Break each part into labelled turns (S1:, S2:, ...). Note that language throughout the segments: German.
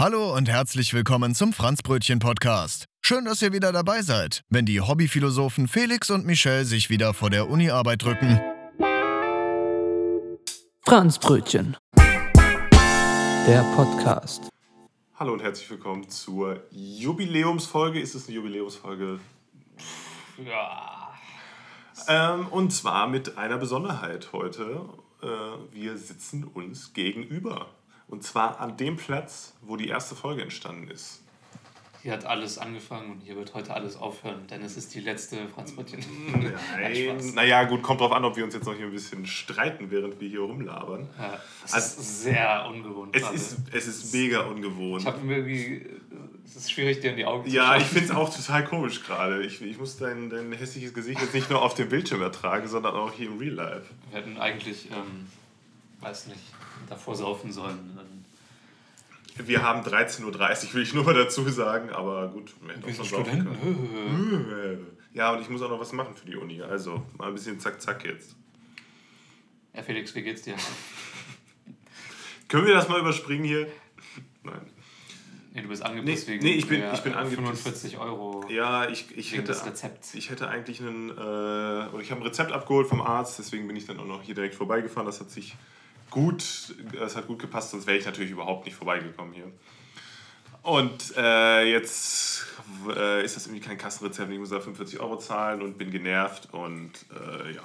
S1: Hallo und herzlich willkommen zum Franzbrötchen Podcast. Schön, dass ihr wieder dabei seid, wenn die Hobbyphilosophen Felix und Michelle sich wieder vor der Uni-Arbeit drücken.
S2: Franzbrötchen. Der Podcast.
S3: Hallo und herzlich willkommen zur Jubiläumsfolge. Ist es eine Jubiläumsfolge?
S4: Ja.
S3: Ähm, und zwar mit einer Besonderheit heute. Äh, wir sitzen uns gegenüber. Und zwar an dem Platz, wo die erste Folge entstanden ist.
S4: Hier hat alles angefangen und hier wird heute alles aufhören, denn es ist die letzte Franzbrötchen.
S3: Nein, naja, gut, kommt drauf an, ob wir uns jetzt noch hier ein bisschen streiten, während wir hier rumlabern.
S4: Ja, es
S3: Also-
S4: ist sehr ungewohnt.
S3: Es
S4: gerade.
S3: ist, es ist mega ungewohnt.
S4: ich habe mir irgendwie. Es ist schwierig, dir in die Augen zu
S3: Ja,
S4: schauen.
S3: ich finde es auch total komisch gerade. Ich, ich muss dein, dein hässliches Gesicht jetzt nicht nur auf dem Bildschirm ertragen, sondern auch hier im Real Life.
S4: Wir hätten eigentlich, ähm, weiß nicht, davor saufen sollen.
S3: Wir haben 13.30 Uhr, will ich nur mal dazu sagen, aber gut. wir hätten auch
S4: Studenten.
S3: können. Ja, und ich muss auch noch was machen für die Uni. Also mal ein bisschen zack, zack jetzt.
S4: Ja, Felix, wie geht's dir?
S3: Können wir das mal überspringen hier? Nein.
S4: Nee, du bist angepisst
S3: Nee,
S4: wegen
S3: nee, ich bin- ich bin angepisst.
S4: 45 Euro.
S3: Ja, ich, ich,
S4: Wegen
S3: hätte,
S4: des Rezepts.
S3: ich hätte eigentlich einen, äh, oder ich habe ein Rezept abgeholt vom Arzt, deswegen bin ich dann auch noch hier direkt vorbeigefahren. Das hat sich gut, das hat gut gepasst, sonst wäre ich natürlich überhaupt nicht vorbeigekommen hier. Und äh, jetzt äh, ist das irgendwie kein Kassenrezept, ich muss da 45 Euro zahlen und bin genervt und äh, ja,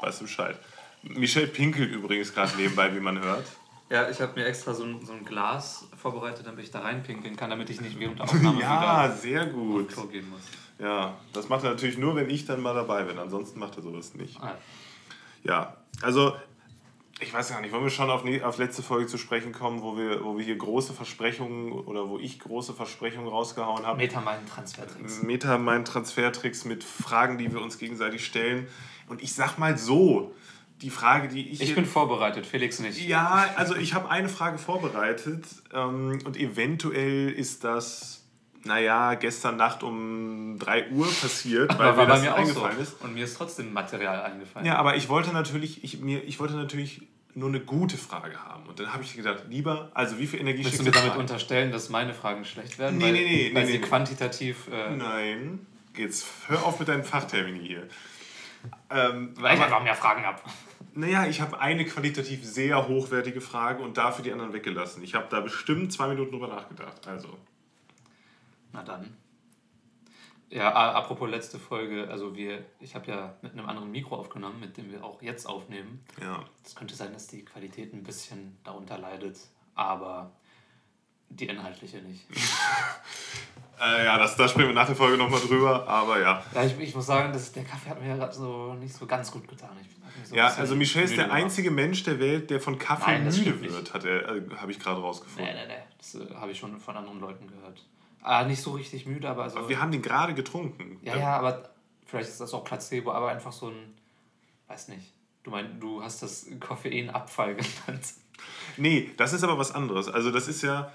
S3: weißt du Bescheid. Michelle pinkelt übrigens gerade nebenbei, wie man hört.
S4: Ja, ich habe mir extra so ein, so ein Glas vorbereitet, damit ich da reinpinkeln kann, damit ich nicht während der Aufnahme
S3: Ja,
S4: wieder
S3: sehr gut.
S4: Klo gehen muss.
S3: Ja, das macht er natürlich nur, wenn ich dann mal dabei bin. Ansonsten macht er sowas nicht.
S4: Ah,
S3: Ja, also ich weiß gar nicht, wollen wir schon auf, ne- auf letzte Folge zu sprechen kommen, wo wir, wo wir hier große Versprechungen oder wo ich große Versprechungen rausgehauen habe.
S4: Metamind Transfertricks.
S3: Meta mein Transfertricks mit Fragen, die wir uns gegenseitig stellen. Und ich sag mal so, die Frage, die ich.
S4: Ich bin vorbereitet, Felix nicht.
S3: ja, also ich habe eine Frage vorbereitet ähm, und eventuell ist das, naja, gestern Nacht um 3 Uhr passiert, weil
S4: Aber
S3: mir das
S4: mir auch
S3: eingefallen
S4: so.
S3: ist.
S4: Und mir ist trotzdem Material eingefallen.
S3: Ja, aber ich wollte natürlich, ich, mir, ich wollte natürlich nur eine gute Frage haben. Und dann habe ich gedacht, lieber, also wie viel Energie
S4: Willst du mir damit
S3: Fragen?
S4: unterstellen, dass meine Fragen schlecht werden?
S3: Nee,
S4: weil,
S3: nee, nee,
S4: Weil
S3: nee,
S4: sie
S3: nee.
S4: quantitativ... Äh,
S3: Nein, jetzt hör auf mit deinen Fachtermini hier. Ähm,
S4: weil ich einfach mehr Fragen habe.
S3: naja, ich habe eine qualitativ sehr hochwertige Frage und dafür die anderen weggelassen. Ich habe da bestimmt zwei Minuten drüber nachgedacht. Also,
S4: Na dann. Ja, apropos letzte Folge, also wir, ich habe ja mit einem anderen Mikro aufgenommen, mit dem wir auch jetzt aufnehmen.
S3: ja.
S4: Es könnte sein, dass die Qualität ein bisschen darunter leidet, aber die inhaltliche nicht.
S3: Äh, ja, das, da sprechen wir nach der Folge nochmal drüber, aber ja.
S4: Ja, ich, ich muss sagen, dass der Kaffee hat mir gerade so nicht so ganz gut getan. So
S3: Ja, also Michel ist der
S4: gemacht.
S3: einzige Mensch der Welt, der von Kaffee
S4: Nein, das
S3: müde wird, hat er, äh, habe ich gerade rausgefunden.
S4: Nee, nee, nee. Das äh, habe ich schon von anderen Leuten gehört. Ah, nicht so richtig müde, aber so.
S3: Aber wir haben den gerade getrunken.
S4: ja, ja, aber vielleicht ist das auch Placebo, aber einfach so ein. Weiß nicht. Du meinst, du hast das Koffeinabfall genannt.
S3: Nee, das ist aber was anderes. Also das ist ja,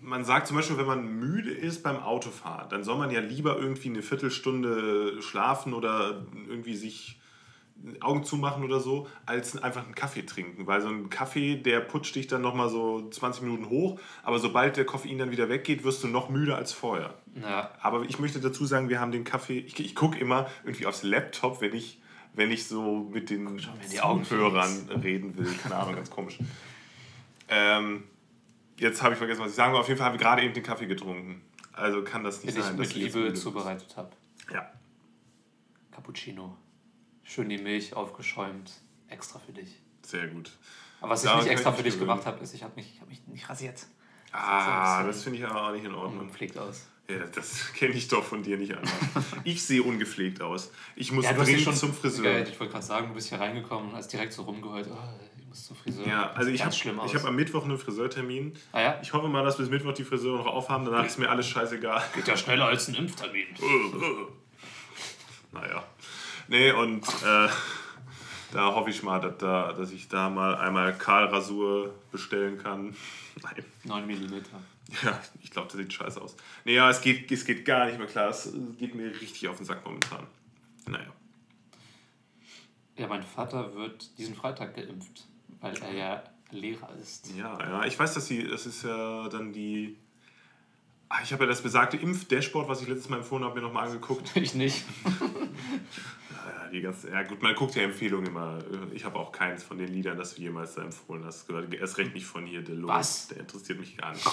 S3: man sagt zum Beispiel, wenn man müde ist beim Autofahren, dann soll man ja lieber irgendwie eine Viertelstunde schlafen oder irgendwie sich Augen zumachen oder so, als einfach einen Kaffee trinken. Weil so ein Kaffee, der putscht dich dann nochmal so 20 Minuten hoch, aber sobald der Koffein dann wieder weggeht, wirst du noch müder als vorher.
S4: Ja,
S3: Aber ich möchte dazu sagen, wir haben den Kaffee, ich, ich gucke immer irgendwie aufs Laptop, wenn ich, wenn ich so mit den
S4: mir in die Augen,
S3: Zuhörern reden will. Keine Ahnung, ganz komisch. Ähm, jetzt habe ich vergessen, was ich sagen wollte. Auf jeden Fall haben wir gerade eben den Kaffee getrunken. Also kann das nicht
S4: ich
S3: sein.
S4: mit
S3: dass du jetzt
S4: Liebe zubereitet habe.
S3: Ja.
S4: Cappuccino. Schön die Milch aufgeschäumt. Extra für dich.
S3: Sehr gut.
S4: Aber was
S3: Daran
S4: ich nicht extra für dich
S3: gewöhnen.
S4: gemacht habe, ist, ich habe mich, ich hab mich nicht rasiert.
S3: Ah,
S4: so-
S3: das finde ich aber auch nicht in Ordnung.
S4: Ungepflegt aus.
S3: Ja, das kenne ich doch von dir nicht anders. Ich sehe ungepflegt aus. Ich muss
S4: Ja,
S3: dringend
S4: schon
S3: zum Friseur.
S4: Ja, ich wollte gerade sagen, du bist hier reingekommen und hast direkt so rumgeheult. Oh, ich muss zum Friseur.
S3: Ja, also ich habe hab am Mittwoch einen Friseurtermin.
S4: ah ja?
S3: Ich hoffe mal, dass bis Mittwoch die Friseure noch aufhaben. Danach ist mir alles scheißegal.
S4: Geht ja schneller als ein Impftermin.
S3: naja. Nee, und äh, da hoffe ich mal, dass, da, dass ich da mal einmal Kahlrasur bestellen kann. Nein.
S4: 9 mm.
S3: Ja, ich glaube, das sieht scheiße aus. Nee, ja, es geht, es geht gar nicht mehr klar. Es geht mir richtig auf den Sack momentan. Naja.
S4: Ja, mein Vater wird diesen Freitag geimpft, weil er ja Lehrer ist.
S3: Ja, ja, ich weiß, dass sie, das ist ja dann die. Ah, Ich habe ja das besagte Impf-Dashboard, was ich letztes Mal empfohlen habe, mir nochmal angeguckt.
S4: Ich nicht.
S3: Ja, die ganze, ja gut, man guckt ja Empfehlungen immer. Ich habe auch keins von den Liedern, das du jemals da empfohlen hast. gehört. Erst recht nicht von hier, Delos.
S4: Was?
S3: Der interessiert mich gar nicht.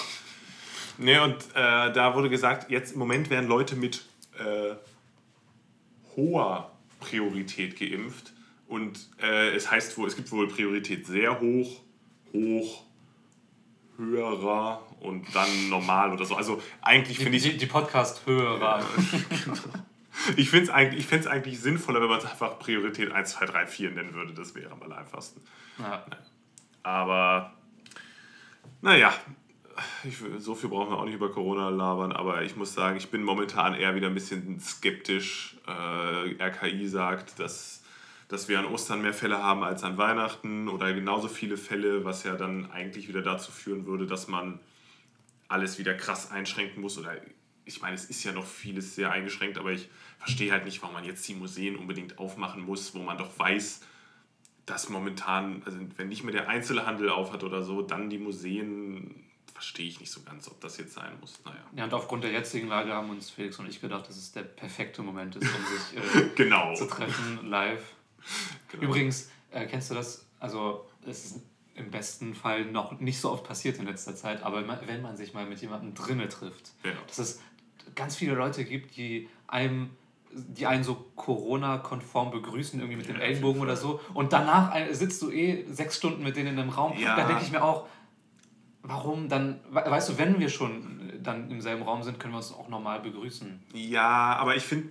S3: Nee, und äh, da wurde gesagt, jetzt im Moment werden Leute mit äh, hoher Priorität geimpft. Und äh, es heißt wohl, es gibt wohl Priorität sehr hoch, hoch, höherer und dann normal oder so. Also eigentlich finde ich.
S4: die, die Podcast-Hörer.
S3: Ich finde es eigentlich, ich find's eigentlich sinnvoller, wenn man es einfach Priorität 1, 2, 3, 4 nennen würde. Das wäre am einfachsten.
S4: Ja.
S3: Aber naja, ich, so viel brauchen wir auch nicht über Corona labern, aber ich muss sagen, ich bin momentan eher wieder ein bisschen skeptisch. Äh, RKI sagt, dass, dass wir an Ostern mehr Fälle haben als an Weihnachten oder genauso viele Fälle, was ja dann eigentlich wieder dazu führen würde, dass man alles wieder krass einschränken muss. Oder ich meine, es ist ja noch vieles sehr eingeschränkt, aber ich verstehe halt nicht, warum man jetzt die Museen unbedingt aufmachen muss, wo man doch weiß, dass momentan, also wenn nicht mehr der Einzelhandel aufhat oder so, dann die Museen, verstehe ich nicht so ganz, ob das jetzt sein muss. Naja.
S4: ja, und aufgrund der jetzigen Lage haben uns Felix und ich gedacht, dass es der perfekte Moment ist, um sich äh,
S3: Genau.
S4: zu treffen live.
S3: genau.
S4: Übrigens, äh, kennst du das? Also, es ist im besten Fall noch nicht so oft passiert in letzter Zeit, aber wenn man sich mal mit jemandem drinnen trifft,
S3: Ja.
S4: dass es ganz viele Leute gibt, die einem die einen so Corona-konform begrüßen, irgendwie mit
S3: Ja,
S4: dem Ellenbogen oder so. Und danach ein- sitzt du eh sechs Stunden mit denen in einem Raum.
S3: Ja.
S4: Da denke ich mir auch, warum dann, we- weißt du, wenn wir schon dann im selben Raum sind, können wir uns auch normal begrüßen.
S3: Ja, aber ich finde,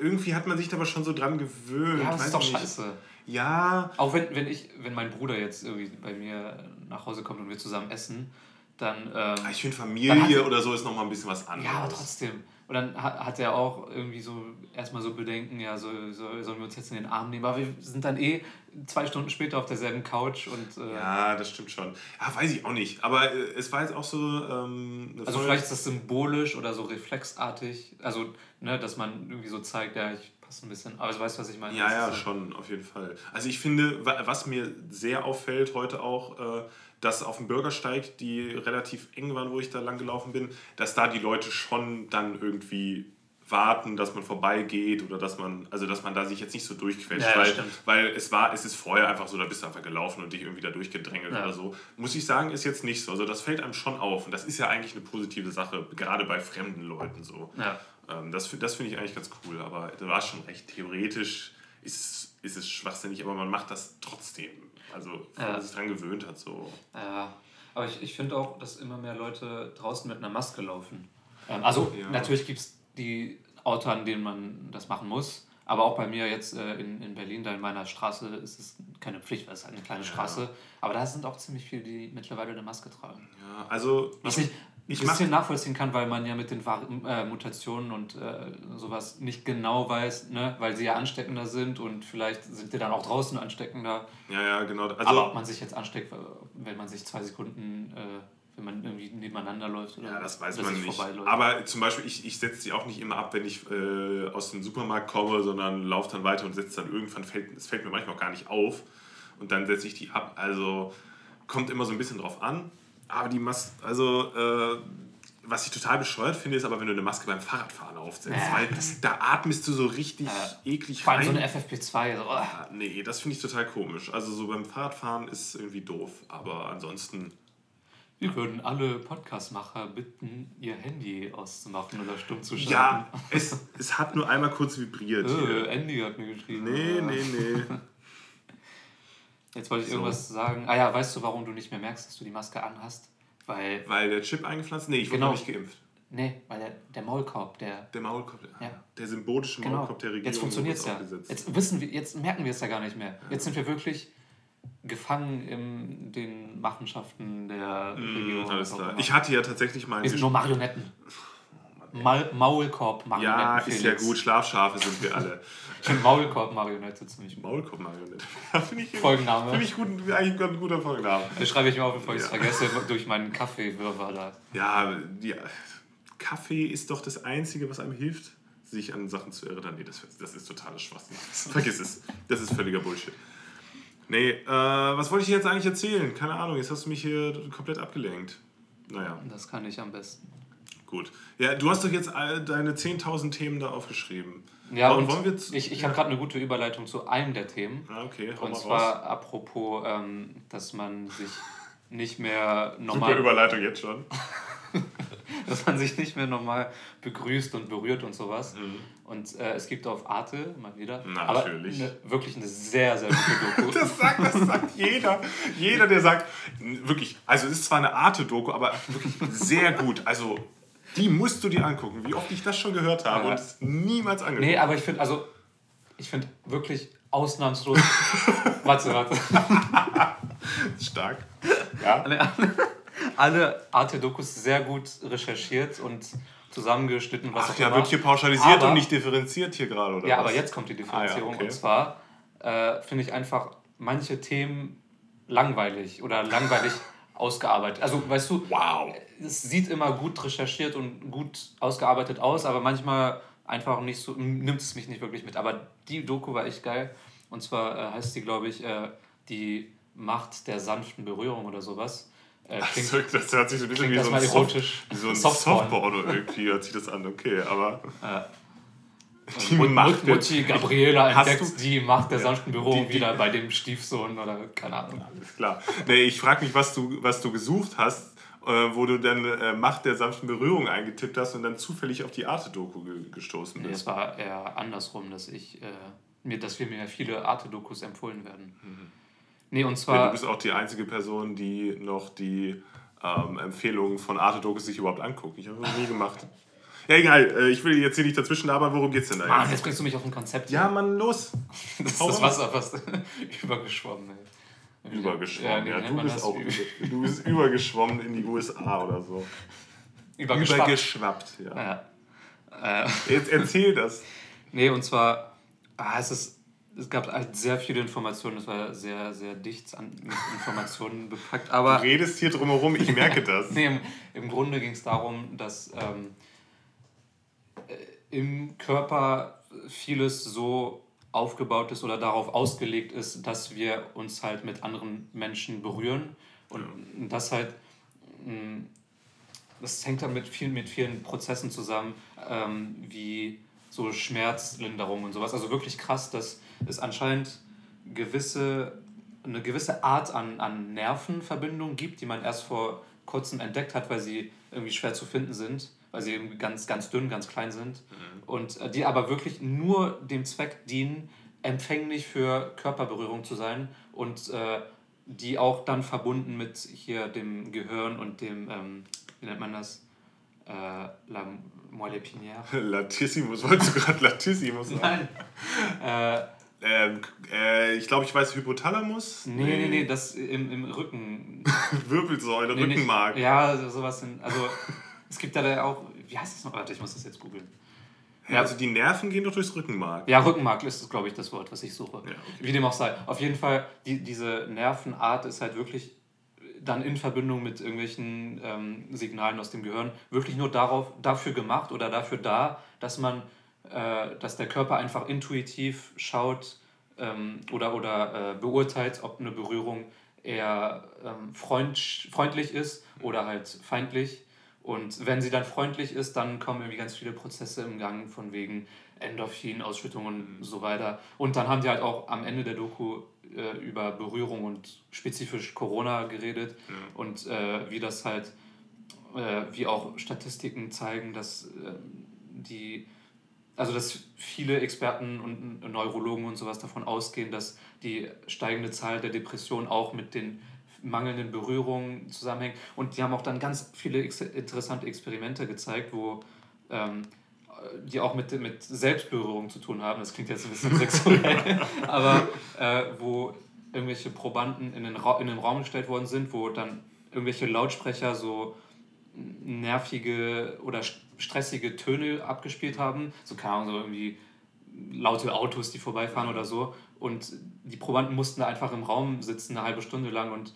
S3: irgendwie hat man sich da aber schon so dran gewöhnt.
S4: Ja, das
S3: weiß
S4: ist doch
S3: ich nicht.
S4: scheiße.
S3: Ja,
S4: Auch wenn, wenn ich, wenn mein Bruder jetzt irgendwie bei mir nach Hause kommt und wir zusammen essen, dann. Ähm,
S3: ich finde Familie
S4: hat-
S3: oder so ist nochmal ein bisschen was anderes.
S4: ja, aber trotzdem. Und dann hat, hat er auch irgendwie so erstmal so Bedenken, ja, so, so, sollen wir uns jetzt in den Arm nehmen? Aber wir sind dann eh zwei Stunden später auf derselben Couch und. Äh,
S3: Ja, das stimmt schon. Ja, weiß ich auch nicht. Aber äh, es war jetzt auch so. Ähm,
S4: Also vielleicht ist das symbolisch oder so reflexartig, also ne, dass man irgendwie so zeigt, ja, ich passe ein bisschen, aber du weißt, was ich meine.
S3: Ja, ja,
S4: so-
S3: schon, auf jeden Fall. Also ich finde, wa- was mir sehr auffällt heute auch, äh, dass auf dem Bürgersteig, die relativ eng waren, wo ich da lang gelaufen bin, dass da die Leute schon dann irgendwie warten, dass man vorbeigeht oder dass man, also dass man da sich jetzt nicht so durchquetscht,
S4: Ja,
S3: weil, weil es war, es ist vorher einfach so, da bist du einfach gelaufen und dich irgendwie da durchgedrängelt
S4: Ja.
S3: oder so. Muss ich sagen, ist jetzt nicht so. Also das fällt einem schon auf und das ist ja eigentlich eine positive Sache, gerade bei fremden Leuten so.
S4: Ja.
S3: Ähm, das das finde ich eigentlich ganz cool, aber du warst schon recht. Theoretisch ist, ist es schwachsinnig, aber man macht das trotzdem. Also, wenn
S4: Ja.
S3: man sich dran gewöhnt hat, so.
S4: Ja, aber ich, ich finde auch, dass immer mehr Leute draußen mit einer Maske laufen. Ähm, also
S3: Ja.
S4: natürlich gibt es die Orte, an denen man das machen muss. Aber auch bei mir jetzt äh, in, in Berlin, da in meiner Straße, ist es keine Pflicht, weil es halt eine kleine Straße. Aber da sind auch ziemlich viele, die mittlerweile eine Maske tragen.
S3: Ja, also,
S4: Was ich
S3: ich
S4: ein bisschen nachvollziehen kann, weil man ja mit den äh, Mutationen und äh, sowas nicht genau weiß, ne? weil sie ja ansteckender sind und vielleicht sind die dann auch draußen ansteckender.
S3: ja, ja, genau. Also,
S4: Aber ob man sich jetzt ansteckt, wenn man sich zwei Sekunden, äh, wenn man irgendwie nebeneinander läuft oder
S3: ja, das weiß man nicht. Aber zum Beispiel, ich, ich setze sie auch nicht immer ab, wenn ich äh, aus dem Supermarkt komme, sondern laufe dann weiter und setze dann irgendwann, fällt, es fällt mir manchmal auch gar nicht auf. Und dann setze ich die ab. Also kommt immer so ein bisschen drauf an. Aber die Maske, also äh, was ich total bescheuert finde, ist aber, wenn du eine Maske beim Fahrradfahren aufsetzt.
S4: Ja,
S3: weil da atmest du so richtig
S4: Ja.
S3: eklig
S4: Vor allem
S3: rein.
S4: so eine FFP2. So, oh.
S3: Ah, nee, das finde ich total komisch. Also so beim Fahrradfahren ist irgendwie doof. Aber ansonsten,
S4: Wir würden alle Podcastmacher bitten, ihr Handy auszumachen oder stumm zu schalten.
S3: ja, es, es hat nur einmal kurz vibriert.
S4: Äh,
S3: hier.
S4: Andy hat mir geschrieben.
S3: Nee, nee, nee.
S4: Jetzt wollte ich
S3: So.
S4: irgendwas sagen. Ah ja, weißt du, warum du nicht mehr merkst, dass du die Maske anhast? Weil,
S3: Weil der Chip eingepflanzt? Nee, ich wurde
S4: Genau.
S3: nicht geimpft.
S4: nee, weil der, der Maulkorb, der
S3: Der Maulkorb,
S4: Ja.
S3: der symbolische
S4: Genau.
S3: Maulkorb der Regierung
S4: Jetzt funktioniert es ja. Jetzt wissen wir, jetzt merken wir es ja gar nicht mehr. Jetzt sind wir wirklich gefangen in den Machenschaften der Regierung.
S3: Mm, alles klar. Ich hatte ja tatsächlich mal
S4: wir sind nur Marionetten. Mal, Maulkorb-Marionetten.
S3: Ja, ist ja gut. Schlafschafe sind wir alle.
S4: Maulkorb-Marionette ziemlich gut.
S3: Maulkorb-Marionette. Ja, Finde ich,
S4: Folgenname.
S3: Finde ich gut, eigentlich ein guter Folgenname.
S4: Das schreibe ich mir auf, bevor ich es
S3: Ja.
S4: vergesse, durch meinen Kaffeewürfer da.
S3: Ja, die, Kaffee ist doch das Einzige, was einem hilft, sich an Sachen zu erinnern. Nee, das, das ist totaler Schwachsinn. Vergiss es. Das ist völliger Bullshit. Nee, äh, was wollte ich jetzt eigentlich erzählen? Keine Ahnung, jetzt hast du mich hier komplett abgelenkt. Naja,
S4: Das kann ich am besten.
S3: Gut. Ja, du hast doch jetzt all deine 10.000 Themen da aufgeschrieben.
S4: Ja, und
S3: wollen wir
S4: ich, ich habe gerade eine gute Überleitung zu einem der Themen.
S3: Ah, okay, hau
S4: Und zwar
S3: raus.
S4: apropos, ähm, dass man sich nicht mehr
S3: Super
S4: normal,
S3: Überleitung jetzt schon.
S4: dass man sich nicht mehr normal begrüßt und berührt und sowas.
S3: Mhm.
S4: Und äh, es gibt auf Arte mal wieder,
S3: Natürlich.
S4: eine, wirklich eine sehr sehr gute Doku.
S3: Das sagt, das sagt jeder. Jeder, der sagt, wirklich, also es ist zwar eine Arte-Doku, aber wirklich sehr gut. Also, die musst du dir angucken. Wie oft ich das schon gehört habe
S4: Ja.
S3: und es niemals angeguckt.
S4: nee, aber ich finde also ich finde wirklich ausnahmslos. warte, warte.
S3: Stark. Ja.
S4: alle, alle, Arte-Dokus sehr gut recherchiert und zusammengeschnitten, was
S3: Ach
S4: auch
S3: ja,
S4: immer.
S3: wird hier pauschalisiert
S4: Aber-
S3: und nicht differenziert hier gerade, oder
S4: Ja,
S3: was?
S4: aber jetzt kommt die Differenzierung.
S3: Ah, ja, okay.
S4: Und zwar äh, finde ich einfach manche Themen langweilig oder langweilig ausgearbeitet. Also, weißt du,
S3: Wow.
S4: es sieht immer gut recherchiert und gut ausgearbeitet aus, aber manchmal einfach nicht so, nimmt es mich nicht wirklich mit. Aber die Doku war echt geil. Und zwar äh, heißt die, glaube ich, äh, die Macht der sanften Berührung oder sowas. Äh, klingt,
S3: Das, das hört sich so ein bisschen wie so ein, Soft, wie so ein
S4: Softporn.
S3: Softporn oder irgendwie hört sich das an. Okay, aber die
S4: Mut,
S3: Macht
S4: Mutti Gabriela entdeckt
S3: du-
S4: die Macht der sanften Berührung wieder bei dem Stiefsohn oder keine Ahnung.
S3: Alles klar. Nee, ich frage mich, was du, was du gesucht hast, äh, wo du dann äh, Macht der sanften Berührung eingetippt hast und dann zufällig auf die Arte-Doku ge gestoßen
S4: Nee,
S3: bist.
S4: es war eher andersrum, dass ich äh, mir, dass wir mir viele Arte-Dokus empfohlen werden. Nee, und
S3: Ja,
S4: zwar.
S3: du bist auch die einzige Person, die noch die ähm, Empfehlungen von Arte-Dokus sich überhaupt anguckt. Ich habe das nie gemacht. Ja, egal. Äh, ich will jetzt hier nicht dazwischen labern. Worum geht's denn da
S4: Mann,
S3: jetzt?
S4: jetzt bringst du mich auf ein Konzept.
S3: Ja, Mann, los.
S4: das ist
S3: hau
S4: das. Wasser fast übergeschwommen. Ey.
S3: Übergeschwommen.
S4: wie
S3: Ja,
S4: nennt
S3: du, bist auch, du bist übergeschwommen in die USA oder so.
S4: Übergeschwappt.
S3: Übergeschwappt, ja.
S4: Ja. Äh,
S3: Jetzt erzähl das.
S4: nee, und zwar, ah, es, ist, es gab halt sehr viele Informationen, es war sehr, sehr dicht an mit Informationen bepackt.
S3: Du
S4: Aber
S3: redest hier drumherum, ich merke das.
S4: Nee, im, im Grunde ging es darum, dass ähm, äh, im Körper vieles so aufgebaut ist oder darauf ausgelegt ist, dass wir uns halt mit anderen Menschen berühren. Und das halt, mh, das hängt dann mit vielen, mit vielen Prozessen zusammen, ähm, wie so Schmerzlinderung und sowas. Also wirklich krass, dass es anscheinend gewisse, eine gewisse Art an, an Nervenverbindungen gibt, die man erst vor kurzem entdeckt hat, weil sie irgendwie schwer zu finden sind, weil sie irgendwie ganz, ganz dünn, ganz klein sind. Und äh, die aber wirklich nur dem Zweck dienen, empfänglich für Körperberührung zu sein und äh, die auch dann verbunden mit hier dem Gehirn und dem, ähm, wie nennt man das? Äh, la moelle épinière.
S3: Latissimus, wolltest du gerade Latissimus sagen?
S4: Nein. Äh,
S3: Ähm, äh, ich glaube, ich weiß Hypothalamus.
S4: nee, nee, nee, das im, im Rücken.
S3: Wirbelsäule,
S4: Nee, nicht-
S3: Rückenmark.
S4: Ja, so- sowas. In, also, es gibt da da auch, wie heißt das noch? Warte, ich muss das jetzt googeln.
S3: Ja, also die Nerven gehen doch durchs Rückenmark.
S4: Ja, Rückenmark ist, glaube ich, das Wort, was ich suche.
S3: okay.
S4: Wie dem auch sei. Auf jeden Fall, die, diese Nervenart ist halt wirklich dann in Verbindung mit irgendwelchen ähm, Signalen aus dem Gehirn wirklich nur darauf, dafür gemacht oder dafür da, dass man, äh, dass der Körper einfach intuitiv schaut ähm, oder, oder äh, beurteilt, ob eine Berührung eher ähm, freund, freundlich ist oder halt feindlich. Und wenn sie dann freundlich ist, dann kommen irgendwie ganz viele Prozesse im Gang von wegen Endorphin-Ausschüttung und so weiter. Und dann haben die halt auch am Ende der Doku äh, über Berührung und spezifisch Corona geredet und äh, wie das halt, äh, wie auch Statistiken zeigen, dass äh, die, also dass viele Experten und Neurologen und sowas davon ausgehen, dass die steigende Zahl der Depressionen auch mit den mangelnden Berührungen zusammenhängt. Und die haben auch dann ganz viele interessante Experimente gezeigt, wo ähm, die auch mit, mit Selbstberührung zu tun haben. Das klingt jetzt ein bisschen sexuell, aber äh, wo irgendwelche Probanden in den, Ra in den Raum gestellt worden sind, wo dann irgendwelche Lautsprecher so nervige oder st- stressige Töne abgespielt haben. So, keine Ahnung, so irgendwie laute Autos, die vorbeifahren oder so. Und die Probanden mussten da einfach im Raum sitzen, eine halbe Stunde lang und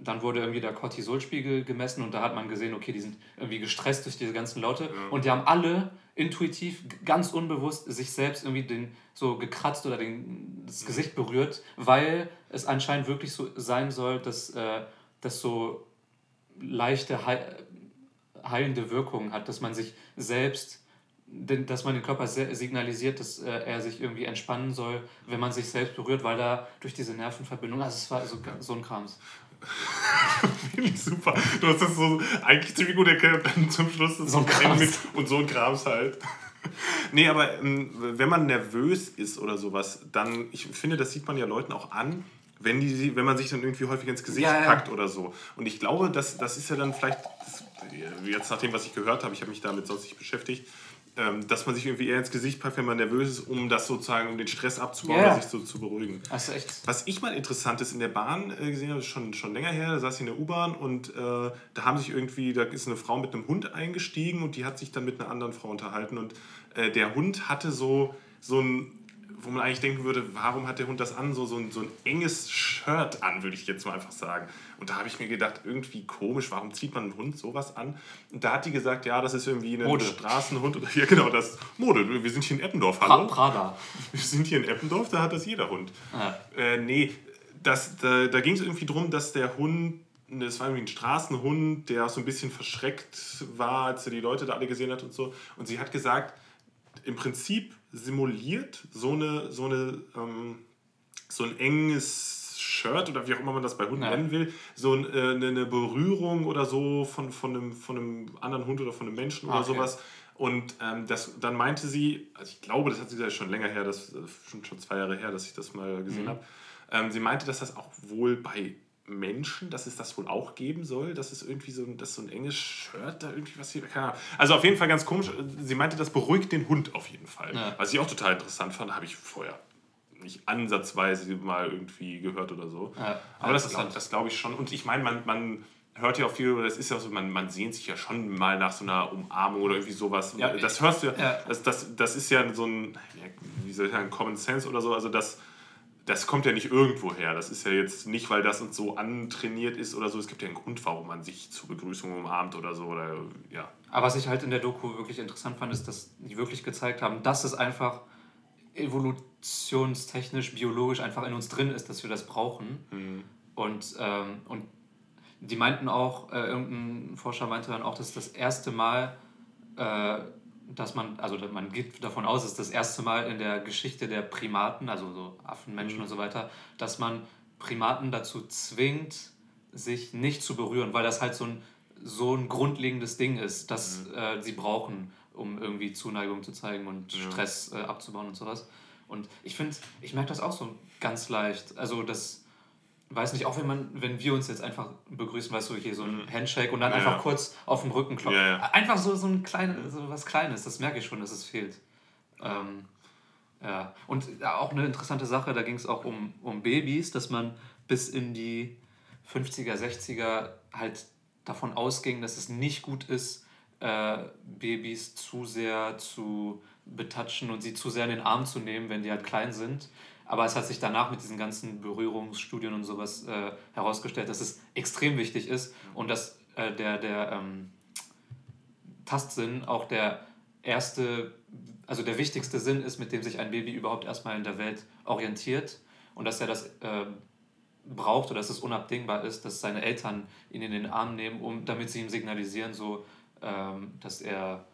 S4: dann wurde irgendwie der Cortisolspiegel gemessen und da hat man gesehen, okay, die sind irgendwie gestresst durch diese ganzen Laute. Und die haben alle intuitiv, ganz unbewusst sich selbst irgendwie den, so gekratzt oder den, das Gesicht berührt, weil es anscheinend wirklich so sein soll, dass äh, das so leichte heil, heilende Wirkung hat, dass man sich selbst, den, dass man den Körper signalisiert, dass äh, er sich irgendwie entspannen soll, wenn man sich selbst berührt, weil da durch diese Nervenverbindung, also es war so, so ein Krams.
S3: Finde ich super. Du hast das so eigentlich ziemlich gut erklärt, dann zum Schluss so ein Krams. und so ein Krams halt. nee, aber ähm, wenn man nervös ist oder sowas, dann, ich finde, das sieht man ja Leuten auch an, wenn, die, wenn man sich dann irgendwie häufig ins Gesicht ja, ja. packt oder so. Und ich glaube, das, das ist ja dann vielleicht, jetzt nach dem, was ich gehört habe, ich habe mich damit sonst nicht beschäftigt, dass man sich irgendwie eher ins Gesicht packt, wenn man nervös ist, um das sozusagen, um den Stress abzubauen yeah. oder sich so zu beruhigen.
S4: Also echt.
S3: Was ich mal interessant ist in der Bahn äh, gesehen habe, schon, schon länger her, da saß ich in der U-Bahn und äh, da haben sich irgendwie, da ist eine Frau mit einem Hund eingestiegen und die hat sich dann mit einer anderen Frau unterhalten und äh, der Hund hatte so, so ein wo man eigentlich denken würde, warum hat der Hund das an? So, so, ein, so ein enges Shirt an, würde ich jetzt mal einfach sagen. Und da habe ich mir gedacht, irgendwie komisch, warum zieht man einen Hund sowas an? Und da hat die gesagt, ja, das ist irgendwie ein Mode. Straßenhund. Oder, ja, genau, das Mode. Wir sind hier in Eppendorf, hallo?
S4: Prada.
S3: Wir sind hier in Eppendorf, da hat das jeder Hund. Ah. Äh, nee, das, da, da ging es irgendwie darum, dass der Hund das war irgendwie ein Straßenhund, der so ein bisschen verschreckt war, als er die Leute da alle gesehen hat und so. Und sie hat gesagt, im Prinzip simuliert so eine, so eine, ähm, so ein enges Shirt oder wie auch immer man das bei Hunden ja. nennen will, so äh, eine Berührung oder so von, von, einem, von einem anderen Hund oder von einem Menschen oder okay. sowas. Und ähm, das, dann meinte sie, also ich glaube, das hat sie ja schon länger her, das ist schon, schon zwei Jahre her, dass ich das mal gesehen mhm. habe. Ähm, sie meinte, dass das auch wohl bei Menschen, dass es das wohl auch geben soll, dass es irgendwie so, dass so ein enges Shirt da irgendwie was hier, keine Ahnung. Also auf jeden Fall ganz komisch. Sie meinte, das beruhigt den Hund auf jeden Fall. Ja. Was ich auch total interessant fand, habe ich vorher nicht ansatzweise mal irgendwie gehört oder so. Ja, Aber das, glaub, das glaube ich schon. Und ich meine, man, man hört ja auch viel, das ist ja auch so, man, man sehnt sich ja schon mal nach so einer Umarmung oder irgendwie sowas. Ja, das hörst du ja, Das, das, das ist ja so ein, wie soll ich sagen, Common Sense oder so. Also das das kommt ja nicht irgendwo her. Das ist ja jetzt nicht, weil das uns so antrainiert ist oder so. Es gibt ja einen Grund, warum man sich zur Begrüßung umarmt oder so. Oder, ja.
S4: Aber was ich halt in der Doku wirklich interessant fand, ist, dass die wirklich gezeigt haben, dass es einfach evolutionstechnisch, biologisch einfach in uns drin ist, dass wir das brauchen. Mhm. Und, ähm, und die meinten auch, äh, irgendein Forscher meinte dann auch, dass das erste Mal äh, dass man, also man geht davon aus, ist das erste Mal in der Geschichte der Primaten, also so Affen, Menschen mhm. und so weiter, dass man Primaten dazu zwingt, sich nicht zu berühren, weil das halt so ein, so ein grundlegendes Ding ist, das mhm. äh, sie brauchen, um irgendwie Zuneigung zu zeigen und ja. Stress äh, abzubauen und sowas. Und ich finde, ich merke das auch so ganz leicht. Also das weiß nicht, auch wenn man, wenn wir uns jetzt einfach begrüßen, weißt du, hier so ein mhm. Handshake und dann ja, einfach ja. kurz auf den Rücken klopfen. Ja, einfach so, so ein kleines, so was Kleines, das merke ich schon, dass es fehlt. Ähm, ja. Und auch eine interessante Sache, da ging es auch um, um Babys, dass man bis in die 50er, 60er halt davon ausging, dass es nicht gut ist, äh, Babys zu sehr zu betatschen und sie zu sehr in den Arm zu nehmen, wenn die halt klein sind. Aber es hat sich danach mit diesen ganzen Berührungsstudien und sowas äh, herausgestellt, dass es extrem wichtig ist und dass äh, der, der ähm, Tastsinn auch der erste, also der wichtigste Sinn ist, mit dem sich ein Baby überhaupt erstmal in der Welt orientiert und dass er das äh, braucht oder dass es unabdingbar ist, dass seine Eltern ihn in den Arm nehmen, um, damit sie ihm signalisieren, so, ähm, dass er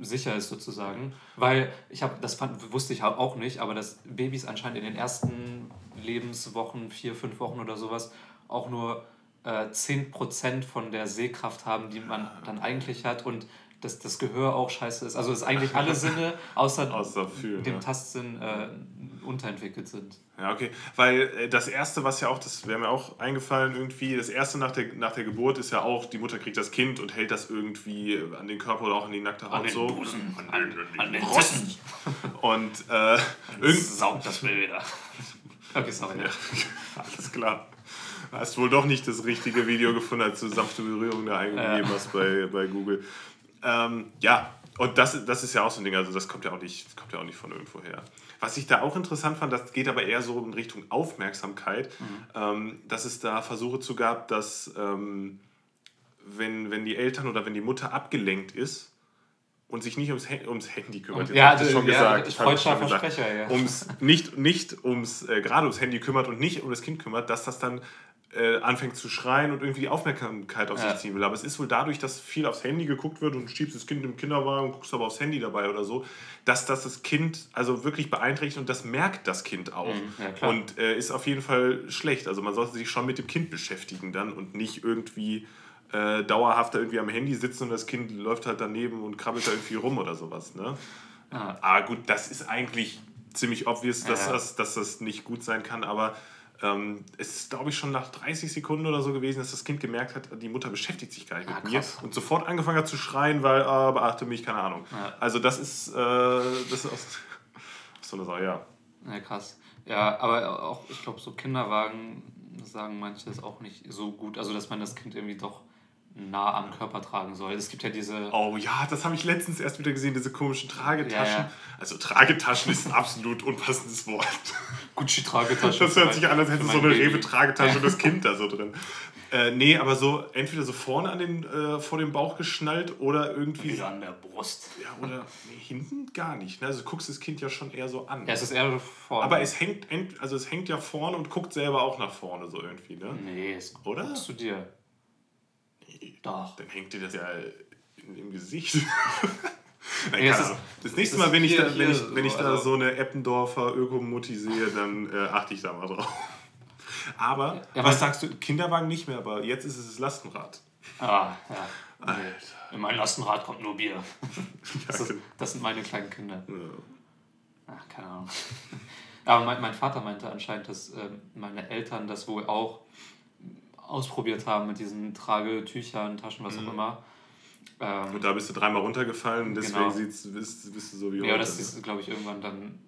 S4: sicher ist sozusagen. Weil ich habe, das fand, wusste ich auch nicht, aber dass Babys anscheinend in den ersten Lebenswochen, vier, fünf Wochen oder sowas, auch nur äh, 10% von der Sehkraft haben, die man dann eigentlich hat und dass das Gehör auch scheiße ist. Also dass eigentlich alle Sinne außer, außer fühlen, dem ja. Tastsinn äh, unterentwickelt sind.
S3: Ja, okay. Weil äh, das Erste, was ja auch, das wäre mir auch eingefallen irgendwie, das Erste nach der, nach der Geburt ist ja auch, die Mutter kriegt das Kind und hält das irgendwie an den Körper oder auch an die nackte Haut an den so. Busen, an, an, an den Rosten. Und äh,
S4: irgend... saugt das mir wieder. Okay, sorry. Ja,
S3: alles klar. Hast wohl doch nicht das richtige Video gefunden, als du sanfte Berührung da eingegeben ja. hast bei, bei Google. Ähm, ja, Und das, das ist ja auch so ein Ding, also das kommt ja auch nicht, das kommt ja auch nicht von irgendwo her. Was ich da auch interessant fand, das geht aber eher so in Richtung Aufmerksamkeit, ähm, dass es da Versuche zu gab, dass ähm, wenn, wenn die Eltern oder wenn die Mutter abgelenkt ist und sich nicht ums, ums Handy kümmert,
S4: Und- ja, das-
S3: schon
S4: ja,
S3: gesagt, ich schon
S4: freudscher
S3: gesagt,
S4: Versprecher, ja.
S3: ums, nicht, nicht ums, äh, gerade ums Handy kümmert und nicht um das Kind kümmert, dass das dann äh, anfängt zu schreien und irgendwie die Aufmerksamkeit auf
S4: Ja.
S3: sich ziehen will. Aber es ist wohl dadurch, dass viel aufs Handy geguckt wird und du schiebst das Kind im Kinderwagen und guckst aber aufs Handy dabei oder so, dass das das Kind also wirklich beeinträchtigt und das merkt das Kind auch.
S4: Mhm, ja,
S3: und äh, ist auf jeden Fall schlecht. Also man sollte sich schon mit dem Kind beschäftigen dann und nicht irgendwie äh, dauerhaft da irgendwie am Handy sitzen und das Kind läuft halt daneben und krabbelt da irgendwie rum oder sowas. Ne?
S4: Ja.
S3: Aber gut, das ist eigentlich ziemlich obvious, dass,
S4: ja.
S3: Das, dass das nicht gut sein kann, aber ähm, es ist, glaube ich, schon nach 30 Sekunden oder so gewesen, dass das Kind gemerkt hat, die Mutter beschäftigt sich gar nicht
S4: Ah,
S3: mit mir
S4: krass.
S3: und sofort angefangen hat zu schreien, weil, ah, beachte mich, keine Ahnung.
S4: Ja.
S3: Also das ist, äh, das ist auch so eine Sache, ja.
S4: Ja, krass. Ja, aber auch, ich glaube, so Kinderwagen sagen manche ist auch nicht so gut. Also, dass man das Kind irgendwie doch nah am Körper tragen soll. Es gibt ja diese.
S3: Oh ja, das habe ich letztens erst wieder gesehen, diese komischen Tragetaschen.
S4: Ja, ja.
S3: Also Tragetaschen ist ein absolut unpassendes Wort.
S4: Gucci-Tragetasche.
S3: Das hört sich an, als hätte so eine. Rewe-Tragetasche und das Kind da so drin. Äh, nee, aber so entweder so vorne an den, äh, vor dem Bauch geschnallt oder irgendwie.
S4: Wieder an der Brust.
S3: Ja, oder nee, hinten gar nicht. Ne? Also du guckst das Kind ja schon eher so an.
S4: Ja, es ist eher vorne.
S3: aber es hängt, also es hängt ja vorne und guckt selber auch nach vorne so irgendwie, ne?
S4: Nee, es
S3: Oder?
S4: guckst du dir. Doch.
S3: Dann hängt dir das ja im Gesicht. Nein, keine
S4: ist-
S3: das nächste Mal, wenn ich, da, wenn ich, wenn ich
S4: so,
S3: da
S4: also-
S3: so eine Eppendorfer Ökomutti sehe, dann äh, achte ich da mal drauf. Aber,
S4: Ja,
S3: was sagst du? Kinderwagen nicht mehr, aber jetzt ist es das Lastenrad.
S4: Ah, ja.
S3: Alter.
S4: In mein Lastenrad kommt nur Bier. Das, ist,
S3: genau.
S4: das sind meine kleinen Kinder.
S3: Ja.
S4: Ach, keine Ahnung. Aber mein, mein Vater meinte anscheinend, dass ähm, meine Eltern das wohl auch ausprobiert haben mit diesen Tragetüchern, Taschen, was auch immer. Ähm,
S3: Und da bist du dreimal runtergefallen und deswegen
S4: Genau.
S3: sieht's, bist, bist du so wie
S4: ja,
S3: heute.
S4: das ist, glaube ich, irgendwann dann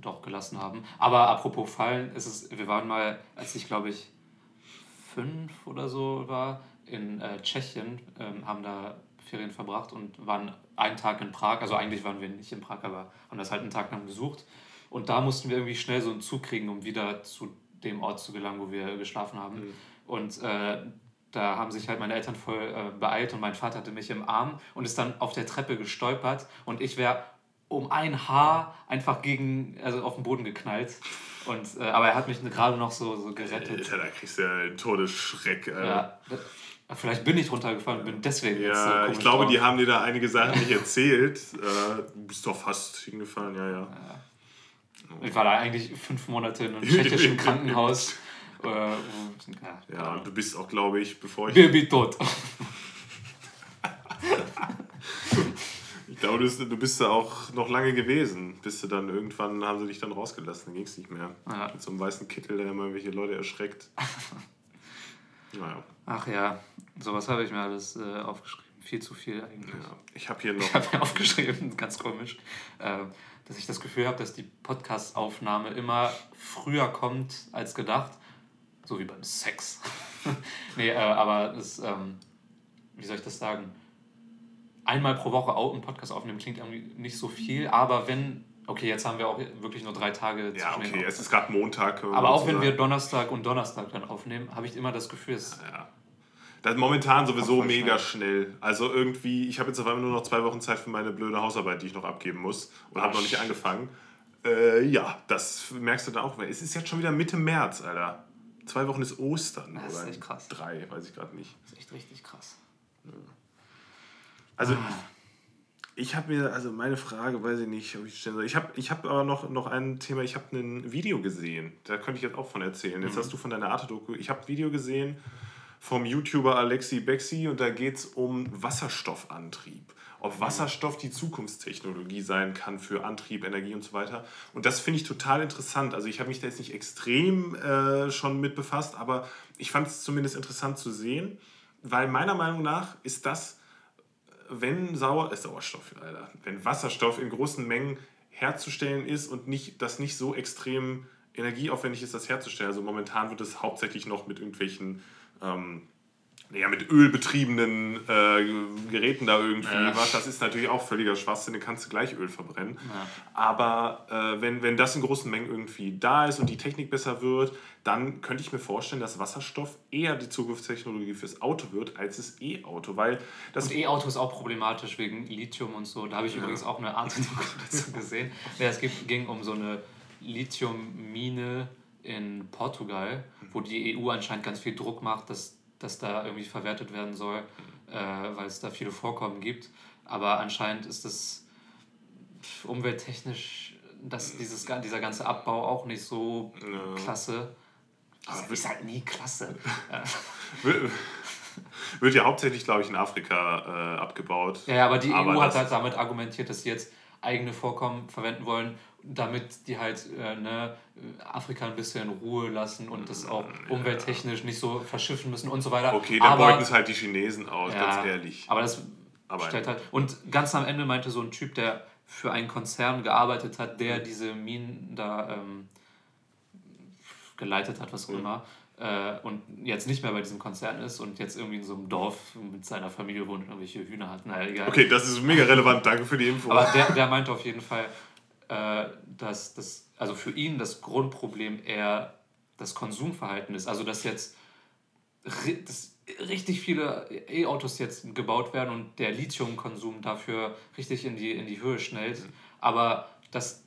S4: doch gelassen haben. Aber apropos Fallen, ist es, wir waren mal, als ich glaube ich fünf oder so war, in äh, Tschechien, ähm, haben da Ferien verbracht und waren einen Tag in Prag. Also eigentlich waren wir nicht in Prag, aber haben das halt einen Tag lang besucht. Und da mussten wir irgendwie schnell so einen Zug kriegen, um wieder zu dem Ort zu gelangen, wo wir geschlafen haben.
S3: Mhm.
S4: Und äh, da haben sich halt meine Eltern voll äh, beeilt und mein Vater hatte mich im Arm und ist dann auf der Treppe gestolpert und ich wäre um ein Haar einfach gegen, also auf den Boden geknallt. Und, äh, aber er hat mich gerade noch so, so gerettet.
S3: Alter, da kriegst du ja einen Todesschreck. Alter.
S4: Ja, das- vielleicht bin ich runtergefallen und bin deswegen jetzt so
S3: Ja,
S4: komisch
S3: ich glaube,
S4: drauf.
S3: die haben dir da einige Sachen nicht erzählt. Äh, du bist doch fast hingefallen, ja, ja.
S4: Ich war da eigentlich fünf Monate in einem tschechischen Krankenhaus. Äh, wo- ja,
S3: du bist auch, glaube ich, bevor ich.
S4: Baby tot.
S3: Ich glaube, du bist, bist da auch noch lange gewesen. Bis du dann irgendwann haben sie dich dann rausgelassen, dann ging es nicht mehr.
S4: Ja.
S3: Mit so einem weißen Kittel, der immer irgendwelche Leute erschreckt. naja.
S4: Ach ja, sowas habe ich mir alles äh, aufgeschrieben. Viel zu viel eigentlich.
S3: Ja. Ich habe hier noch.
S4: Ich habe mir aufgeschrieben, ganz komisch, äh, dass ich das Gefühl habe, dass die Podcast-Aufnahme immer früher kommt als gedacht. So wie beim Sex. nee, äh, aber das, ähm, wie soll ich das sagen? Einmal pro Woche einen Podcast aufnehmen klingt irgendwie nicht so viel, aber wenn, okay, jetzt haben wir auch wirklich nur drei Tage
S3: Ja,
S4: zwischen den
S3: okay, es ist gerade Montag. wir
S4: Aber auch wenn wir Donnerstag und Donnerstag dann aufnehmen, habe ich immer das Gefühl, es
S3: Ja. Das ist momentan sowieso mega schnell. Also irgendwie, ich habe jetzt auf einmal nur noch zwei Wochen Zeit für meine blöde Hausarbeit, die ich noch abgeben muss und habe noch nicht angefangen. Äh, ja, das merkst du dann auch. Es ist jetzt schon wieder Mitte März, Alter. Zwei Wochen ist Ostern.
S4: Das ist
S3: oder
S4: echt krass.
S3: Drei, weiß ich gerade nicht.
S4: ist echt richtig krass.
S3: Also,
S4: Ah.
S3: ich habe mir, also meine Frage, weiß ich nicht, ob ich stellen soll. Ich habe ich hab aber noch, noch ein Thema, ich habe ein Video gesehen. Da könnte ich jetzt auch von erzählen. Jetzt
S4: Mhm.
S3: hast du von deiner Arte-Doku. Ich habe ein Video gesehen vom YouTuber Alexi Bexi und da geht es um Wasserstoffantrieb. Ob Wasserstoff die Zukunftstechnologie sein kann für Antrieb, Energie und so weiter. Und das finde ich total interessant. Also ich habe mich da jetzt nicht extrem äh, schon mit befasst, aber ich fand es zumindest interessant zu sehen, weil meiner Meinung nach ist das wenn Sauer, äh, Sauerstoff, Alter, wenn Wasserstoff in großen Mengen herzustellen ist und nicht, das nicht so extrem energieaufwendig ist, das herzustellen. Also momentan wird es hauptsächlich noch mit irgendwelchen ähm, ja, mit ölbetriebenen äh, Geräten da irgendwie
S4: Ja.
S3: macht, das ist natürlich auch völliger Schwachsinn, dann kannst du gleich Öl verbrennen.
S4: Ja.
S3: Aber äh, wenn, wenn das in großen Mengen irgendwie da ist und die Technik besser wird, dann könnte ich mir vorstellen, dass Wasserstoff eher die Zukunftstechnologie fürs Auto wird, als das E-Auto, weil das
S4: E-Auto ist auch problematisch wegen Lithium und so. Da habe ich übrigens auch eine Art dazu gesehen. Ja, es ging um so eine Lithiummine in Portugal, wo die EU anscheinend ganz viel Druck macht, dass das da irgendwie verwertet werden soll, äh, weil es da viele Vorkommen gibt. Aber anscheinend ist das umwelttechnisch, dass dieses, dieser ganze Abbau auch nicht so
S3: Ja.
S4: klasse.
S3: Aber
S4: Das ist halt nie klasse.
S3: Wird, ja hauptsächlich, glaube ich, in Afrika äh, abgebaut.
S4: Ja, ja, aber die
S3: Aber
S4: EU hat halt damit argumentiert, dass sie jetzt eigene Vorkommen verwenden wollen, damit die halt äh, ne, Afrika ein bisschen in Ruhe lassen und das auch umwelttechnisch nicht so verschiffen müssen und so weiter.
S3: Okay, dann
S4: aber,
S3: beuten es halt die Chinesen aus,
S4: ja,
S3: ganz ehrlich.
S4: Aber das
S3: Aber-
S4: stellt halt. Und ganz am Ende meinte so ein Typ, der für einen Konzern gearbeitet hat,
S3: Mhm.
S4: der diese Minen da ähm, geleitet hat, was auch
S3: Mhm.
S4: immer. Äh, und jetzt nicht mehr bei diesem Konzern ist und jetzt irgendwie in so einem Dorf mit seiner Familie wohnt und irgendwelche Hühner hat. Naja, egal.
S3: Okay, das ist mega relevant, danke für die Info.
S4: Aber der, der meinte auf jeden Fall, äh, dass das, also für ihn das Grundproblem eher das Konsumverhalten ist. Also dass jetzt dass richtig viele E-Autos jetzt gebaut werden und der Lithiumkonsum dafür richtig in die, in die Höhe schnellt. Aber dass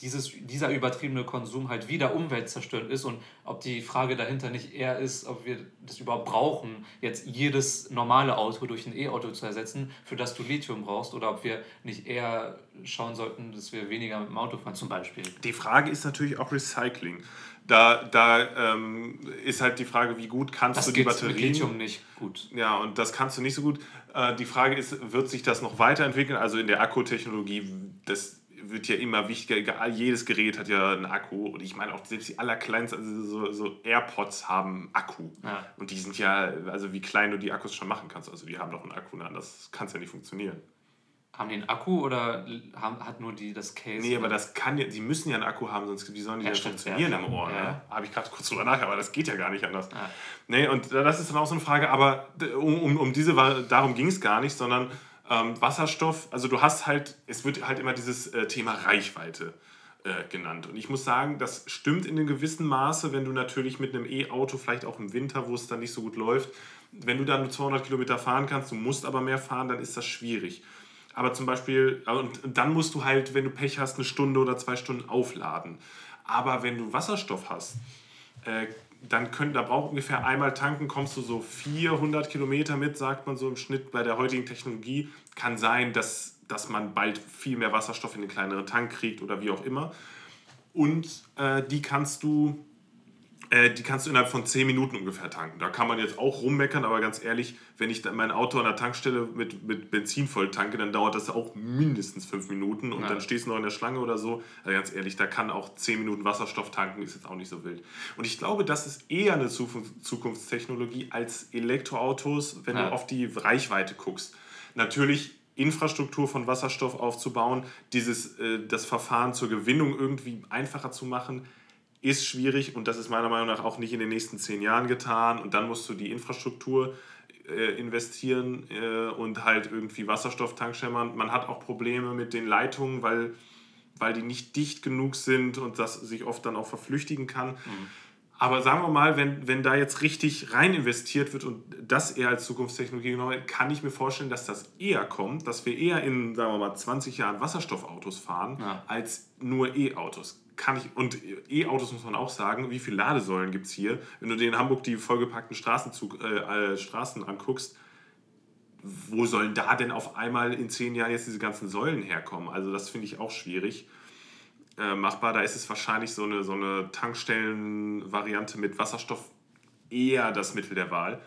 S4: dieses, dieser übertriebene Konsum halt wieder umweltzerstörend ist und ob die Frage dahinter nicht eher ist, ob wir das überhaupt brauchen, jetzt jedes normale Auto durch ein E-Auto zu ersetzen, für das du Lithium brauchst, oder ob wir nicht eher schauen sollten, dass wir weniger mit dem Auto fahren, zum Beispiel.
S3: Die Frage ist natürlich auch Recycling. Da, da ähm, ist halt die Frage, wie gut kannst
S4: Das
S3: du die
S4: mit
S3: Batterien...
S4: Lithium nicht gut.
S3: Ja, und das kannst du nicht so gut. Äh, die Frage ist, wird sich das noch weiterentwickeln? Also in der Akkutechnologie, das wird ja immer wichtiger. Egal, Jedes Gerät hat ja einen Akku. Und ich meine auch selbst die allerkleinsten, also so, so AirPods haben Akku.
S4: Ja.
S3: Und die sind ja, also wie klein du die Akkus schon machen kannst. Also die haben doch einen Akku, na, das kann ja nicht funktionieren.
S4: Haben die einen Akku oder haben, hat nur die das Case?
S3: Nee, aber das kann ja, die müssen ja einen Akku haben, sonst wie sollen die
S4: Ja,
S3: denn funktionieren
S4: ja,
S3: im Ohr?
S4: ja.
S3: Ne? Habe ich gerade kurz drüber nachgedacht, aber das geht ja gar nicht anders.
S4: Ja.
S3: Nee, und das ist dann auch so eine Frage, aber um, um, um diese, war- darum ging es gar nicht, sondern ähm, Wasserstoff, also du hast halt, es wird halt immer dieses äh, Thema Reichweite äh, genannt. Und ich muss sagen, das stimmt in einem gewissen Maße, wenn du natürlich mit einem E-Auto, vielleicht auch im Winter, wo es dann nicht so gut läuft, wenn du dann nur 200 Kilometer fahren kannst, du musst aber mehr fahren, dann ist das schwierig. Aber zum Beispiel, äh, und dann musst du halt, wenn du Pech hast, eine Stunde oder zwei Stunden aufladen. Aber wenn du Wasserstoff hast, äh, dann können, da braucht ungefähr einmal tanken, kommst du so 400 Kilometer mit, sagt man so im Schnitt bei der heutigen Technologie. Kann sein, dass, dass man bald viel mehr Wasserstoff in den kleineren Tank kriegt oder wie auch immer. Und äh, die kannst du äh, die kannst du innerhalb von 10 Minuten ungefähr tanken. Da kann man jetzt auch rummeckern, aber ganz ehrlich, wenn ich mein Auto an der Tankstelle mit, mit Benzin voll tanke, dann dauert das auch mindestens 5 Minuten und
S4: Ja.
S3: dann stehst du noch in der Schlange oder so. Also ganz ehrlich, da kann auch 10 Minuten Wasserstoff tanken, ist jetzt auch nicht so wild. Und ich glaube, das ist eher eine Zukunft- Zukunftstechnologie als Elektroautos, wenn
S4: Ja.
S3: du auf die Reichweite guckst. Natürlich Infrastruktur von Wasserstoff aufzubauen, dieses, äh, das Verfahren zur Gewinnung irgendwie einfacher zu machen, ist schwierig und das ist meiner Meinung nach auch nicht in den nächsten zehn Jahren getan. Und dann musst du die Infrastruktur äh, investieren äh, und halt irgendwie Wasserstofftankstellen. Man, man hat auch Probleme mit den Leitungen, weil, weil die nicht dicht genug sind und das sich oft dann auch verflüchtigen kann. Aber sagen wir mal, wenn, wenn da jetzt richtig rein investiert wird und das eher als Zukunftstechnologie genommen wird, kann ich mir vorstellen, dass das eher kommt, dass wir eher in, sagen wir mal, 20 Jahren Wasserstoffautos fahren,
S4: Ja.
S3: als nur E-Autos. Kann ich, und E-Autos muss man auch sagen, wie viele Ladesäulen gibt es hier? Wenn du dir in Hamburg die vollgepackten Straßenzug, äh, Straßen anguckst, wo sollen da denn auf einmal in zehn Jahren jetzt diese ganzen Säulen herkommen? Also das finde ich auch schwierig äh, machbar. Da ist es wahrscheinlich so eine, so eine Tankstellen-Variante mit Wasserstoff eher das Mittel der Wahl.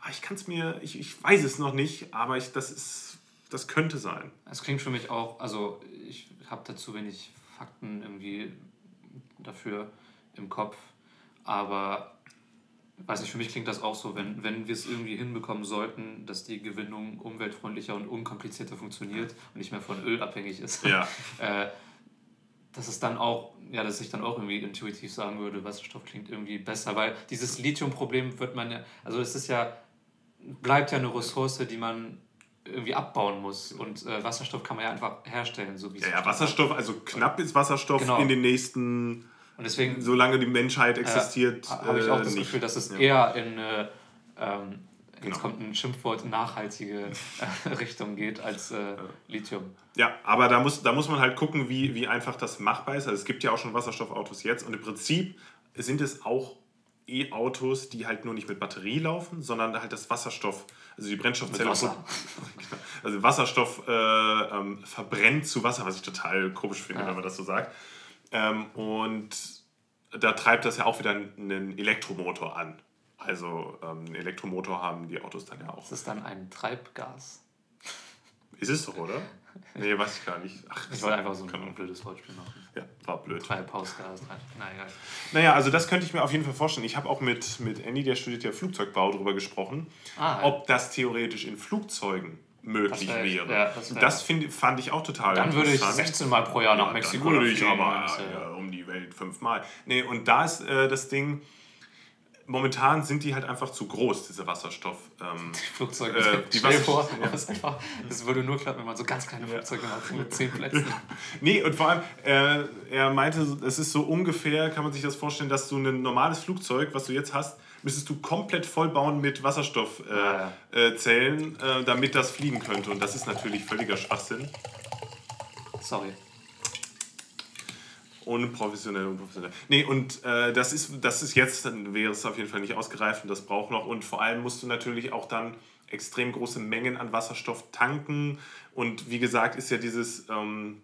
S3: Aber ich kann es mir, ich, ich weiß es noch nicht, aber ich, das, ist, das könnte sein.
S4: Es klingt für mich auch, also ich habe dazu wenig Fakten irgendwie dafür im Kopf, aber weiß nicht, für mich klingt das auch so, wenn, wenn wir es irgendwie hinbekommen sollten, dass die Gewinnung umweltfreundlicher und unkomplizierter funktioniert und nicht mehr von Öl abhängig ist,
S3: Ja.
S4: äh, dass es dann auch, ja, dass ich dann auch irgendwie intuitiv sagen würde, Wasserstoff klingt irgendwie besser, weil dieses Lithium-Problem wird man ja, also es ist ja bleibt ja eine Ressource, die man irgendwie abbauen muss. Und äh, Wasserstoff kann man ja einfach herstellen, so wie es
S3: Ja, ja. Wasserstoff, also knapp ist Wasserstoff
S4: Genau.
S3: in den nächsten,
S4: Und deswegen
S3: solange die Menschheit existiert,
S4: äh, habe ich auch
S3: äh,
S4: das
S3: nicht.
S4: Gefühl, dass es
S3: Ja.
S4: eher in äh, ähm, jetzt
S3: Genau.
S4: kommt ein Schimpfwort nachhaltige äh, Richtung geht als äh, Lithium.
S3: Ja, aber da muss, da muss man halt gucken, wie, wie einfach das machbar ist. Also es gibt ja auch schon Wasserstoffautos jetzt und im Prinzip sind es auch E-Autos, die halt nur nicht mit Batterie laufen, sondern halt das Wasserstoff, also die Brennstoffzelle.
S4: Wasser.
S3: Also Wasserstoff äh, ähm, verbrennt zu Wasser, was ich total komisch finde,
S4: Ja.
S3: wenn man das so sagt. Ähm, und da treibt das ja auch wieder einen Elektromotor an. Also ähm, einen Elektromotor haben die Autos dann ja auch.
S4: Das ist dann ein Treibgas.
S3: Ist es doch, oder? Nee, weiß ich gar nicht. Ach,
S4: Ich wollte einfach so ein blödes Wortspiel machen.
S3: Ja, war blöd.
S4: Treibhausgas. Na egal.
S3: Naja, also das könnte ich mir auf jeden Fall vorstellen. Ich habe auch mit, mit Andy, der studiert ja Flugzeugbau, darüber gesprochen,
S4: Ah, ja.
S3: ob das theoretisch in Flugzeugen möglich
S4: Das
S3: wäre.
S4: ja, das
S3: find, fand ich auch total
S4: Dann würde ich
S3: interessant.
S4: 16 Mal pro Jahr nach
S3: Ja,
S4: Mexiko
S3: dann würde ich aber
S4: ja-
S3: ja, um die Welt fünfmal. Nee, und da ist äh, das Ding, momentan sind die halt einfach zu groß, diese Wasserstoff. Ähm,
S4: Flugzeuge.
S3: Äh, die Wasser-
S4: vor,
S3: ja.
S4: das, einfach, das würde nur klappen, wenn man so ganz kleine Flugzeuge hat mit 10 Plätzen.
S3: Nee, und vor allem, äh, er meinte, es ist so ungefähr, kann man sich das vorstellen, dass du ein normales Flugzeug, was du jetzt hast, müsstest du komplett vollbauen mit Wasserstoffzellen,
S4: Ah,
S3: äh, äh, Zellen, äh, damit das fliegen könnte. Und das ist natürlich völliger Schwachsinn.
S4: Sorry.
S3: Unprofessionell, unprofessionell. Nee, und äh, das, ist, das ist jetzt, dann wäre es auf jeden Fall nicht ausgereift und das braucht noch. Und vor allem musst du natürlich auch dann extrem große Mengen an Wasserstoff tanken. Und wie gesagt, ist ja dieses, ähm,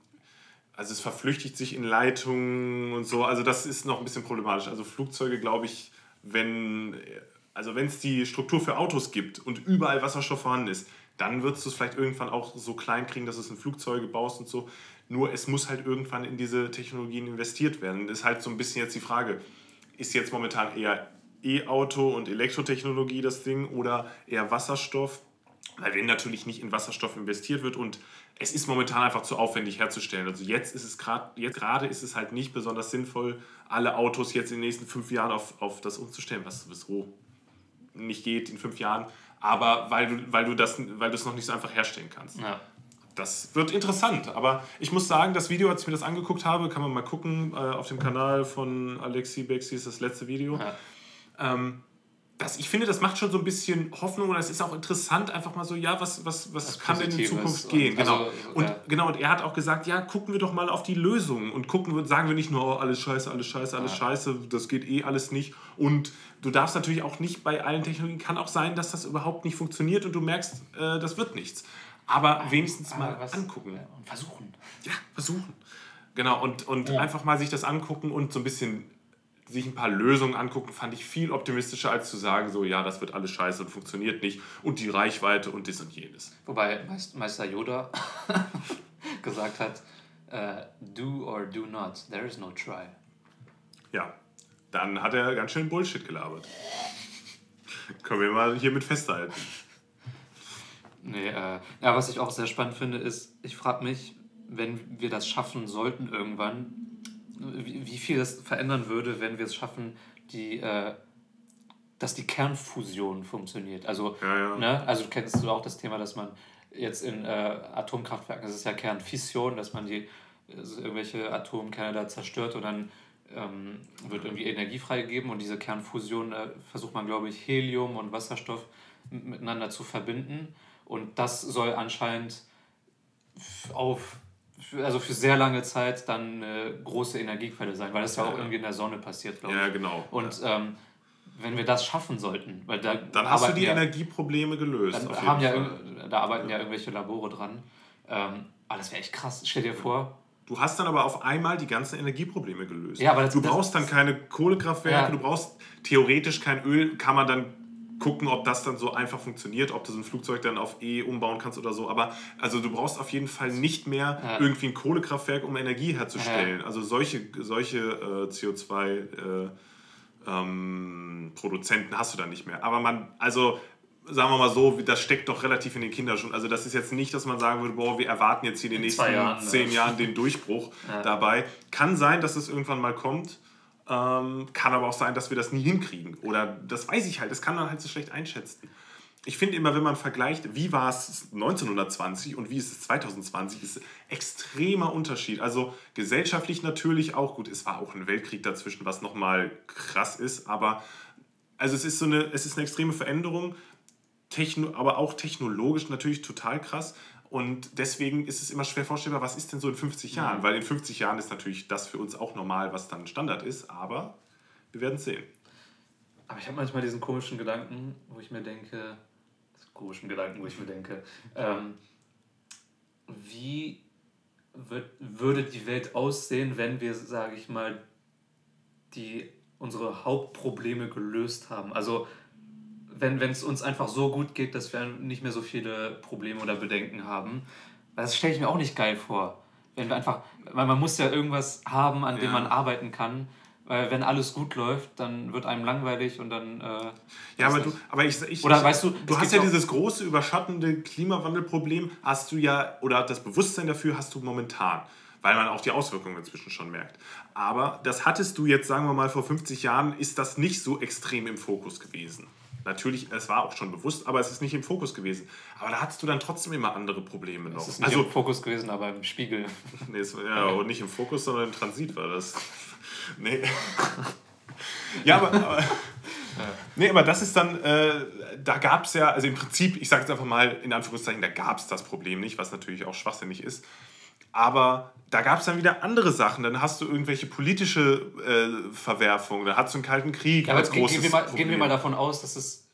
S3: also es verflüchtigt sich in Leitungen und so. Also das ist noch ein bisschen problematisch. Also Flugzeuge, glaube ich, wenn, also wenn es die Struktur für Autos gibt und überall Wasserstoff vorhanden ist, dann würdest du es vielleicht irgendwann auch so klein kriegen, dass du es in Flugzeuge baust und so. Nur es muss halt irgendwann in diese Technologien investiert werden. Das ist halt so ein bisschen jetzt die Frage, ist jetzt momentan eher E-Auto und Elektrotechnologie das Ding oder eher Wasserstoff? Weil wenn natürlich nicht in Wasserstoff investiert wird und es ist momentan einfach zu aufwendig herzustellen. Also jetzt ist es gerade, jetzt gerade ist es halt nicht besonders sinnvoll, alle Autos jetzt in den nächsten fünf Jahren auf, auf das umzustellen, was sowieso nicht geht in fünf Jahren. Aber weil du, weil du das, weil du es noch nicht so einfach herstellen kannst.
S4: Ja.
S3: Das wird interessant, aber ich muss sagen, das Video, als ich mir das angeguckt habe, kann man mal gucken, äh, auf dem Kanal von Alexi Bexi ist das letzte Video.
S4: Ja.
S3: Ähm, das, ich finde, das macht schon so ein bisschen Hoffnung und es ist auch interessant, einfach mal so, ja, was, was, was kann denn in Zukunft
S4: und
S3: gehen? Genau.
S4: also,
S3: und,
S4: ja.
S3: genau, und er hat auch gesagt, ja, gucken wir doch mal auf die Lösungen und gucken, wir- sagen wir nicht nur, oh, alles scheiße, alles scheiße, alles
S4: Ja.
S3: scheiße, das geht eh alles nicht. Und du darfst natürlich auch nicht bei allen Technologien, kann auch sein, dass das überhaupt nicht funktioniert und du merkst, äh, das wird nichts. Aber wenigstens mal
S4: Aber was-
S3: angucken.
S4: Ja, und versuchen.
S3: Ja, versuchen. Genau, und, und einfach mal sich das angucken und so ein bisschen sich ein paar Lösungen angucken, fand ich viel optimistischer, als zu sagen, so, ja, das wird alles scheiße und funktioniert nicht und die Reichweite und dies und jenes.
S4: Wobei Meist- Meister Yoda gesagt hat, äh, do or do not, there is no try.
S3: Ja, dann hat er ganz schön Bullshit gelabert. Können wir mal hiermit festhalten.
S4: Nee, äh, ja, was ich auch sehr spannend finde, ist, ich frage mich, wenn wir das schaffen sollten irgendwann, wie, wie viel das verändern würde, wenn wir es schaffen, die, äh, dass die Kernfusion funktioniert. Also,
S3: Ja, ja.
S4: Ne? also du kennst du auch das Thema, dass man jetzt in äh, Atomkraftwerken, das ist ja Kernfission, dass man die also irgendwelche Atomkerne da zerstört und dann ähm, wird irgendwie Energie freigegeben und diese Kernfusion äh, versucht man, glaube ich, Helium und Wasserstoff miteinander zu verbinden und das soll anscheinend auf für, also für sehr lange Zeit dann eine große Energiequelle sein, weil das ja,
S3: Ja,
S4: auch
S3: ja.
S4: irgendwie in der Sonne passiert, glaube ich.
S3: Ja, genau.
S4: Und ähm, wenn wir das schaffen sollten, weil da
S3: Dann hast du die
S4: ja-
S3: Energieprobleme gelöst.
S4: dann haben ja, da arbeiten ja irgendwelche Labore dran. Ähm, aber das wäre echt krass. Stell dir vor,
S3: Du hast dann aber auf einmal die ganzen Energieprobleme gelöst.
S4: Ja, aber das-
S3: du
S4: das-
S3: brauchst dann keine Kohlekraftwerke,
S4: Ja.
S3: du brauchst theoretisch kein Öl, kann man dann gucken, ob das dann so einfach funktioniert, ob du so ein Flugzeug dann auf E umbauen kannst oder so. Aber also du brauchst auf jeden Fall nicht mehr
S4: Ja.
S3: irgendwie ein Kohlekraftwerk, um Energie herzustellen. Also solche, solche äh, CO2 äh, ähm, Produzenten hast du dann nicht mehr. Aber man, also sagen wir mal so, das steckt doch relativ in den Kinderschuhen. Also das ist jetzt nicht, dass man sagen würde, boah, wir erwarten jetzt hier in den nächsten
S4: Jahren, ne?
S3: zehn Jahren den Durchbruch
S4: Ja.
S3: dabei. Kann sein, dass es irgendwann mal kommt. Ähm, kann aber auch sein, dass wir das nie hinkriegen. Oder das weiß ich halt, das kann man halt so schlecht einschätzen. ich finde immer, wenn man vergleicht, wie war es 1920 und wie ist es 2020, ist extremer Unterschied. Also gesellschaftlich natürlich auch, gut, es war auch ein Weltkrieg dazwischen, was nochmal krass ist, aber also es ist so eine, es ist eine extreme Veränderung, techno, aber auch technologisch natürlich total krass. Und deswegen ist es immer schwer vorstellbar, was ist denn so in 50 Jahren?
S4: Mhm.
S3: Weil in 50 Jahren ist natürlich das für uns auch normal, was dann Standard ist, aber wir werden es sehen.
S4: Aber ich habe manchmal diesen komischen Gedanken, wo ich mir denke, komischen Gedanken, wo ich mir denke, ähm, wie wird, würde die Welt aussehen, wenn wir, sage ich mal, die, unsere Hauptprobleme gelöst haben? Also wenn es uns einfach so gut geht, dass wir nicht mehr so viele Probleme oder Bedenken haben. Das stelle ich mir auch nicht geil vor. Wenn wir einfach, weil man muss ja irgendwas haben, an dem
S3: Ja.
S4: man arbeiten kann. Weil wenn alles gut läuft, dann wird einem langweilig und dann. Äh,
S3: Ja, aber
S4: nicht.
S3: du, aber ich, ich
S4: Oder
S3: ich,
S4: weißt du,
S3: du hast ja dieses große überschattende Klimawandelproblem, hast du ja, oder das Bewusstsein dafür hast du momentan, weil man auch die Auswirkungen inzwischen schon merkt. Aber das hattest du jetzt, sagen wir mal, vor 50 Jahren, ist das nicht so extrem im Fokus gewesen. Natürlich, es war auch schon bewusst, aber es ist nicht im Fokus gewesen. Aber da hattest du dann trotzdem immer andere Probleme noch.
S4: Das ist nicht
S3: also,
S4: im Fokus gewesen, aber im Spiegel.
S3: nee, es, ja, und nicht im Fokus, sondern im Transit war das. Nee. Ja, aber, aber, nee, aber das ist dann, äh, da gab es ja, also im Prinzip, ich sage jetzt einfach mal in Anführungszeichen, da gab es das Problem nicht, was natürlich auch schwachsinnig ist. Aber da gab es dann wieder andere Sachen. Dann hast du irgendwelche politische äh, Verwerfungen, dann hast du einen Kalten Krieg
S4: Ja, aber
S3: als
S4: gehen,
S3: großes
S4: gehen, wir mal,
S3: Problem.
S4: gehen wir mal davon aus, dass es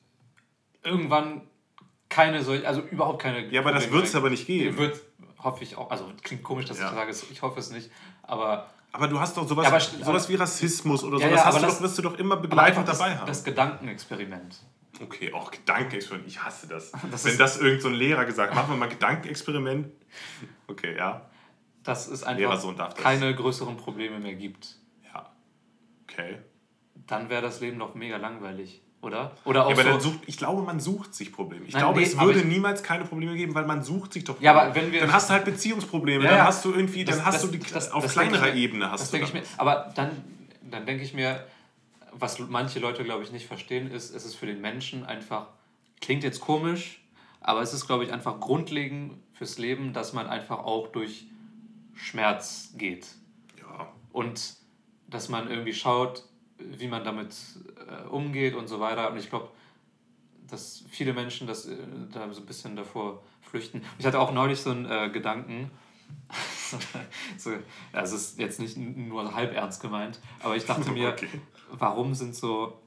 S4: irgendwann keine solche, also überhaupt keine.
S3: Ja, aber das wird's
S4: mehr
S3: aber nicht geben.
S4: Wird, hoffe ich auch. Also klingt komisch, dass
S3: Ja.
S4: ich sage, ich hoffe es nicht. Aber,
S3: aber du hast doch sowas,
S4: Ja, aber-
S3: sowas wie Rassismus oder
S4: Ja,
S3: sowas,
S4: ja,
S3: hast du
S4: das-
S3: doch, wirst du doch immer begleitend
S4: einfach das,
S3: dabei haben.
S4: das Gedankenexperiment.
S3: Okay, auch Gedankenexperiment. Ich hasse das.
S4: Das
S3: Wenn das irgendein so ein Lehrer gesagt hat, machen wir mal Gedankenexperiment. Okay, ja.
S4: Dass es einfach
S3: das.
S4: keine größeren Probleme mehr gibt.
S3: Ja. Okay.
S4: Dann wäre das Leben doch mega langweilig, oder? Oder auch
S3: Ja, aber
S4: so,
S3: dann sucht, ich glaube, man sucht sich Probleme. Ich
S4: Nein,
S3: glaube,
S4: nee,
S3: es würde niemals keine Probleme geben, weil man sucht sich doch
S4: Ja,
S3: Probleme.
S4: aber wenn wir-
S3: dann hast du halt Beziehungsprobleme,
S4: Ja,
S3: dann
S4: ja.
S3: hast du irgendwie, dann
S4: Das-
S3: hast
S4: das-
S3: du die,
S4: das-
S3: auf
S4: das
S3: kleinerer Ebene hast
S4: das
S3: du
S4: denke ich
S3: dann
S4: mir. Aber dann, dann denke ich mir, was manche Leute, glaube ich, nicht verstehen, ist, es ist für den Menschen einfach, klingt jetzt komisch, aber es ist, glaube ich, einfach grundlegend fürs Leben, dass man einfach auch durch Schmerz geht.
S3: Ja.
S4: Und dass man irgendwie schaut, wie man damit äh, umgeht und so weiter. Und ich glaube, dass viele Menschen das äh, da so ein bisschen davor flüchten. Ich hatte auch neulich so einen äh, Gedanken, so, ja, es ist jetzt nicht nur halb ernst gemeint, aber ich dachte mir,
S3: Okay.
S4: warum sind so,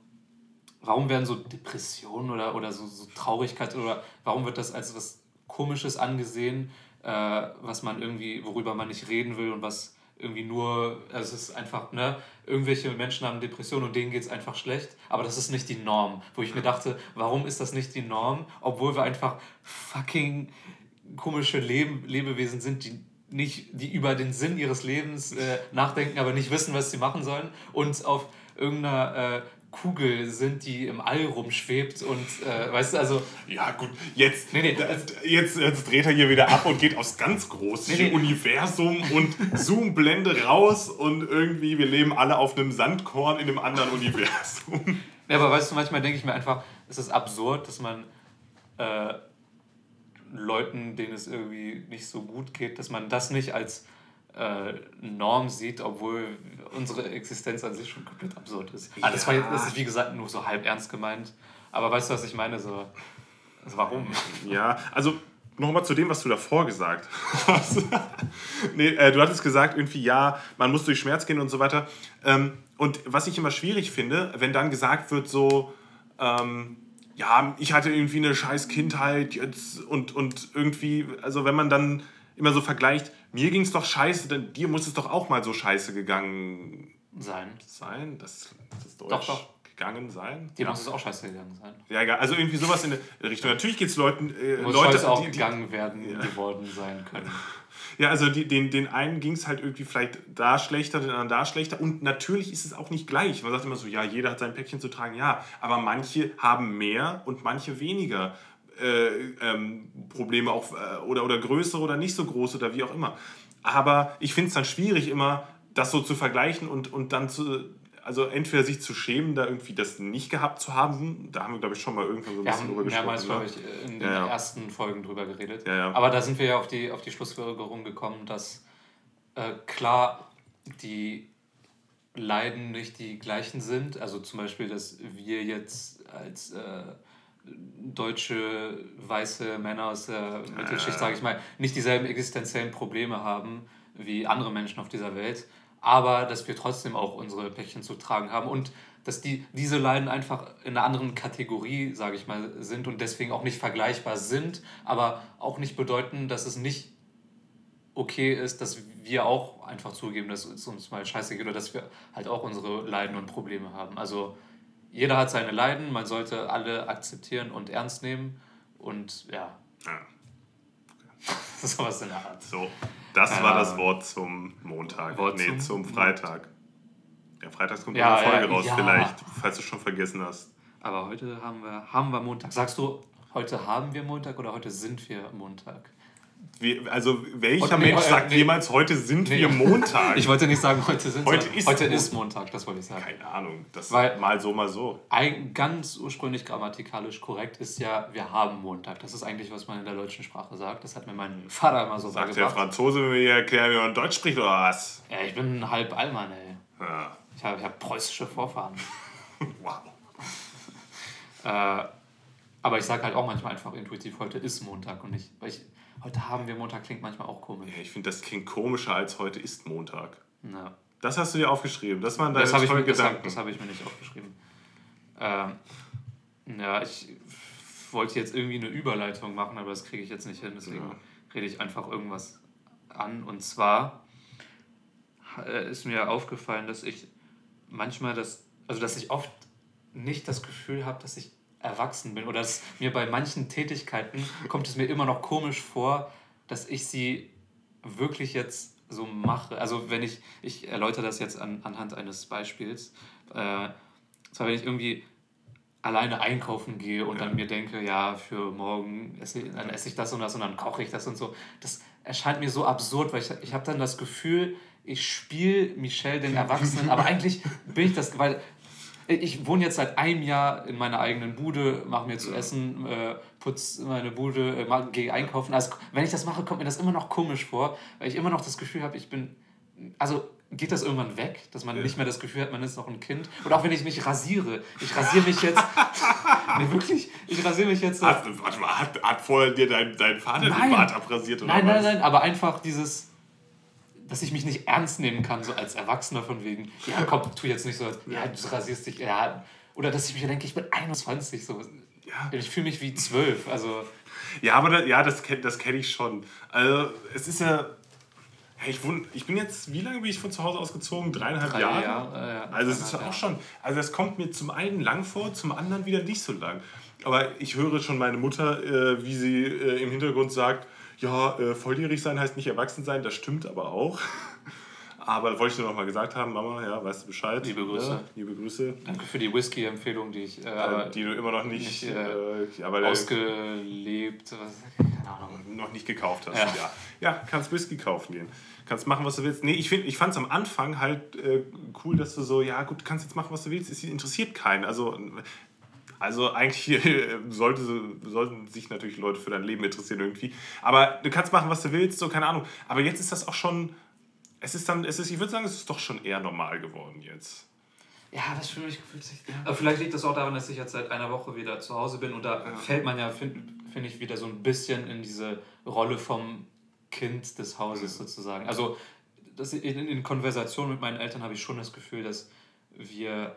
S4: warum werden so Depressionen oder, oder so, so Traurigkeit oder warum wird das als was Komisches angesehen, äh, was man irgendwie, worüber man nicht reden will und was irgendwie nur, also es ist einfach, ne, irgendwelche Menschen haben Depressionen und denen geht es einfach schlecht, aber das ist nicht die Norm. Wo ich mir dachte, warum ist das nicht die Norm, obwohl wir einfach fucking komische Leben, Lebewesen sind, die nicht, die über den Sinn ihres Lebens äh, nachdenken, aber nicht wissen, was sie machen sollen und auf irgendeiner äh, Kugel sind, die im All rumschwebt und äh, weißt du, also
S3: Ja, gut, jetzt,
S4: Nee, nee,
S3: jetzt, jetzt dreht er hier wieder ab und geht aufs ganz große
S4: nee.
S3: Universum und Zoom-Blende raus und irgendwie, wir leben alle auf einem Sandkorn in einem anderen Universum.
S4: Ja, aber weißt du, manchmal denke ich mir einfach, es ist absurd, dass man äh, Leuten, denen es irgendwie nicht so gut geht, dass man das nicht als äh, Norm sieht, obwohl unsere Existenz an sich schon komplett absurd ist. Ah, das, war
S3: Ja.
S4: jetzt, das ist wie gesagt nur so halb ernst gemeint. Aber weißt du, was ich meine? So, also warum?
S3: Ja, also nochmal zu dem, was du davor gesagt hast. nee, äh, du hattest gesagt, irgendwie, ja, man muss durch Schmerz gehen und so weiter. Ähm, und was ich immer schwierig finde, wenn dann gesagt wird, so, ähm, ja, ich hatte irgendwie eine scheiß Kindheit jetzt und, und irgendwie, also wenn man dann immer so vergleicht, mir ging es doch scheiße, denn dir muss es doch auch mal so scheiße gegangen
S4: Sein.
S3: sein. Das, das ist Deutsch.
S4: Doch, doch.
S3: Gegangen sein.
S4: Dir muss es auch scheiße gegangen sein.
S3: Ja, egal. Also irgendwie sowas in der Richtung. Natürlich geht es Leuten, äh,
S4: Muss
S3: Leute,
S4: scheiße auch
S3: die, die,
S4: gegangen werden, geworden sein können.
S3: Ja, also die, den, den einen ging es halt irgendwie vielleicht da schlechter, den anderen da schlechter. Und natürlich ist es auch nicht gleich. Man sagt immer so, ja, jeder hat sein Päckchen zu tragen, ja. Aber manche haben mehr und manche weniger äh, ähm, Probleme auch äh, oder, oder größere oder nicht so große oder wie auch immer. Aber ich finde es dann schwierig, immer das so zu vergleichen und, und dann zu, also entweder sich zu schämen, da irgendwie das nicht gehabt zu haben, da haben wir, glaube ich, schon mal irgendwann so ein
S4: Wir
S3: bisschen drüber
S4: mehrmals,
S3: gesprochen.
S4: glaube
S3: ne?
S4: ich, in den
S3: Ja, ja.
S4: ersten Folgen drüber geredet.
S3: Ja, ja.
S4: Aber da sind wir ja auf die, auf die Schlussfolgerung gekommen, dass äh, klar die Leiden nicht die gleichen sind. Also zum Beispiel, dass wir jetzt als äh, deutsche weiße Männer aus der Mittelschicht, sage ich mal, nicht dieselben existenziellen Probleme haben wie andere Menschen auf dieser Welt, aber dass wir trotzdem auch unsere Päckchen zu tragen haben und dass die, diese Leiden einfach in einer anderen Kategorie, sage ich mal, sind und deswegen auch nicht vergleichbar sind, aber auch nicht bedeuten, dass es nicht okay ist, dass wir auch einfach zugeben, dass es uns mal scheiße geht oder dass wir halt auch unsere Leiden und Probleme haben. Also jeder hat seine Leiden, man sollte alle akzeptieren und ernst nehmen und ja,
S3: Ja.
S4: sowas in der Art.
S3: So, das war das
S4: Ahnung.
S3: Wort zum Montag.
S4: Wort
S3: nee,
S4: zum
S3: zum, Freitag. Ja, freitags kommt
S4: Ja,
S3: eine Folge
S4: ja,
S3: raus,
S4: ja.
S3: vielleicht, falls du schon vergessen hast.
S4: Aber heute haben wir, haben wir Montag. Sagst du, heute haben wir Montag oder heute sind wir Montag?
S3: Also, welcher Mensch sagt
S4: nee.
S3: jemals, heute sind
S4: Nee.
S3: wir Montag?
S4: Ich wollte nicht sagen, heute sind
S3: Heute ist
S4: heute
S3: Montag.
S4: ist Montag, das wollte ich sagen.
S3: Keine Ahnung, das
S4: Weil-
S3: mal so, mal so.
S4: Ein, ganz ursprünglich grammatikalisch korrekt ist ja, wir haben Montag. Das ist eigentlich, was man in der deutschen Sprache sagt. Das hat mir mein Vater immer so
S3: Sagt der. Franzose, wenn wir hier erklären, wie man Deutsch spricht, oder was?
S4: Ja, ich bin halb Allmann, ey.
S3: Ja.
S4: Ich habe hab preußische Vorfahren.
S3: Wow.
S4: Äh, aber ich sage halt auch manchmal einfach intuitiv, heute ist Montag und nicht, weil ich, heute haben wir Montag klingt manchmal auch komisch.
S3: Ja, ich finde, das klingt komischer als heute ist Montag.
S4: Ja.
S3: Das hast du dir aufgeschrieben. Das waren deine
S4: Das habe ich, mir-
S3: tollen
S4: das
S3: Gedanken.
S4: das hab ich mir nicht aufgeschrieben. Ähm, ja, ich wollte jetzt irgendwie eine Überleitung machen, aber das kriege ich jetzt nicht hin, deswegen
S3: Ja.
S4: rede ich einfach irgendwas an. Und zwar äh, ist mir aufgefallen, dass ich manchmal das, also dass ich oft nicht das Gefühl habe, dass ich erwachsen bin oder dass mir bei manchen Tätigkeiten kommt es mir immer noch komisch vor, dass ich sie wirklich jetzt so mache. Also wenn ich, ich erläutere das jetzt an, anhand eines Beispiels. Äh, zwar wenn ich irgendwie alleine einkaufen gehe und dann mir denke, ja, für morgen esse, ich- dann esse ich das und das und dann koche ich das und so. Das erscheint mir so absurd, weil ich, ich habe dann das Gefühl, ich spiele Michel den Erwachsenen, aber eigentlich bin ich das, weil ich wohne jetzt seit einem Jahr in meiner eigenen Bude, mache mir zu essen, äh, putze meine Bude, äh, gehe einkaufen. Also wenn ich das mache, kommt mir das immer noch komisch vor, weil ich immer noch das Gefühl habe, ich bin, also geht das irgendwann weg, dass man nicht mehr das Gefühl hat, man ist noch ein Kind. Oder auch wenn ich mich rasiere. Ich rasiere mich jetzt, nee, wirklich, ich rasiere mich jetzt.
S3: Hat, warte mal, hat, hat vorher dir dein, dein Vater
S4: Nein.
S3: den Bart abrasiert oder
S4: Nein,
S3: was?
S4: nein, nein, aber einfach dieses, dass ich mich nicht ernst nehmen kann, so als Erwachsener von wegen, ja komm, tu jetzt nicht so, ja, du rasierst dich, ja. Oder dass ich mir denke, ich bin 21, so.
S3: Ja.
S4: Ich fühle mich wie 12, also.
S3: Ja, aber da, ja, das kenne das kenn ich schon. Also, es ist ja. Hey, ich, wohn, ich bin jetzt, wie lange bin ich von zu Hause ausgezogen? Dreieinhalb
S4: Drei
S3: Jahre?
S4: Jahre, ja,
S3: also, es ist ja auch schon. Also, es kommt mir zum einen lang vor, zum anderen wieder nicht so lang. Aber ich höre schon meine Mutter, äh, wie sie äh, im Hintergrund sagt: Ja, äh, volljährig sein heißt nicht erwachsen sein. Das stimmt aber auch. Aber da wollte ich nur noch mal gesagt haben, Mama, ja, weißt du Bescheid.
S4: Liebe Grüße.
S3: Ja, liebe Grüße.
S4: Danke für die Whisky-Empfehlung, die ich. Äh, aber
S3: die du immer noch nicht,
S4: nicht, äh,
S3: äh, aber der-
S4: ausgelebt. Was, keine Ahnung.
S3: noch nicht gekauft hast.
S4: Ja.
S3: Ja, ja. kannst Whisky kaufen gehen. Kannst machen, was du willst. Nee, ich, find- ich fand es am Anfang halt äh, cool, dass du so, ja gut, kannst jetzt machen, was du willst. Es interessiert keinen. Also, also eigentlich sollte, sollten sich natürlich Leute für dein Leben interessieren irgendwie. Aber du kannst machen, was du willst, so keine Ahnung. Aber jetzt ist das auch schon, es ist dann, es ist, ich würde sagen, es ist doch schon eher normal geworden jetzt.
S4: Ja, das für mich gefühlt sich. Aber vielleicht liegt das auch daran, dass ich jetzt seit einer Woche wieder zu Hause bin und da fällt man ja, finde find ich, wieder so ein bisschen in diese Rolle vom Kind des Hauses sozusagen. Also das in, in Konversationen mit meinen Eltern habe ich schon das Gefühl, dass wir,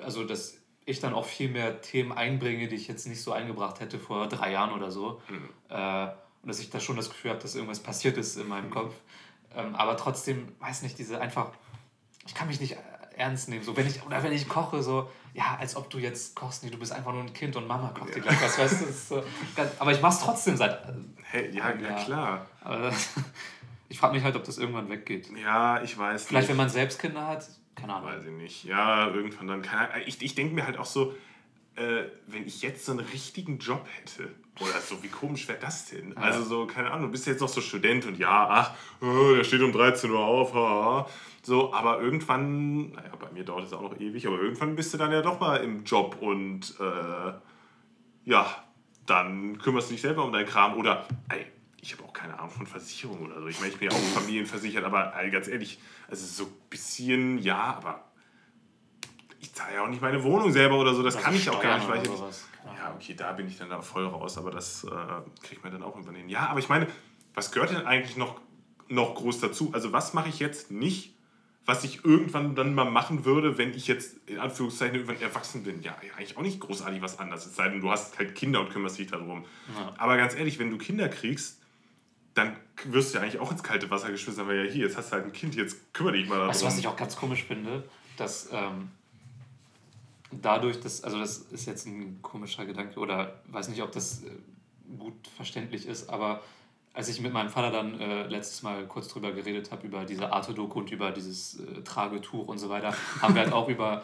S4: also dass ich dann auch viel mehr Themen einbringe, die ich jetzt nicht so eingebracht hätte vor drei Jahren oder so. Äh, und dass ich da schon das Gefühl habe, dass irgendwas passiert ist in meinem Kopf. Ähm, aber trotzdem, weiß nicht, diese einfach, ich kann mich nicht äh, ernst nehmen. So, wenn ich, oder wenn ich koche, so, ja, als ob du jetzt kochst, nee, du bist einfach nur ein Kind und Mama kocht dir gleich was, weißt du? das So, ganz, aber ich mach's trotzdem seit.
S3: Hey, ja, ja,
S4: Ja.
S3: klar.
S4: Aber ich frage mich halt, ob das irgendwann weggeht.
S3: Ja, ich weiß
S4: Vielleicht,
S3: nicht.
S4: wenn man selbst Kinder hat, keine Ahnung.
S3: Weiß ich nicht. Ja, irgendwann dann. Keine, ich ich denke mir halt auch so, äh, wenn ich jetzt so einen richtigen Job hätte, oder so, wie komisch wäre das denn? Also so, keine Ahnung, du bist jetzt noch so Student und ja, ach, äh, der steht um 13 Uhr auf, haha. so, aber irgendwann, naja, bei mir dauert es auch noch ewig, aber irgendwann bist du dann ja doch mal im Job und äh, ja, dann kümmerst du dich selber um deinen Kram oder, ey, ich habe auch keine Ahnung von Versicherung oder so. Ich meine, ich bin ja auch familienversichert, aber ey, ganz ehrlich, also so ein bisschen, ja, aber ich zahle ja auch nicht meine Wohnung selber oder so, das
S4: Oder
S3: kann ich auch gar nicht, weil ich ja, okay, da bin ich dann da voll raus, aber das äh, kriegt man dann auch irgendwann hin. Ja, aber ich meine, was gehört denn eigentlich noch, noch groß dazu? Also was mache ich jetzt nicht, was ich irgendwann dann mal machen würde, wenn ich jetzt in Anführungszeichen irgendwann erwachsen bin? Ja, ja eigentlich auch nicht großartig was anderes. Es sei denn, du hast halt Kinder und kümmerst dich darum.
S4: Ja.
S3: Aber ganz ehrlich, wenn du Kinder kriegst, dann wirst du ja eigentlich auch ins kalte Wasser geschmissen, weil ja hier, jetzt hast du halt ein Kind, jetzt kümmere dich mal darum.
S4: Weißt du, was ich auch ganz komisch finde? Dass ähm, dadurch, dass, also das ist jetzt ein komischer Gedanke oder weiß nicht, ob das äh, gut verständlich ist, aber als ich mit meinem Vater dann äh, letztes Mal kurz drüber geredet habe, über diese Arte-Doku und über dieses äh, Tragetuch und so weiter, haben wir halt auch über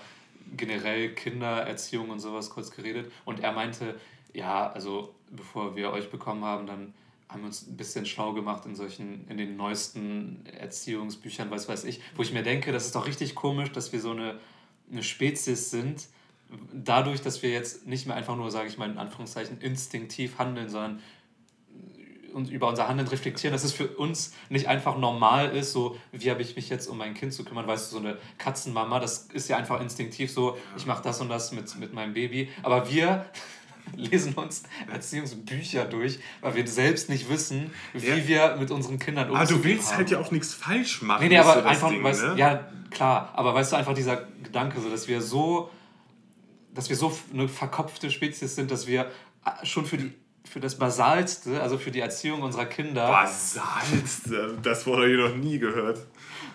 S4: generell Kindererziehung und sowas kurz geredet. Und er meinte, ja, also bevor wir euch bekommen haben, dann haben wir uns ein bisschen schlau gemacht in solchen, in den neuesten Erziehungsbüchern, was weiß ich, wo ich mir denke, das ist doch richtig komisch, dass wir so eine, eine Spezies sind, dadurch, dass wir jetzt nicht mehr einfach nur, sage ich mal in Anführungszeichen, instinktiv handeln, sondern und über unser Handeln reflektieren, dass es für uns nicht einfach normal ist, so wie habe ich mich jetzt um mein Kind zu kümmern, weißt du, so eine Katzenmama, das ist ja einfach instinktiv so, ich mache das und das mit, mit meinem Baby, aber wir lesen uns Erziehungsbücher durch, weil wir selbst nicht wissen, wie
S3: Ja.
S4: wir mit unseren Kindern
S3: aber du willst
S4: haben.
S3: halt ja auch nichts falsch machen.
S4: Nee, nee, aber einfach,
S3: Ding,
S4: weißt,
S3: ne?
S4: ja, klar, aber weißt du, einfach dieser Gedanke, so, dass wir so, dass wir so eine verkopfte Spezies sind, dass wir äh, schon für die für das Basalste, also für die Erziehung unserer Kinder,
S3: Basalste, das wurde hier noch nie gehört.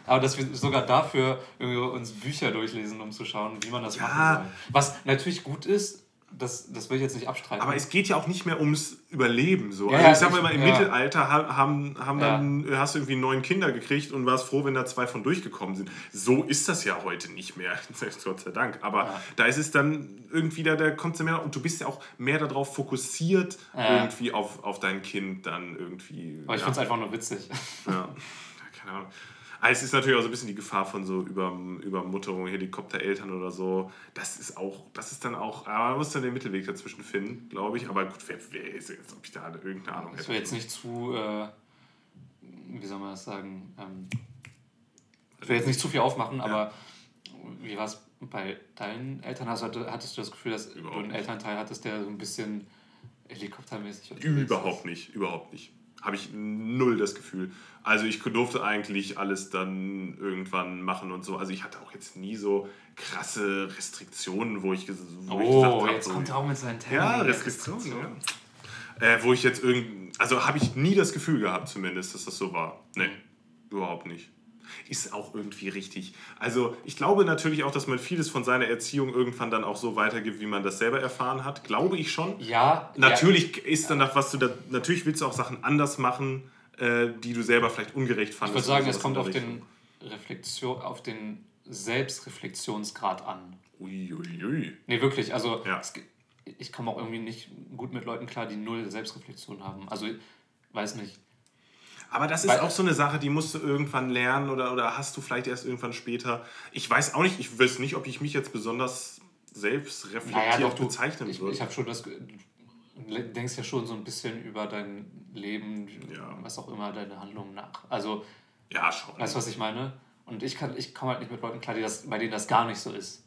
S4: aber dass wir sogar dafür irgendwie uns Bücher durchlesen, um zu schauen, wie man das
S3: Ja.
S4: machen soll. Was natürlich gut ist, das, das will ich jetzt nicht abstreiten.
S3: Aber es geht ja auch nicht mehr ums Überleben. So.
S4: Ja,
S3: also ich sag mal immer, im
S4: ja.
S3: Mittelalter ha- haben, haben
S4: Ja.
S3: dann, hast du irgendwie neun Kinder gekriegt und warst froh, wenn da zwei von durchgekommen sind. So ist das ja heute nicht mehr, Gott sei Dank. Aber da ist es dann irgendwie, da, da kommt es mehr und du bist ja auch mehr darauf fokussiert, irgendwie auf, auf dein Kind dann irgendwie.
S4: aber ich
S3: ja.
S4: finde es einfach nur witzig.
S3: Ja, keine Ahnung. Aber es ist natürlich auch so ein bisschen die Gefahr von so Über, Übermutterung, Helikoptereltern oder so. Das ist auch, das ist dann auch, aber man muss dann den Mittelweg dazwischen finden, glaube ich. Aber gut, wer, wer ist jetzt, ob ich da irgendeine Ahnung hätte.
S4: will jetzt nicht zu, äh, wie soll man das sagen, ähm, ich will jetzt nicht zu viel aufmachen, aber wie war es bei deinen Eltern? Also, hatte- hattest du das Gefühl, dass
S3: Überhaupt
S4: du einen. Elternteil hattest, der so ein bisschen helikoptermäßig
S3: Überhaupt nicht, überhaupt nicht. Habe ich null das Gefühl. Also ich durfte eigentlich alles dann irgendwann machen und so. Also ich hatte auch jetzt nie so krasse Restriktionen, wo ich, wo ich
S4: Oh,
S3: hab,
S4: jetzt
S3: so,
S4: kommt er auch mit seinen Termen.
S3: Ja, Restriktionen, ja. Äh, wo ich jetzt irgend, also habe ich nie das Gefühl gehabt zumindest, dass das so war. Nee, überhaupt nicht. Ist auch irgendwie richtig. Also ich glaube natürlich auch, dass man vieles von seiner Erziehung irgendwann dann auch so weitergibt, wie man das selber erfahren hat. Glaube ich schon.
S4: Ja,
S3: Natürlich ist danach, was du da, natürlich willst du auch Sachen anders machen, äh, die du selber vielleicht ungerecht
S4: Ich
S3: fandest.
S4: würde sagen, es kommt auf den, Reflexion, auf den Selbstreflexionsgrad an.
S3: Uiuiui.
S4: Nee, wirklich. Also
S3: Ja.
S4: es, ich komme auch irgendwie nicht gut mit Leuten klar, die null Selbstreflexion haben. Also, weiß nicht.
S3: Aber das ist
S4: Weil-
S3: auch so eine Sache, die musst du irgendwann lernen oder, oder hast du vielleicht erst irgendwann später. Ich weiß auch nicht, ich weiß nicht, ob ich mich jetzt besonders selbstreflektiert bezeichnen
S4: ich,
S3: würde.
S4: ich habe schon das. Du denkst ja schon so ein bisschen über dein Leben,
S3: Ja.
S4: was auch immer, deine Handlungen nach. Also,
S3: ja, schon.
S4: weißt du, was ich meine? Und ich, kann, ich komme halt nicht mit Leuten klar, die das, bei denen das gar nicht so ist.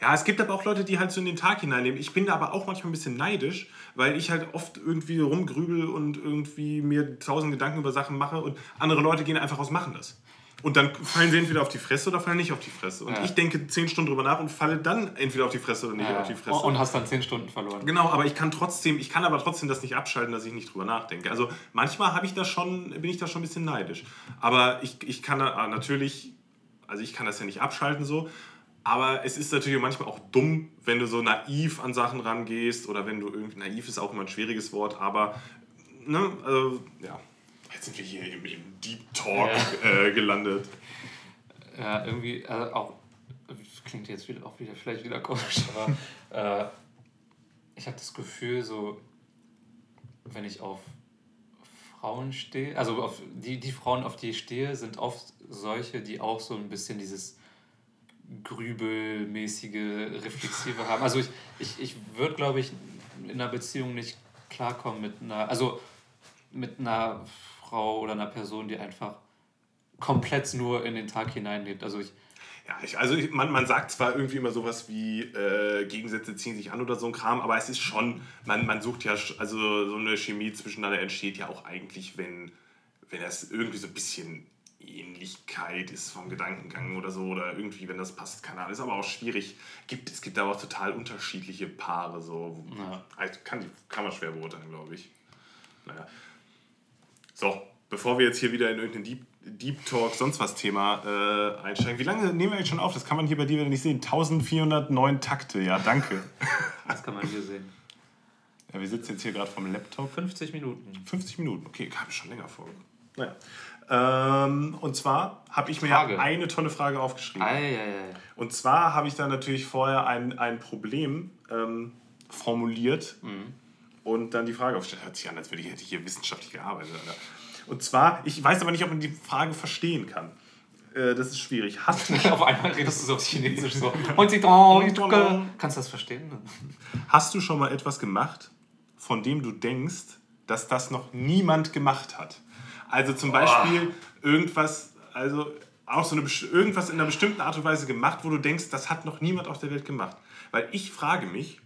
S3: Ja, es gibt aber auch Leute, die halt so in den Tag hineinleben. Ich bin da aber auch manchmal ein bisschen neidisch, weil ich halt oft irgendwie rumgrübel und irgendwie mir tausend Gedanken über Sachen mache und andere Leute gehen einfach raus, machen das. Und dann fallen sie entweder auf die Fresse oder fallen nicht auf die Fresse. Und
S4: Ja.
S3: ich denke zehn Stunden drüber nach und falle dann entweder auf die Fresse oder nicht
S4: Ja.
S3: auf die Fresse.
S4: Und hast dann zehn Stunden verloren.
S3: Genau, aber ich kann trotzdem, ich kann aber trotzdem das nicht abschalten, dass ich nicht drüber nachdenke. Also manchmal habe ich da schon, bin ich da schon ein bisschen neidisch. Aber ich, ich kann da ah, natürlich, also ich kann das ja nicht abschalten so. Aber es ist natürlich manchmal auch dumm, wenn du so naiv an Sachen rangehst oder wenn du irgendwie, naiv ist auch immer ein schwieriges Wort, aber, ne, also, ja. Jetzt sind wir hier im, im Deep Talk äh, gelandet.
S4: Ja, irgendwie äh, auch, klingt jetzt wieder, auch wieder vielleicht wieder komisch, aber äh, ich habe das Gefühl, so, wenn ich auf Frauen stehe, also auf die, die Frauen, auf die ich stehe, sind oft solche, die auch so ein bisschen dieses grübelmäßige, reflexive haben. Also ich, ich, ich würde, glaube ich, in einer Beziehung nicht klarkommen mit einer, also mit einer Frau oder einer Person, die einfach komplett nur in den Tag hineinlebt. Also ich,
S3: Ja, ich, also ich, man, man sagt zwar irgendwie immer sowas wie äh, Gegensätze ziehen sich an oder so ein Kram, aber es ist schon, man, man sucht ja, also so eine Chemie zwischeneinander entsteht ja auch eigentlich, wenn, wenn das irgendwie so ein bisschen Ähnlichkeit ist vom Gedankengang oder so oder irgendwie, wenn das passt, keine Ahnung. Ist aber auch schwierig. Gibt, es gibt aber auch total unterschiedliche Paare, so.
S4: Ja.
S3: Also kann, die- kann man schwer beurteilen, glaube ich. Naja. So, bevor wir jetzt hier wieder in irgendein Deep, Deep Talk, sonst was Thema äh, einsteigen. Wie lange nehmen wir jetzt schon auf? Das kann man hier bei dir wieder nicht sehen. 1409 Takte, ja, danke.
S4: das kann man hier sehen.
S3: ja, wir sitzen jetzt hier gerade vom Laptop.
S4: 50 Minuten.
S3: 50 Minuten, okay, habe ich schon länger vor. Naja. Ähm, und zwar habe ich mir
S4: Frage.
S3: eine tolle Frage aufgeschrieben.
S4: Eieiei.
S3: Und zwar habe ich da natürlich vorher ein, ein Problem ähm, formuliert und dann die Frage aufgestellt. Hört sich an, als würde ich, hätte ich hier wissenschaftlich gearbeitet. Alter. Und zwar, ich weiß aber nicht, ob man die Frage verstehen kann. Äh, das ist schwierig. Hast du,
S4: Auf einmal redest du so auf Chinesisch so. Kannst du das verstehen?
S3: hast du schon mal etwas gemacht, von dem du denkst, dass das noch niemand gemacht hat? Also zum Beispiel irgendwas, also auch so eine, irgendwas in einer bestimmten Art und Weise gemacht, wo du denkst, das hat noch niemand auf der Welt gemacht. Weil ich frage mich,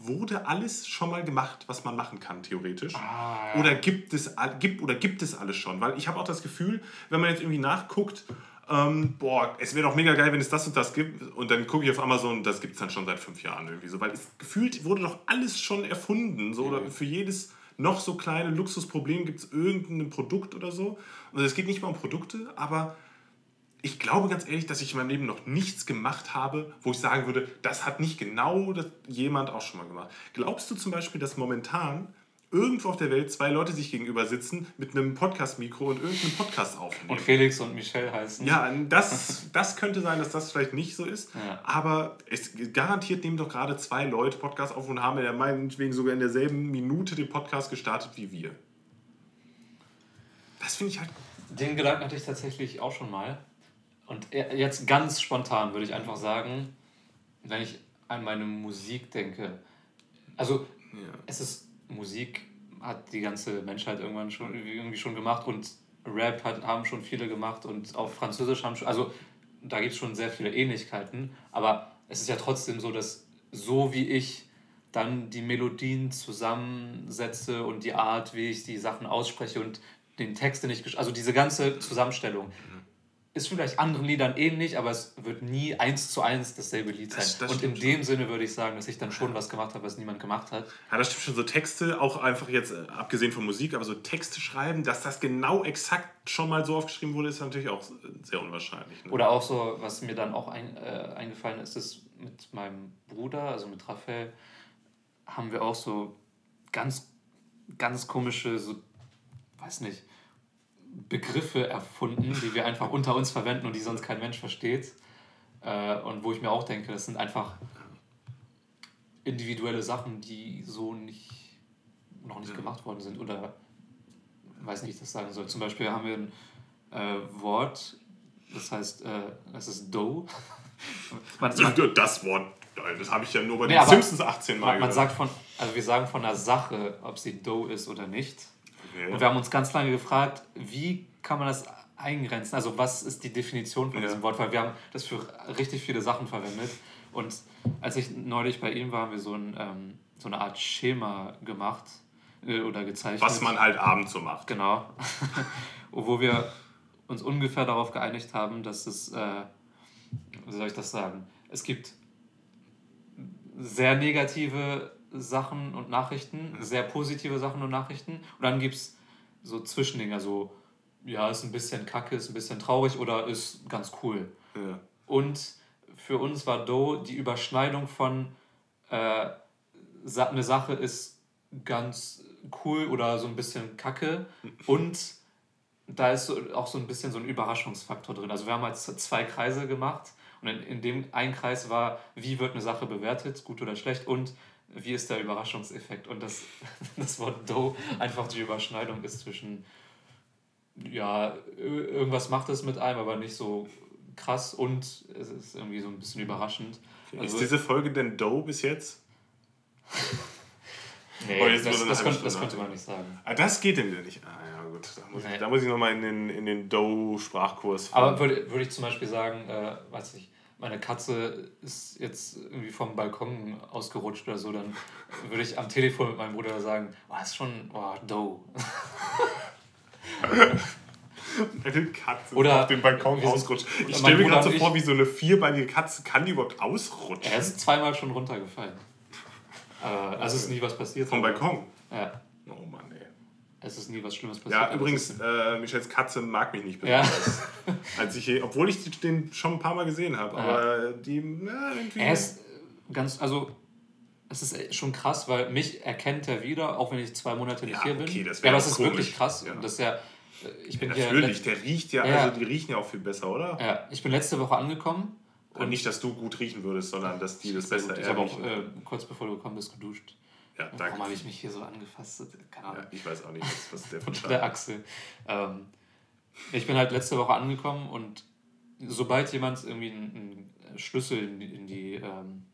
S3: wurde alles schon mal gemacht, was man machen kann, theoretisch? Oder gibt es, gibt, oder gibt es alles schon? Weil ich habe auch das Gefühl, wenn man jetzt irgendwie nachguckt, ähm, boah, es wäre doch mega geil, wenn es das und das gibt. Und dann gucke ich auf Amazon, das gibt es dann schon seit fünf Jahren irgendwie so. Weil es gefühlt wurde doch alles schon erfunden. So, oder für jedes noch so kleine Luxusproblem gibt es irgendein Produkt oder so. Und es geht nicht mal um Produkte, aber ich glaube ganz ehrlich, dass ich in meinem Leben noch nichts gemacht habe, wo ich sagen würde, das hat nicht genau jemand auch schon mal gemacht. Glaubst du zum Beispiel, dass momentan irgendwo auf der Welt zwei Leute sich gegenüber sitzen mit einem Podcast-Mikro und irgendeinen Podcast aufnehmen?
S4: Und Felix und Michelle heißen.
S3: Ja, das, das könnte sein, dass das vielleicht nicht so ist.
S4: Ja.
S3: Aber es garantiert nehmen doch gerade zwei Leute Podcast auf und haben ja meinetwegen sogar in derselben Minute den Podcast gestartet wie wir. Das finde ich halt.
S4: Den Gedanken hatte ich tatsächlich auch schon mal. Und jetzt ganz spontan würde ich einfach sagen, wenn ich an meine Musik denke. Also, es ist Musik, hat die ganze Menschheit irgendwann schon irgendwie schon gemacht und Rap hat, haben schon viele gemacht und auch Französisch haben schon. Also, da gibt es schon sehr viele Ähnlichkeiten. Aber es ist ja trotzdem so, dass so wie ich dann die Melodien zusammensetze und die Art, wie ich die Sachen ausspreche und den Text, den ich also diese ganze Zusammenstellung ist vielleicht anderen Liedern ähnlich, aber es wird nie eins zu eins dasselbe Lied sein.
S3: Das- das
S4: und in dem Sinne würde ich sagen, dass ich dann schon was gemacht habe, was niemand gemacht hat.
S3: Ja, das stimmt schon. So Texte, auch einfach jetzt, äh, abgesehen von Musik, aber so Texte schreiben, dass das genau exakt schon mal so aufgeschrieben wurde, ist natürlich auch sehr unwahrscheinlich. Ne?
S4: Oder auch so, was mir dann auch ein, äh, eingefallen ist, ist mit meinem Bruder, also mit Raphael, haben wir auch so ganz, ganz komische, so, weiß nicht, Begriffe erfunden, die wir einfach unter uns verwenden und die sonst kein Mensch versteht. Äh, und wo ich mir auch denke, das sind einfach individuelle Sachen, die so nicht, noch nicht gemacht worden sind. Oder weiß nicht, wie ich das sagen soll. Zum Beispiel haben wir ein äh, Wort, das heißt, äh, das ist Do. Man,
S3: Ja, das Wort, das habe ich ja nur bei
S4: Nee,
S3: den Simpsons 18 Mal
S4: man, man sagt von, also wir sagen von einer Sache, ob sie Do ist oder nicht.
S3: Okay.
S4: Und wir haben uns ganz lange gefragt, wie kann man das eingrenzen? Also was ist die Definition von
S3: Ja.
S4: diesem Wort? Weil wir haben das für richtig viele Sachen verwendet. Und als ich neulich bei ihm war, haben wir so, ein, ähm, so eine Art Schema gemacht äh, oder gezeichnet.
S3: Was man halt abends so macht.
S4: Genau. Wo wir uns ungefähr darauf geeinigt haben, dass es, äh, wie soll ich das sagen? Es gibt sehr negative Sachen und Nachrichten, sehr positive Sachen und Nachrichten. Und dann gibt es so Zwischendinger, so, ja, ist ein bisschen kacke, ist ein bisschen traurig oder ist ganz cool.
S3: Ja.
S4: Und für uns war Do die Überschneidung von äh, eine Sache ist ganz cool oder so ein bisschen kacke und da ist so, auch so ein bisschen so ein Überraschungsfaktor drin. Also wir haben jetzt zwei Kreise gemacht und in, in dem ein Kreis war, wie wird eine Sache bewertet, gut oder schlecht und wie ist der Überraschungseffekt? Und das, das Wort Dough einfach die Überschneidung ist zwischen, ja, irgendwas macht es mit einem, aber nicht so krass und es ist irgendwie so ein bisschen überraschend.
S3: Also, ist diese Folge denn Dough bis jetzt?
S4: nee, oh, jetzt das, das, könnte, das könnte man nicht sagen.
S3: Ah, das geht denn nicht. Ah ja, gut. Da muss, nee. ich, da muss ich nochmal in den, in den Dough-Sprachkurs
S4: Aber würde, würde ich zum Beispiel sagen, äh, weiß ich, meine Katze ist jetzt irgendwie vom Balkon ausgerutscht oder so, dann würde ich am Telefon mit meinem Bruder sagen, oh, ist schon, oh, Dough.
S3: Eine Katze oder auf dem Balkon ausrutscht. Ich stelle mir gerade so vor, wie so eine vierbeinige Katze, kann die überhaupt ausrutschen?
S4: Er ist zweimal schon runtergefallen. äh, also ist nie was passiert.
S3: Vom Balkon?
S4: Ja.
S3: Oh Mann, ey.
S4: Es ist nie was Schlimmes passiert.
S3: Ja, übrigens, äh, Michels Katze mag mich nicht besonders. Ja. als ich, obwohl ich den schon ein paar Mal gesehen habe. Ja. Aber die, na, irgendwie.
S4: Er ist ganz, also es ist schon krass, weil mich erkennt er wieder, auch wenn ich zwei Monate nicht ja, hier bin. Okay, das ja, aber es ist komisch. wirklich krass. Ja. Das ist ja, ich bin
S3: ja, natürlich, der riecht ja, ja, also die riechen ja auch viel besser, oder?
S4: Ja, ich bin letzte Woche angekommen.
S3: Und, nicht, dass du gut riechen würdest, sondern dass die das besser
S4: Ich habe auch äh, kurz bevor du gekommen bist geduscht.
S3: Ja, danke.
S4: Warum habe ich mich hier so angefasst? Keine Ahnung.
S3: Ja, ich weiß auch nicht, was, was der von
S4: Der Axel. Ähm, ich bin halt letzte Woche angekommen und sobald jemand irgendwie einen, einen Schlüssel in die, in die, ähm,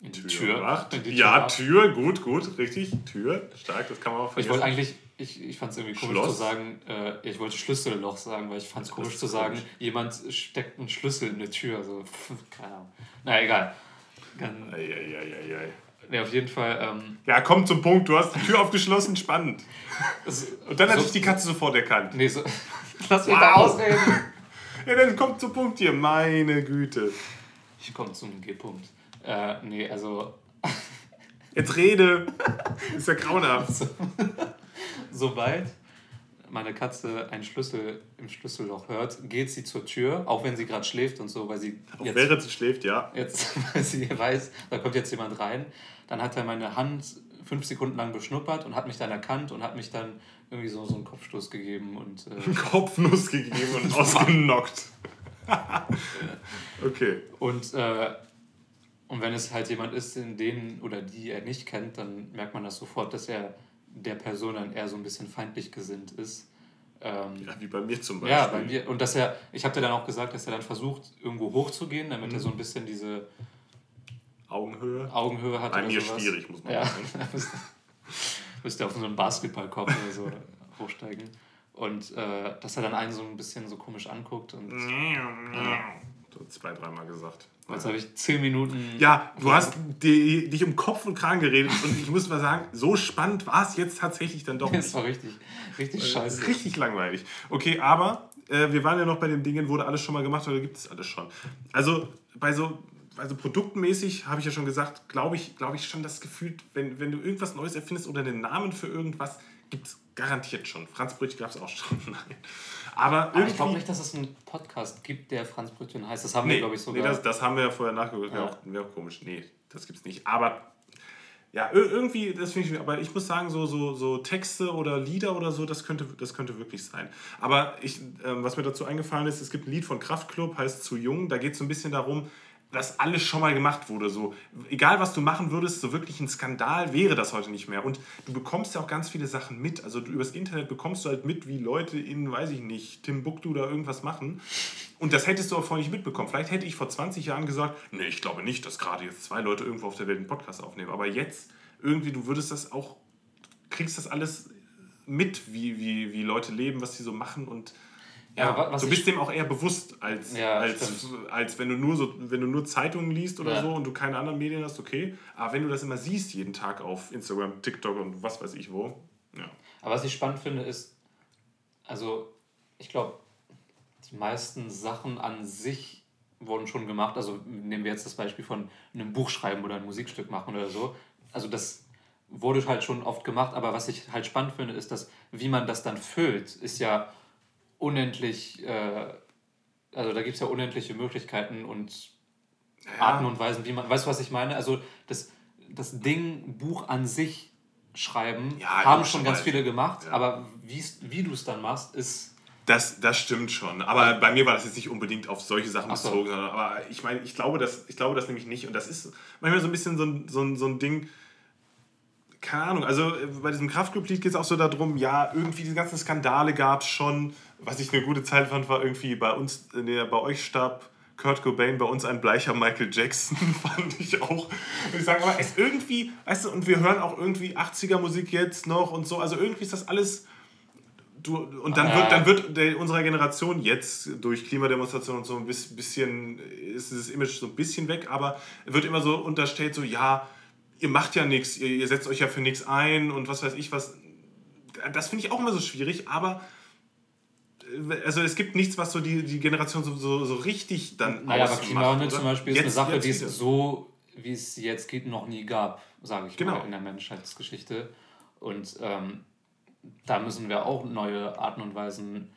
S4: in die Tür, Tür
S3: macht. In die Tür ja, macht. Tür, gut, gut, richtig. Tür, stark, das kann man auch
S4: vergessen. Ich wollte eigentlich ich, ich fand es irgendwie komisch Schloss? zu sagen, äh, ich wollte Schlüsselloch sagen, weil ich fand es komisch zu sagen, komisch. jemand steckt einen Schlüssel in eine Tür. Also, keine Ahnung. Na egal. Dann,
S3: ei, ei, ei, ei.
S4: Nee, auf jeden Fall. Ähm,
S3: ja, komm zum Punkt. Du hast die Tür aufgeschlossen, spannend. Und dann hat so, sich die Katze sofort erkannt.
S4: Nee, so. Lass mich wow. da ausreden.
S3: ja, dann kommt zum Punkt hier. Meine Güte.
S4: Ich komme zum G-Punkt. Äh, nee, also.
S3: Jetzt rede. Ist ja grauenhaft.
S4: Sobald meine Katze einen Schlüssel im Schlüsselloch hört, geht sie zur Tür, auch wenn sie gerade schläft und so, weil sie.
S3: Jetzt, während sie schläft, ja.
S4: Jetzt, weil sie weiß, da kommt jetzt jemand rein. Dann hat er meine Hand fünf Sekunden lang beschnuppert und hat mich dann erkannt und hat mich dann irgendwie so, so einen Kopfstoß gegeben und. Äh,
S3: einen Kopfnuss gegeben und ausgenockt. okay.
S4: Und, äh, und wenn es halt jemand ist, in den oder die er nicht kennt, dann merkt man das sofort, dass er der Person dann eher so ein bisschen feindlich gesinnt ist.
S3: Ähm, ja, wie bei mir zum
S4: Beispiel. Ja, bei mir. Und dass er, ich habe dir dann auch gesagt, dass er dann versucht, irgendwo hochzugehen, damit mhm. er so ein bisschen diese
S3: Augenhöhe,
S4: Augenhöhe hat.
S3: Bei mir sowas. schwierig, muss man ja. sagen.
S4: müsste auf so einen Basketballkorb oder so hochsteigen. Und äh, dass er dann einen so ein bisschen so komisch anguckt. Und,
S3: ja. So zwei, dreimal gesagt.
S4: Jetzt habe ich zehn Minuten.
S3: Ja, du hast die, dich um Kopf und Kragen geredet und ich muss mal sagen, so spannend war es jetzt tatsächlich dann doch
S4: nicht. Das war richtig, richtig äh, scheiße.
S3: Richtig langweilig. Okay, aber äh, wir waren ja noch bei den Dingen, wurde alles schon mal gemacht oder gibt es alles schon? Also bei so, also produktmäßig habe ich ja schon gesagt, glaube ich, glaube ich schon das Gefühl, wenn, wenn du irgendwas Neues erfindest oder einen Namen für irgendwas, gibt es garantiert schon. Franz Brötchen gab es auch schon. Nein. Aber,
S4: Aber ich glaube nicht, dass es einen Podcast gibt, der Franz Brötchen heißt. Das haben nee, wir, glaube ich, sogar.
S3: Nee, das, das haben wir ja vorher nachgeguckt. Ja. Wäre, auch, auch komisch. Nee, das gibt es nicht. Aber ja, irgendwie, das finde ich, aber ich muss sagen, so, so, so Texte oder Lieder oder so, das könnte, das könnte wirklich sein. Aber ich, ähm, was mir dazu eingefallen ist, es gibt ein Lied von Kraftklub, heißt Zu Jung, da geht es so ein bisschen darum, dass alles schon mal gemacht wurde. So, egal was du machen würdest, so wirklich ein Skandal wäre das heute nicht mehr. Und du bekommst ja auch ganz viele Sachen mit. Also du, übers Internet bekommst du halt mit, wie Leute in, weiß ich nicht, Timbuktu da irgendwas machen. Und das hättest du auch vorher nicht mitbekommen. Vielleicht hätte ich vor 20 Jahren gesagt, nee, ich glaube nicht, dass gerade jetzt zwei Leute irgendwo auf der Welt einen Podcast aufnehmen. Aber jetzt irgendwie, du würdest das auch, kriegst das alles mit, wie, wie, wie Leute leben, was sie so machen und ja, du bist dem auch eher bewusst, als, ja, als, als wenn, du nur so, wenn du nur Zeitungen liest oder ja. so und du keine anderen Medien hast, okay. Aber wenn du das immer siehst, jeden Tag auf Instagram, TikTok und was weiß ich wo. Ja.
S4: Aber was ich spannend finde, ist, also ich glaube, die meisten Sachen an sich wurden schon gemacht. Also nehmen wir jetzt das Beispiel von einem Buch schreiben oder ein Musikstück machen oder so. Also das wurde halt schon oft gemacht, aber was ich halt spannend finde, ist, dass wie man das dann füllt, ist ja unendlich, äh, also da gibt es ja unendliche Möglichkeiten und ja. Arten und Weisen, wie man, weißt du, was ich meine? Also das, das Ding, Buch an sich schreiben, ja, haben schon ganz viele gemacht, ja. aber wie du es dann machst, ist...
S3: Das, das stimmt schon. Aber bei mir war das jetzt nicht unbedingt auf solche Sachen so. bezogen. Aber ich meine, ich glaube, das, ich glaube das nämlich nicht. Und das ist manchmal so ein bisschen so ein, so ein, so ein Ding, keine Ahnung, also äh, bei diesem Kraftclub-Lied geht es auch so darum, ja, irgendwie diese ganzen Skandale gab es schon. Was ich eine gute Zeit fand, war irgendwie bei uns, äh, nee, bei euch starb Kurt Cobain, bei uns ein bleicher Michael Jackson, fand ich auch. Ich sage aber, es irgendwie, weißt du, und wir hören auch irgendwie 80er Musik jetzt noch und so, also irgendwie ist das alles. Du, und dann wird, dann wird der, unserer Generation jetzt durch Klimademonstrationen und so ein bisschen, ist dieses Image so ein bisschen weg, aber wird immer so unterstellt, so, ja, ihr macht ja nichts, ihr, ihr setzt euch ja für nichts ein und was weiß ich was. Das finde ich auch immer so schwierig, aber also es gibt nichts, was so die, die Generation so, so, so richtig dann
S4: Naja, aber Klimawandel zum Beispiel ist
S3: Jetzt-
S4: eine Sache, die es so, wie es jetzt geht, noch nie gab, sage ich
S3: Genau.
S4: mal, in der Menschheitsgeschichte. Und ähm, da müssen wir auch neue Arten und Weisen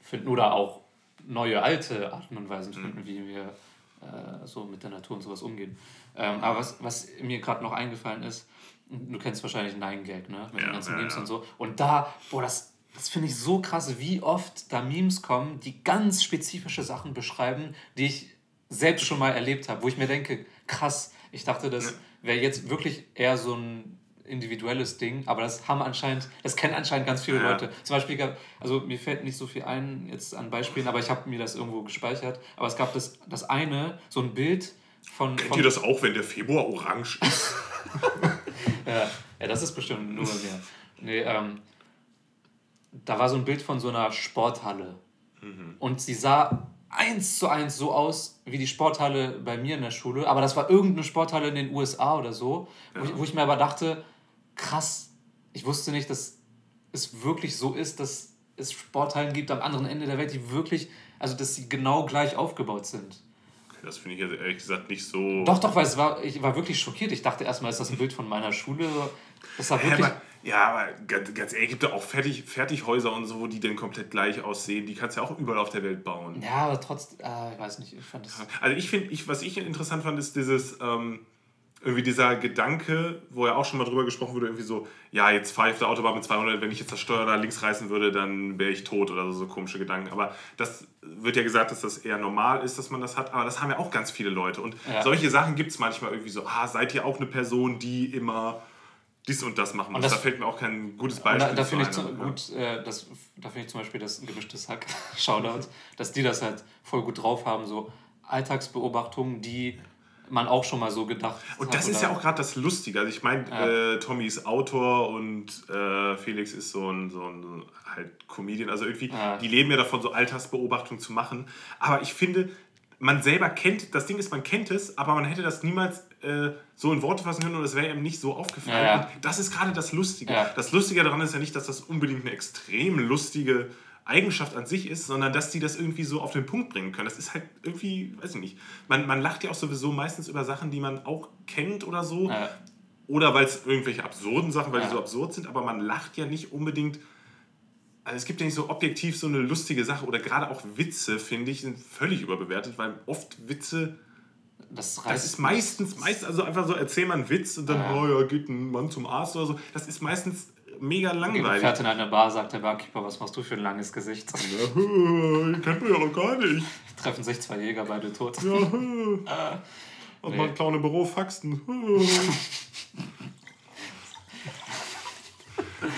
S4: finden oder auch neue alte Arten und Weisen
S3: Mhm.
S4: finden, wie wir äh, so mit der Natur und sowas umgehen. Ähm, aber was, was mir gerade noch eingefallen ist, du kennst wahrscheinlich Nine Gag, ne? Mit
S3: Ja,
S4: den ganzen
S3: ja,
S4: Memes
S3: ja.
S4: und so. Und da, boah, das, das finde ich so krass, wie oft da Memes kommen, die ganz spezifische Sachen beschreiben, die ich selbst schon mal erlebt habe, wo ich mir denke, krass, ich dachte, das wäre jetzt wirklich eher so ein individuelles Ding, aber das haben anscheinend, das kennen anscheinend ganz viele
S3: Ja.
S4: Leute. Zum Beispiel gab, also mir fällt nicht so viel ein jetzt an Beispielen, aber ich habe mir das irgendwo gespeichert. Aber es gab das, das eine, so ein Bild von.
S3: Kennt
S4: von
S3: ihr das auch, wenn der Februar orange ist?
S4: Ja, ja, das ist bestimmt nur bei mir. Nee, ähm, da war so ein Bild von so einer Sporthalle. Und sie sah eins zu eins so aus wie die Sporthalle bei mir in der Schule. Aber das war irgendeine Sporthalle in den USA oder so. Wo, ich, wo ich mir aber dachte, krass, ich wusste nicht, dass es wirklich so ist, dass es Sporthallen gibt am anderen Ende der Welt, die wirklich, also dass sie genau gleich aufgebaut sind.
S3: Das finde ich jetzt ehrlich gesagt nicht so.
S4: Doch, doch, weil es war, ich war wirklich schockiert. Ich dachte erstmal, ist das ein Bild von meiner Schule? Das war
S3: Ja,
S4: wirklich.
S3: aber, ja, aber ganz, ehrlich, gibt ja auch Fertig, Fertighäuser und so, wo die dann komplett gleich aussehen. Die kannst du ja auch überall auf der Welt bauen.
S4: Ja, aber trotzdem, äh, ich weiß nicht, ich fand das.
S3: Also ich finde, ich, was ich interessant fand, ist dieses, ähm, irgendwie dieser Gedanke, wo ja auch schon mal drüber gesprochen wurde, irgendwie so, ja, jetzt fahre ich auf der Autobahn mit 200, wenn ich jetzt das Steuer da links reißen würde, dann wäre ich tot oder so, so komische Gedanken. Aber das wird ja gesagt, dass das eher normal ist, dass man das hat, aber das haben ja auch ganz viele Leute. Und
S4: Ja.
S3: solche Sachen gibt es manchmal irgendwie so, ah, seid ihr auch eine Person, die immer dies und das machen muss.
S4: das-
S3: da fällt mir auch kein gutes Beispiel
S4: da, da
S3: zu
S4: finde ich
S3: aber, ja.
S4: gut, äh, das, da finde ich zum Beispiel das gemischtes Hack, Shoutout, dass die das halt voll gut drauf haben, so Alltagsbeobachtungen, die man auch schon mal so gedacht hat.
S3: Und das ist
S4: oder-
S3: ja auch gerade das Lustige. Also ich meine,
S4: Ja.
S3: äh, Tommy ist Autor und äh, Felix ist so ein, so ein halt Comedian. Also irgendwie,
S4: Ja.
S3: die leben ja davon, so Alltagsbeobachtung zu machen. Aber ich finde, man selber kennt, das Ding ist, man kennt es, aber man hätte das niemals äh, so in Worte fassen können und es wäre ihm nicht so aufgefallen.
S4: Ja, ja.
S3: Das ist gerade das Lustige.
S4: Ja.
S3: Das Lustige daran ist ja nicht, dass das unbedingt eine extrem lustige Eigenschaft an sich ist, sondern dass die das irgendwie so auf den Punkt bringen können. Das ist halt irgendwie, weiß ich nicht. Man, man lacht ja auch sowieso meistens über Sachen, die man auch kennt oder so. Oder weil es irgendwelche absurden Sachen, weil die so absurd sind, aber man lacht ja nicht unbedingt. Also es gibt ja nicht so objektiv so eine lustige Sache oder gerade auch Witze, finde ich, sind völlig überbewertet, weil oft Witze,
S4: das,
S3: das
S4: reißt
S3: ist meistens, meist, also einfach so, erzähl mal einen Witz und dann,
S4: Ja.
S3: oh ja, geht ein Mann zum Arzt oder so. Das ist meistens mega langweilig.
S4: Fährt in eine Bar, sagt der Barkeeper, was machst du für ein langes Gesicht?
S3: Ja, kennt man ja noch gar nicht.
S4: Treffen sich zwei Jäger, beide tot.
S3: Ja, und
S4: Nee.
S3: mal klauen im Büro Faxen.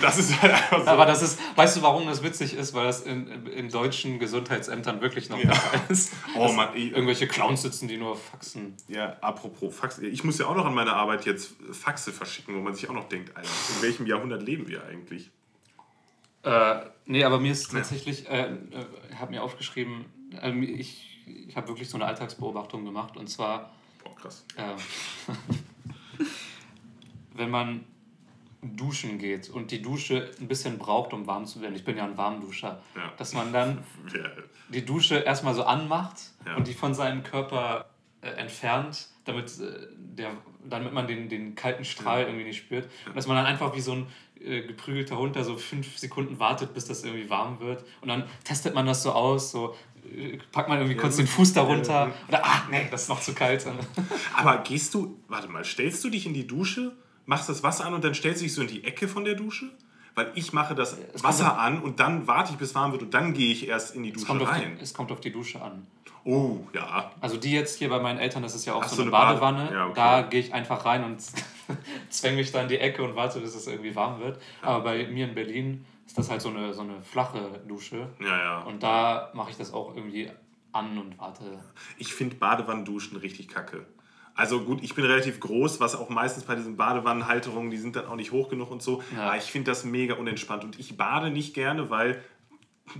S3: Das ist halt einfach so.
S4: Aber das ist, weißt du, warum das witzig ist? Weil das in, in deutschen Gesundheitsämtern wirklich noch
S3: Ja.
S4: der Fall ist.
S3: Oh Mann, ich-
S4: Irgendwelche Clowns sitzen, die nur faxen.
S3: Ja, apropos Fax. Ich muss ja auch noch an meiner Arbeit jetzt Faxe verschicken, wo man sich auch noch denkt, Alter, in welchem Jahrhundert leben wir eigentlich?
S4: Äh, nee, aber mir ist tatsächlich, äh, äh, ich habe mir aufgeschrieben, äh, ich, ich habe wirklich so eine Alltagsbeobachtung gemacht und zwar,
S3: Boah, krass.
S4: äh, wenn man duschen geht und die Dusche ein bisschen braucht, um warm zu werden, ich bin ja ein Warmduscher,
S3: Ja.
S4: dass man dann
S3: Ja,
S4: die Dusche erstmal so anmacht
S3: Ja.
S4: und die von seinem Körper äh, entfernt, damit, äh, der, damit man den, den kalten Strahl irgendwie nicht spürt. Und dass man dann einfach wie so ein äh, geprügelter Hund da so fünf Sekunden wartet, bis das irgendwie warm wird. Und dann testet man das so aus, so äh, packt man irgendwie kurz den Fuß darunter oder ah, nee, das ist noch zu kalt.
S3: Aber gehst du, warte mal, stellst du dich in die Dusche, machst das Wasser an und dann stellst du dich so in die Ecke von der Dusche? Weil ich mache das
S4: kommt
S3: Wasser an und dann warte ich, bis warm wird und dann gehe ich erst in die
S4: Es
S3: Dusche rein.
S4: die, es kommt auf die Dusche an.
S3: Oh, ja.
S4: Also die jetzt hier bei meinen Eltern, das ist ja auch
S3: Ach,
S4: so,
S3: so
S4: eine
S3: eine Bade-
S4: Badewanne.
S3: Ja, okay.
S4: Da gehe ich einfach rein und zwänge mich da in die Ecke und warte, bis es irgendwie warm wird. Aber bei mir in Berlin ist das halt so eine, so eine flache Dusche.
S3: Ja, ja.
S4: Und da mache ich das auch irgendwie an und warte.
S3: Ich finde Badewannenduschen richtig kacke. Also gut, ich bin relativ groß, was auch meistens bei diesen Badewannenhalterungen, die sind dann auch nicht hoch genug und so.
S4: Ja.
S3: Aber ich finde das mega unentspannt. Und ich bade nicht gerne, weil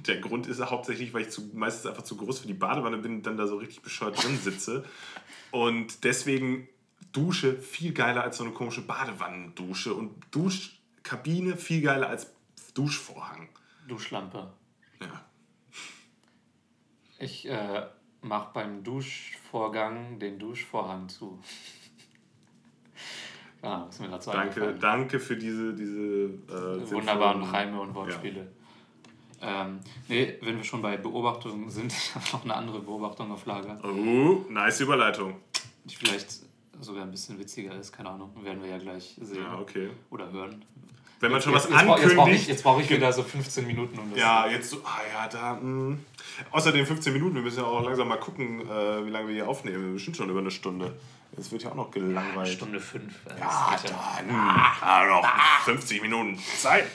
S3: der Grund ist hauptsächlich, weil ich zu, meistens einfach zu groß für die Badewanne bin und dann da so richtig bescheuert drin sitze. Und deswegen Dusche viel geiler als so eine komische Badewannendusche. Und Duschkabine viel geiler als Duschvorhang.
S4: Duschlampe.
S3: Ja.
S4: Ich äh, mache beim Duschvorgang den Duschvorhang zu. Ja, ist mir gerade so
S3: Danke, danke für diese, diese äh,
S4: Wunderbaren Reime und Wortspiele. Ähm, nee, wenn wir schon bei Beobachtungen sind, ich habe noch eine andere Beobachtung auf Lager,
S3: Oh, nice Überleitung.
S4: die vielleicht sogar ein bisschen witziger ist, keine Ahnung, werden wir ja gleich sehen
S3: Ja, okay.
S4: oder hören.
S3: Wenn man schon
S4: jetzt,
S3: was
S4: jetzt, bra- jetzt brauche ich,
S3: ankündigt.
S4: jetzt brauch ich wieder so 15 Minuten, um das
S3: Ja, jetzt so, ah ja, da. Mh. Außerdem 15 Minuten, wir müssen ja auch langsam mal gucken, äh, wie lange wir hier aufnehmen. Bestimmt schon über eine Stunde. Jetzt wird ja auch noch gelangweilt.
S4: Stunde 5.
S3: Ah, dann. Ah, noch 50 Minuten Zeit.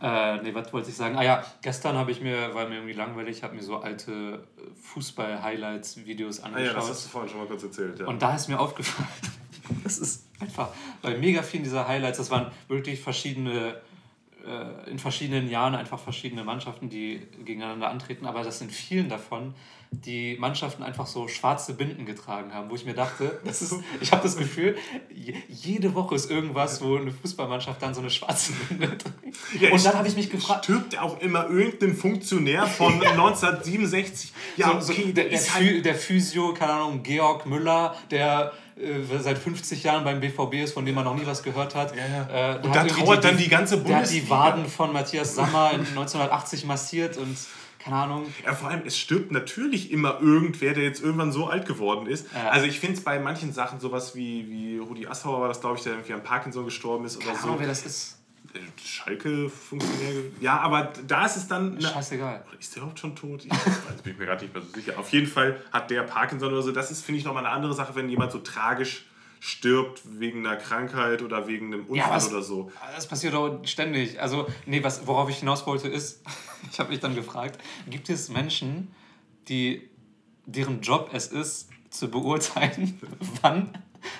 S4: Äh, nee, was wollte ich sagen? Ah ja, gestern habe ich mir, war mir irgendwie langweilig, habe mir so alte äh, Fußball-Highlights-Videos
S3: Ah
S4: angeschaut.
S3: ja, das hast du vorhin schon mal kurz erzählt. Ja.
S4: Und da ist mir aufgefallen, das ist einfach, bei mega vielen dieser Highlights, das waren wirklich verschiedene, äh, in verschiedenen Jahren einfach verschiedene Mannschaften, die gegeneinander antreten, aber das sind vielen davon, die Mannschaften einfach so schwarze Binden getragen haben, wo ich mir dachte, das ist, ich habe das Gefühl, je- jede Woche ist irgendwas, wo eine Fußballmannschaft dann so eine schwarze Binde trägt.
S3: Ja,
S4: Und dann habe ich mich gefragt,
S3: Stirbt auch immer irgendein Funktionär von 1967? Ja,
S4: so,
S3: okay,
S4: so, der, der, Phy-
S3: halt,
S4: der Physio, keine Ahnung, Georg Müller, der äh, seit 50 Jahren beim BVB ist, von dem man noch nie was gehört hat.
S3: Ja, ja.
S4: Äh, der
S3: Und
S4: hat
S3: da trauert dann die ganze
S4: Der hat die
S3: Bundesliga.
S4: Waden von Matthias Sammer in 1980 massiert und keine Ahnung.
S3: Ja, vor allem, es stirbt natürlich immer irgendwer, der jetzt irgendwann so alt geworden ist.
S4: Ja.
S3: Also ich finde es bei manchen Sachen, sowas wie, wie Rudi Assauer war das, glaube ich, der irgendwie an Parkinson gestorben ist oder
S4: Keine
S3: so.
S4: Ahnung, wer das ist.
S3: Schalke-Funktionär. Ja, aber da ist es dann. eine-
S4: Scheißegal.
S3: Ist der überhaupt schon tot? Ich weiß, bin ich mir gerade nicht mehr so sicher. Auf jeden Fall hat der Parkinson oder so. Das ist, finde ich, nochmal eine andere Sache, wenn jemand so tragisch stirbt wegen einer Krankheit oder wegen einem Unfall
S4: was-
S3: oder so.
S4: Das passiert doch ständig. Also, nee, was, worauf ich hinaus wollte, ist, ich habe mich dann gefragt, gibt es Menschen, die, deren Job es ist, zu beurteilen, wann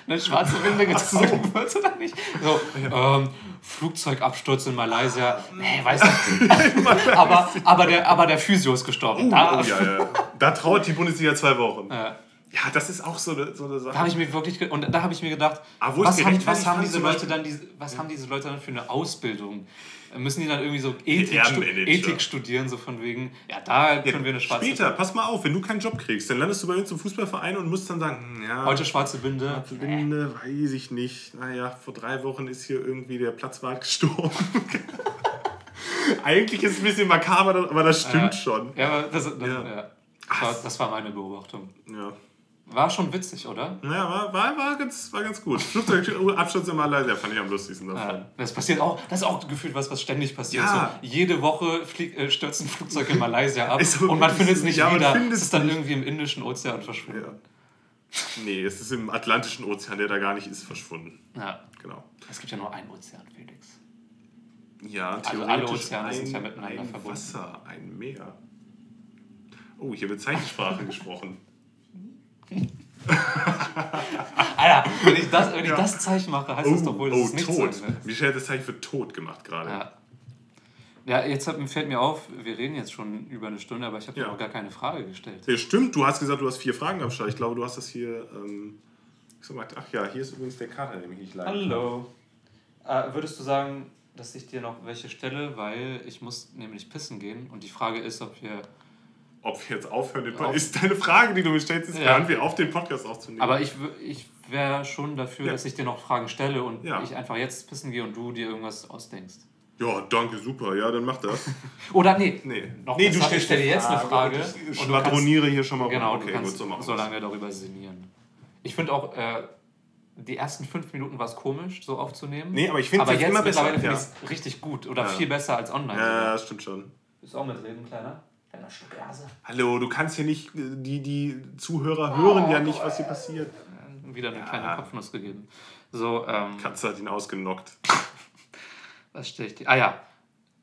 S4: eine schwarze Binde gezogen wird oder nicht? So, ähm, Flugzeugabsturz in Malaysia, nee, weiß nicht. aber, aber, der, aber der Physio ist gestorben. da
S3: Oh, ja, ja. Da trauert die Bundesliga zwei Wochen.
S4: Ja.
S3: Ja, das ist auch so eine, so eine Sache.
S4: Da habe ich mir wirklich und da habe ich mir gedacht,
S3: ist
S4: was, haben, was haben diese Leute dann diese, was haben diese Leute dann für eine Ausbildung? Müssen die dann irgendwie so Ethik, stu. Ethik studieren, so von wegen, ja, da können wir eine schwarze
S3: Später, pass mal auf, wenn du keinen Job kriegst, dann landest du bei uns im Fußballverein und musst dann sagen, hm, ja,
S4: Heute schwarze Binde.
S3: schwarze Binde, weiß ich nicht. Naja, vor drei Wochen ist hier irgendwie der Platzwart gestorben. Eigentlich ist es ein bisschen makaber, aber das stimmt
S4: Ja.
S3: schon.
S4: Ja, aber das, das,
S3: Ja.
S4: ja. Das, war, das war meine Beobachtung.
S3: Ja.
S4: War schon witzig, oder?
S3: Naja, war, war, war, ganz, war ganz gut. Flugzeugabsturz in Malaysia fand ich am lustigsten davon.
S4: Ja, das passiert auch, das ist auch gefühlt was, was ständig passiert.
S3: Ja.
S4: So, jede Woche fliegt, äh, stürzt ein Flugzeug in Malaysia ab
S3: aber
S4: und man findet es
S3: so.
S4: nicht
S3: Ja,
S4: wieder. Es ist dann
S3: nicht.
S4: irgendwie im Indischen Ozean verschwunden.
S3: Ja. Nee, es ist im Atlantischen Ozean, der da gar nicht ist, verschwunden.
S4: Ja.
S3: Genau.
S4: Es gibt ja nur einen Ozean, Felix.
S3: Ja,
S4: Also
S3: theoretisch
S4: alle Ozeane
S3: ein,
S4: sind ja miteinander
S3: ein
S4: verbunden.
S3: Wasser, ein Meer. Oh, hier wird Zeichensprache gesprochen.
S4: Alter, wenn ich das, wenn ich
S3: Ja.
S4: das Zeichen mache, heißt
S3: Oh,
S4: das doch wohl, dass
S3: oh
S4: es nicht
S3: tot.
S4: sein wird.
S3: Michel hat das Zeichen für tot gemacht gerade.
S4: Ja. Ja, jetzt hat, fällt mir auf, wir reden jetzt schon über eine Stunde, aber ich habe
S3: Ja.
S4: dir noch gar keine Frage gestellt.
S3: Ja, stimmt, du hast gesagt, du hast vier Fragen am Start. Ich glaube, du hast das hier. Ähm, ich ach ja, hier ist übrigens der Kater, der mich nicht leidet.
S4: Hallo. Äh, würdest du sagen, dass ich dir noch welche stelle, weil ich muss nämlich pissen gehen und die Frage ist, ob wir...
S3: Ob wir jetzt aufhören, den
S4: Auf-
S3: Podcast. Ist deine Frage, die du mir stellst, ist,
S4: Ja.
S3: hören wir auf, den Podcast aufzunehmen.
S4: Aber ich, ich wäre schon dafür,
S3: Ja.
S4: dass ich dir noch Fragen stelle und
S3: Ja.
S4: ich einfach jetzt pissen gehe und du dir irgendwas ausdenkst.
S3: ja, danke, super. Ja, dann mach das.
S4: Oder nee,
S3: Nee,
S4: noch
S3: nee
S4: besser,
S3: du stellst
S4: ich stelle
S3: die
S4: jetzt eine Frage
S3: Ich
S4: du
S3: schwadroniere hier schon mal
S4: Genau,
S3: rum.
S4: du
S3: Okay,
S4: kannst
S3: gut, so machen
S4: so lange darüber sinnieren. Ich finde auch, äh, die ersten fünf Minuten war es komisch, so aufzunehmen.
S3: Nee, aber ich find's
S4: Aber
S3: jetzt
S4: jetzt
S3: immer besser,
S4: mittlerweile
S3: ja.
S4: finde ich es richtig gut oder
S3: Ja.
S4: viel besser als online.
S3: Ja, das stimmt schon.
S4: Ist auch mitreden, kleiner? Kleiner Stück Gase.
S3: Hallo, du kannst hier nicht, die, die Zuhörer hören ja nicht, was hier passiert.
S4: wieder eine
S3: Ja.
S4: kleine Kopfnuss gegeben. So, ähm,
S3: Katze hat ihn ausgenockt.
S4: was stelle ich dir? Ah ja,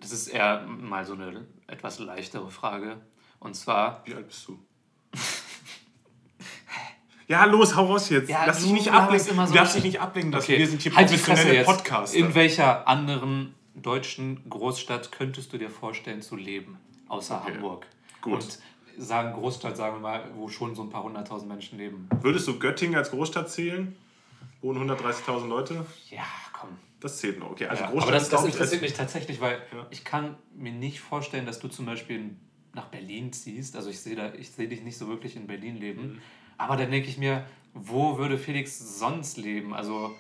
S4: das ist eher mal so eine etwas leichtere Frage. Und zwar,
S3: Wie alt bist du? Ja, los, hau raus jetzt.
S4: Ja,
S3: Lass dich nicht
S4: laberst
S3: ablenken.
S4: immer so
S3: du darfst dich nicht ablenken lassen.
S4: okay,
S3: Wir sind hier
S4: halt
S3: professionelle
S4: jetzt.
S3: Podcaster.
S4: In welcher anderen deutschen Großstadt könntest du dir vorstellen zu leben, außer
S3: Okay,
S4: Hamburg?
S3: gut.
S4: Und sagen Großstadt, sagen wir mal, wo schon so ein paar hunderttausend Menschen leben.
S3: Würdest du Göttingen als Großstadt zählen? Wohnen 130.000 Leute?
S4: Ja, komm.
S3: Das zählt noch. Okay, also
S4: Ja,
S3: Großstadt
S4: aber das, das interessiert mich tatsächlich, weil
S3: Ja.
S4: ich kann mir nicht vorstellen, dass du zum Beispiel nach Berlin ziehst. Also ich sehe da, ich sehe dich nicht so wirklich in Berlin leben.
S3: Mhm.
S4: Aber dann denke ich mir, wo würde Felix sonst leben? Also,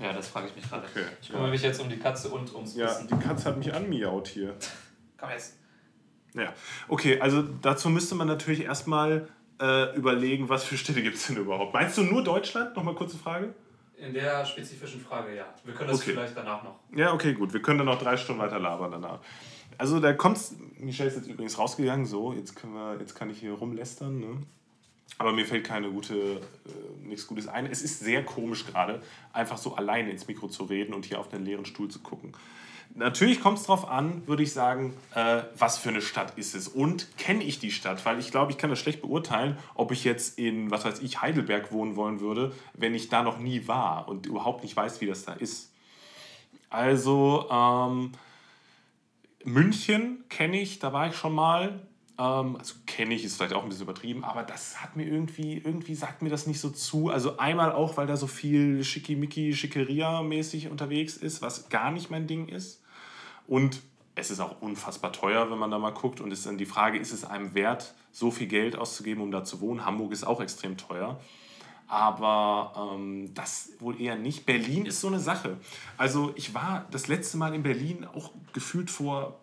S4: ja, das frage ich mich gerade.
S3: Okay,
S4: ich kümmere
S3: ja.
S4: mich jetzt um die Katze und ums
S3: Ja, die Katze hat mich anmiaut hier.
S4: Komm jetzt.
S3: Ja, okay, also dazu müsste man natürlich erstmal äh, überlegen, was für Städte gibt es denn überhaupt. Meinst du nur Deutschland? Nochmal kurze Frage.
S4: In der spezifischen Frage, ja. Wir können das
S3: Okay.
S4: vielleicht danach noch.
S3: Ja, okay, gut. Wir können dann noch drei Stunden weiter labern danach. Also da kommt's. Michelle ist jetzt übrigens rausgegangen. So, jetzt können wir, jetzt kann ich hier rumlästern. Ne? Aber mir fällt keine gute, äh, nichts Gutes ein. Es ist sehr komisch gerade, einfach so alleine ins Mikro zu reden und hier auf einen leeren Stuhl zu gucken. Natürlich kommt es darauf an, würde ich sagen, äh, was für eine Stadt ist es und kenne ich die Stadt? Weil ich glaube, ich kann das schlecht beurteilen, ob ich jetzt in, was weiß ich, Heidelberg wohnen wollen würde, wenn ich da noch nie war und überhaupt nicht weiß, wie das da ist. Also, ähm, München kenne ich, da war ich schon mal. Ähm, also kenne ich, ist vielleicht auch ein bisschen übertrieben, aber das hat mir irgendwie, irgendwie sagt mir das nicht so zu. Also einmal auch, weil da so viel Schickimicki, Schickeria-mäßig unterwegs ist, was gar nicht mein Ding ist. Und es ist auch unfassbar teuer, wenn man da mal guckt. Und ist dann die Frage, ist es einem wert, so viel Geld auszugeben, um da zu wohnen? Hamburg ist auch extrem teuer. Aber ähm, das wohl eher nicht. Berlin ist so eine Sache. Also ich war das letzte Mal in Berlin auch gefühlt vor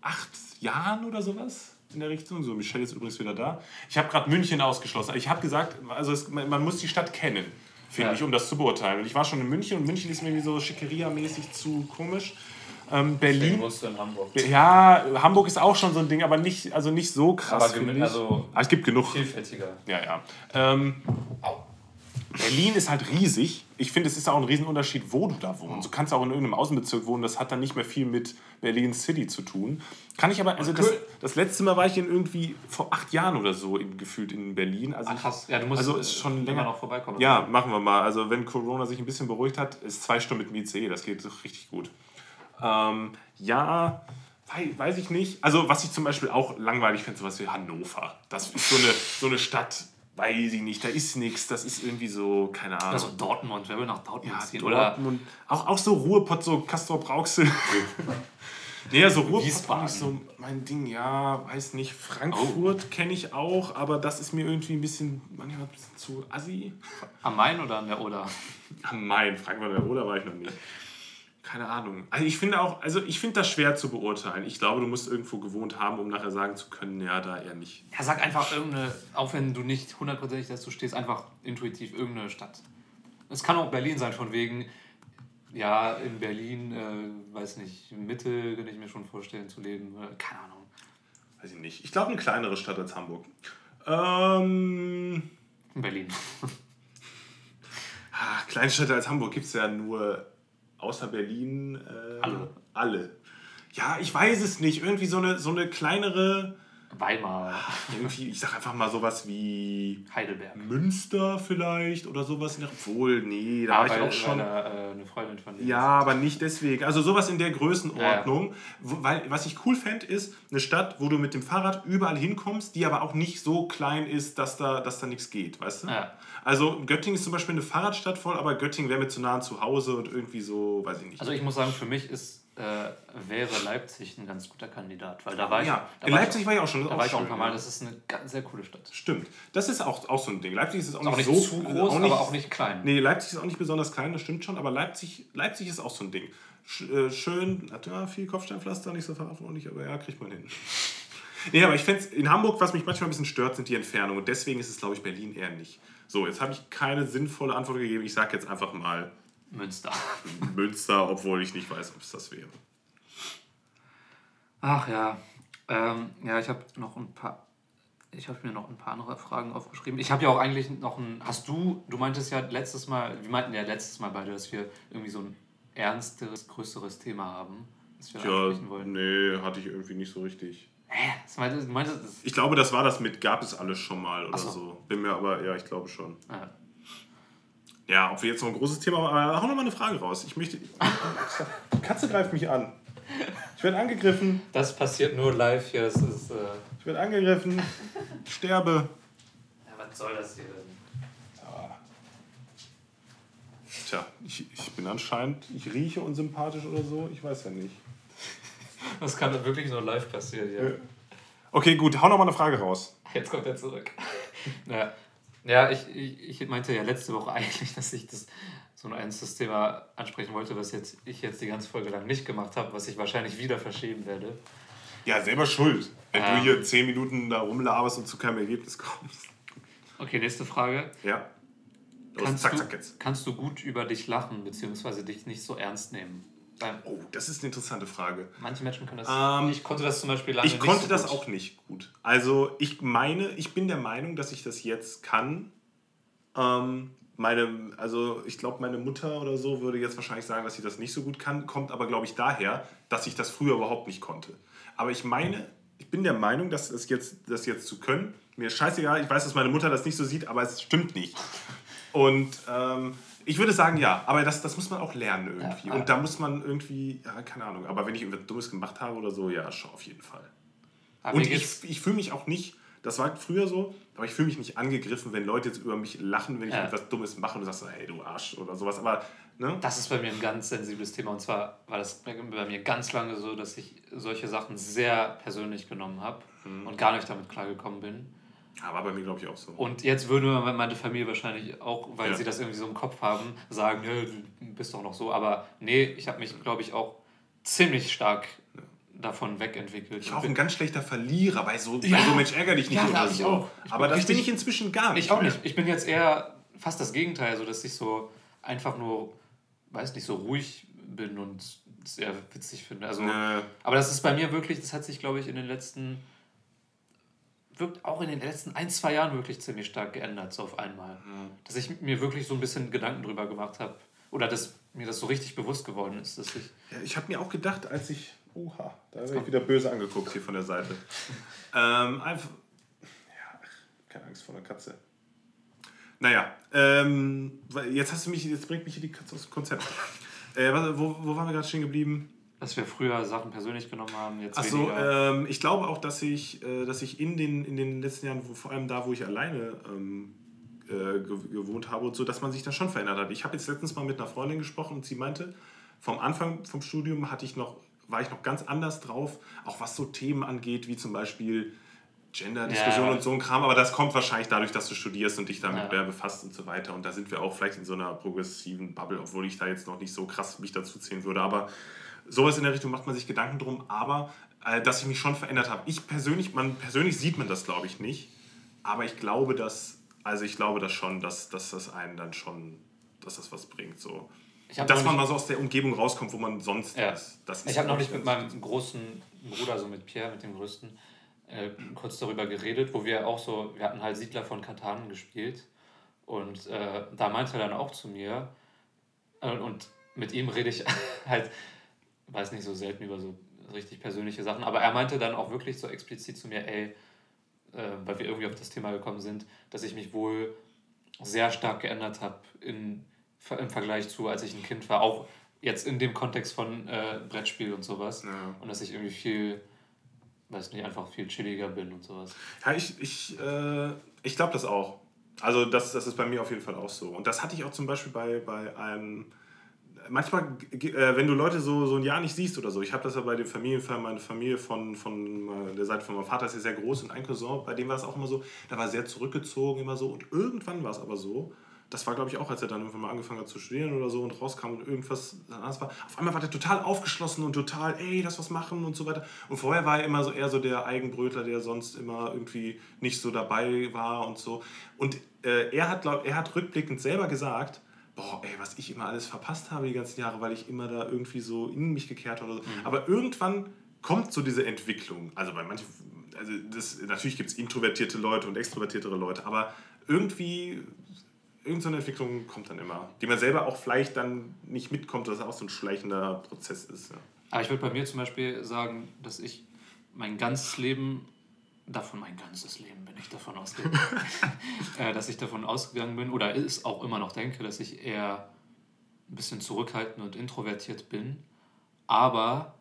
S3: acht Jahren oder sowas in der Richtung. So, Michelle ist übrigens wieder da. Ich habe gerade München ausgeschlossen. Ich habe gesagt, also es, man, man muss die Stadt kennen, finde
S4: Ja.
S3: ich, um das zu beurteilen. Und ich war schon in München und München ist mir irgendwie so Schickeria-mäßig zu komisch. Ähm, Berlin.
S4: musst du in Hamburg.
S3: Ja, Hamburg ist auch schon so ein Ding, aber nicht, also nicht so krass.
S4: Aber also-
S3: Ah, es gibt genug.
S4: Vielfältiger.
S3: Ja, ja. Ähm, Berlin ist halt riesig. Ich finde, es ist auch ein Riesenunterschied, wo du da wohnst. Du kannst auch in irgendeinem Außenbezirk wohnen, das hat dann nicht mehr viel mit Berlin City zu tun. Kann ich aber, also das, das letzte Mal war ich in irgendwie vor acht Jahren oder so in, gefühlt in Berlin. Also
S4: Ach, krass. Ja, du musst
S3: also ist schon
S4: äh,
S3: länger
S4: noch vorbeikommen.
S3: Ja, machen wir mal. Also wenn Corona sich ein bisschen beruhigt hat, ist zwei Stunden mit dem ICE, das geht richtig gut. Ähm, ja, wei- weiß ich nicht. Also was ich zum Beispiel auch langweilig finde, sowas wie Hannover. Das ist so eine, so eine Stadt, weiß ich nicht, da ist nichts, das ist irgendwie so, keine Ahnung.
S4: Also Dortmund, wer will nach Dortmund
S3: ja,
S4: ziehen? Oder
S3: Dortmund. Auch, auch so Ruhrpott, so Castor Brauxel. nee, ja, so Ruhrpott nicht so mein Ding, ja, weiß nicht. Frankfurt kenne ich auch, aber das ist mir irgendwie ein bisschen, manchmal ein bisschen zu assi.
S4: am Main oder an der Oder?
S3: Am Main, Frankfurt oder Oder war ich noch nicht. Keine Ahnung. Also ich finde auch, also ich finde das schwer zu beurteilen. Ich glaube, du musst irgendwo gewohnt haben, um nachher sagen zu können, ja, da eher nicht.
S4: Ja, sag einfach irgendeine, auch wenn du nicht hundertprozentig dazu stehst, einfach intuitiv irgendeine Stadt. Es kann auch Berlin sein, von wegen, ja, in Berlin, äh, weiß nicht, Mitte kann ich mir schon vorstellen zu leben. Äh, keine Ahnung.
S3: Weiß ich nicht. Ich glaube, eine kleinere Stadt als Hamburg. Ähm,
S4: In Berlin.
S3: ah, Kleinstädte als Hamburg gibt es ja nur außer Berlin. Äh,
S4: Alle.
S3: Alle. Ja, ich weiß es nicht. Irgendwie so eine, so eine kleinere,
S4: Weimar,
S3: irgendwie, ich sag einfach mal sowas wie
S4: Heidelberg.
S3: Münster vielleicht oder sowas. Obwohl, nee, da war ich auch schon.
S4: Weil, äh, eine Freundin von dir
S3: Ja, aber nicht deswegen. Also sowas in der Größenordnung. Wo, weil, was ich cool fände, ist eine Stadt, wo du mit dem Fahrrad überall hinkommst, die aber auch nicht so klein ist, dass da, dass da nichts geht, weißt du?
S4: Ja.
S3: Also Göttingen ist zum Beispiel eine Fahrradstadt voll, aber Göttingen wäre mir zu nah zu Hause und irgendwie so, weiß ich nicht.
S4: Also ich muss sagen, für mich ist, äh, wäre Leipzig ein ganz guter Kandidat, weil da war ich,
S3: ja, in Leipzig
S4: ich,
S3: war ich auch schon. das ist
S4: da war ich auch ein paar Mal. Das ist eine ganz, sehr coole Stadt.
S3: Stimmt. Das ist auch, auch so ein Ding. Leipzig ist auch,
S4: Auch
S3: nicht,
S4: nicht
S3: so
S4: zu groß,
S3: auch nicht,
S4: aber auch nicht klein.
S3: Nee, Leipzig ist auch nicht besonders klein, das stimmt schon, aber Leipzig, Leipzig ist auch so ein Ding. Äh, schön, hat ja viel Kopfsteinpflaster, nicht so fahrradfreundlich, aber ja, kriegt man hin. Nee, aber ich fände in Hamburg, was mich manchmal ein bisschen stört, sind die Entfernungen. Und deswegen ist es, glaube ich, Berlin eher nicht. So, jetzt habe ich keine sinnvolle Antwort gegeben. Ich sage jetzt einfach mal
S4: Münster.
S3: Münster, obwohl ich nicht weiß, ob es das wäre.
S4: Ach ja. Ähm, ja, ich habe noch ein paar. Ich habe mir noch ein paar andere Fragen aufgeschrieben. Ich habe ja auch eigentlich noch ein. Hast du, du meintest ja letztes Mal, wir meinten ja letztes Mal beide, dass wir irgendwie so ein ernsteres, größeres Thema haben, das wir
S3: Ja,
S4: ansprechen wollen.
S3: nee, hatte ich irgendwie nicht so richtig.
S4: Hä? Meintest, du meintest das,
S3: Ich glaube, das war das mit gab es alles schon mal oder
S4: so.
S3: so. Bin mir aber, ja, ich glaube schon.
S4: äh,
S3: Ja, ob wir jetzt noch ein großes Thema haben, aber hau noch mal eine Frage raus. Ich möchte. Die Katze greift mich an. Ich werde angegriffen.
S4: das passiert nur live hier. Das ist. Äh,
S3: Ich werde angegriffen. Ich sterbe.
S4: ja, was soll das hier denn?
S3: Tja, ich, ich bin anscheinend, ich rieche unsympathisch oder so. Ich weiß ja nicht.
S4: Das kann doch wirklich nur live passieren hier.
S3: Okay, gut, hau noch mal eine Frage raus.
S4: Jetzt kommt er zurück. ja, ja ich, ich, ich meinte ja letzte Woche eigentlich, dass ich das so ein ernstes Thema ansprechen wollte, was jetzt, ich jetzt die ganze Folge lang nicht gemacht habe, was ich wahrscheinlich wieder verschieben werde.
S3: Ja, selber schuld. Wenn
S4: Ähm.
S3: du hier zehn Minuten da rumlaberst und zu keinem Ergebnis kommst.
S4: Okay, nächste Frage.
S3: Ja. Los,
S4: Kannst,
S3: zack,
S4: du,
S3: zack jetzt.
S4: kannst du gut über dich lachen, beziehungsweise dich nicht so ernst nehmen? Weil
S3: Oh, das ist eine interessante Frage.
S4: manche Menschen können das.
S3: Ähm,
S4: ich konnte das zum Beispiel lange
S3: Ich konnte
S4: so
S3: das
S4: gut.
S3: auch nicht gut. Also ich meine, ich bin der Meinung, dass ich das jetzt kann. Ähm, meine, also ich glaube, meine Mutter oder so würde jetzt wahrscheinlich sagen, dass sie das nicht so gut kann, kommt aber, glaube ich, daher, dass ich das früher überhaupt nicht konnte. Aber ich meine, ich bin der Meinung, dass das jetzt, das jetzt zu können, mir ist scheißegal, ich weiß, dass meine Mutter das nicht so sieht, aber es stimmt nicht. Und ähm, ich würde sagen, ja, aber das, das muss man auch lernen irgendwie.
S4: Ja,
S3: Und da muss man irgendwie, ja, keine Ahnung, aber wenn ich irgendwas Dummes gemacht habe oder so, ja, schon auf jeden Fall.
S4: Aber
S3: Und ich, ich fühle mich auch nicht, das war früher so, aber ich fühle mich nicht angegriffen, wenn Leute jetzt über mich lachen, wenn ich
S4: Ja.
S3: etwas Dummes mache und du sagst, hey, du Arsch oder sowas. Aber, ne?
S4: Das ist bei mir ein ganz sensibles Thema. Und zwar war das bei mir ganz lange so, dass ich solche Sachen sehr persönlich genommen habe
S3: Mhm.
S4: und gar nicht damit klargekommen bin.
S3: War bei mir, glaube ich, auch so.
S4: Und jetzt würde meine Familie wahrscheinlich auch, weil
S3: Ja.
S4: sie das irgendwie so im Kopf haben, sagen, du bist doch noch so. Aber nee, ich habe mich, glaube ich, auch ziemlich stark davon wegentwickelt.
S3: ich war auch ein ganz schlechter Verlierer bei so,
S4: Ja.
S3: bei so Mensch, ärger dich nicht
S4: Ja,
S3: oder so.
S4: auch. Ich
S3: aber das bin ich inzwischen gar nicht.
S4: Ich auch
S3: mehr.
S4: nicht. Ich bin jetzt eher fast das Gegenteil, so dass ich so einfach nur, weiß nicht, so ruhig bin und es eher witzig finde. Also,
S3: Nö.
S4: aber das ist bei mir wirklich, das hat sich, glaube ich, in den letzten, wirkt auch in den letzten ein, zwei Jahren wirklich ziemlich stark geändert, so auf einmal. Dass ich mir wirklich so ein bisschen Gedanken drüber gemacht habe. Oder dass mir das so richtig bewusst geworden ist, dass ich.
S3: Ja, ich habe mir auch gedacht, als ich. Oha, da werde ich wieder böse angeguckt hier von der Seite. ähm, einfach. Ja, keine Angst vor der Katze. Naja, ähm, jetzt hast du mich, jetzt bringt mich hier die Katze aus dem Konzept. äh, wo, wo waren wir gerade stehen geblieben?
S4: Dass wir früher Sachen persönlich genommen haben, jetzt
S3: Achso,
S4: weniger.
S3: ähm, ich glaube auch, dass ich, äh, dass ich in den, in den letzten Jahren, wo, vor allem da, wo ich alleine ähm, äh, ge- gewohnt habe und so, dass man sich da schon verändert hat. Ich habe jetzt letztens mal mit einer Freundin gesprochen und sie meinte, vom Anfang vom Studium hatte ich noch, war ich noch ganz anders drauf, auch was so Themen angeht, wie zum Beispiel Gender-Diskussion
S4: Ja.
S3: und so ein Kram, aber das kommt wahrscheinlich dadurch, dass du studierst und dich damit
S4: Ja.
S3: mehr befasst und so weiter. Und da sind wir auch vielleicht in so einer progressiven Bubble, obwohl ich da jetzt noch nicht so krass mich dazu zählen würde. Aber sowas in der Richtung macht man sich Gedanken drum, aber äh, dass ich mich schon verändert habe. Ich persönlich, man persönlich sieht man das, glaube ich, nicht. Aber ich glaube, dass, also ich glaube das schon, dass, dass das einen dann schon, dass das was bringt. So. Dass man mal so aus der Umgebung rauskommt, wo man sonst
S4: Ja.
S3: ist. Das ist
S4: Ich habe noch nicht mit meinem großen Bruder, so mit Pierre, mit dem größten, äh, kurz darüber geredet, wo wir auch so, wir hatten halt Siedler von Katan gespielt und äh, da meinte er dann auch zu mir äh, und mit ihm rede ich halt, weiß nicht, so selten über so richtig persönliche Sachen, aber er meinte dann auch wirklich so explizit zu mir, ey, äh, weil wir irgendwie auf das Thema gekommen sind, dass ich mich wohl sehr stark geändert habe in, im Vergleich zu, als ich ein Kind war, auch jetzt in dem Kontext von äh, Brettspiel und sowas.
S3: Ja.
S4: Und dass ich irgendwie viel, weiß nicht, einfach viel chilliger bin und sowas.
S3: Ja, ich, ich, äh, ich glaube das auch. Also das, das ist bei mir auf jeden Fall auch so. Und das hatte ich auch zum Beispiel bei, bei einem... Manchmal, äh, wenn du Leute so, so ein Jahr nicht siehst oder so, ich habe das ja bei den Familienfeiern, meine Familie von, von äh, der Seite von meinem Vater ist ja sehr groß und ein Cousin, bei dem war es auch immer so, der war sehr zurückgezogen, immer so. Und irgendwann war es aber so, das war glaube ich auch, als er dann irgendwann mal angefangen hat zu studieren oder so und rauskam und irgendwas das war. Auf einmal war der total aufgeschlossen und total, ey, lass was machen und so weiter. Und vorher war er immer so eher so der Eigenbrötler, der sonst immer irgendwie nicht so dabei war und so. Und äh, er, hat, glaub, er hat rückblickend selber gesagt, boah, ey, was ich immer alles verpasst habe die ganzen Jahre, weil ich immer da irgendwie so in mich gekehrt habe. So. Aber irgendwann kommt so diese Entwicklung. Also bei manchen, also das, natürlich gibt es introvertierte Leute und extrovertiertere Leute, aber irgendwie, irgendeine Entwicklung kommt dann immer, die man selber auch vielleicht dann nicht mitkommt, dass es auch so ein schleichender Prozess ist. Ja.
S4: Aber ich würde bei mir zum Beispiel sagen, dass ich mein ganzes Leben, davon mein ganzes Leben bin ich davon ausgegangen, äh, dass ich davon ausgegangen bin oder es auch immer noch denke, dass ich eher ein bisschen zurückhaltend und introvertiert bin, aber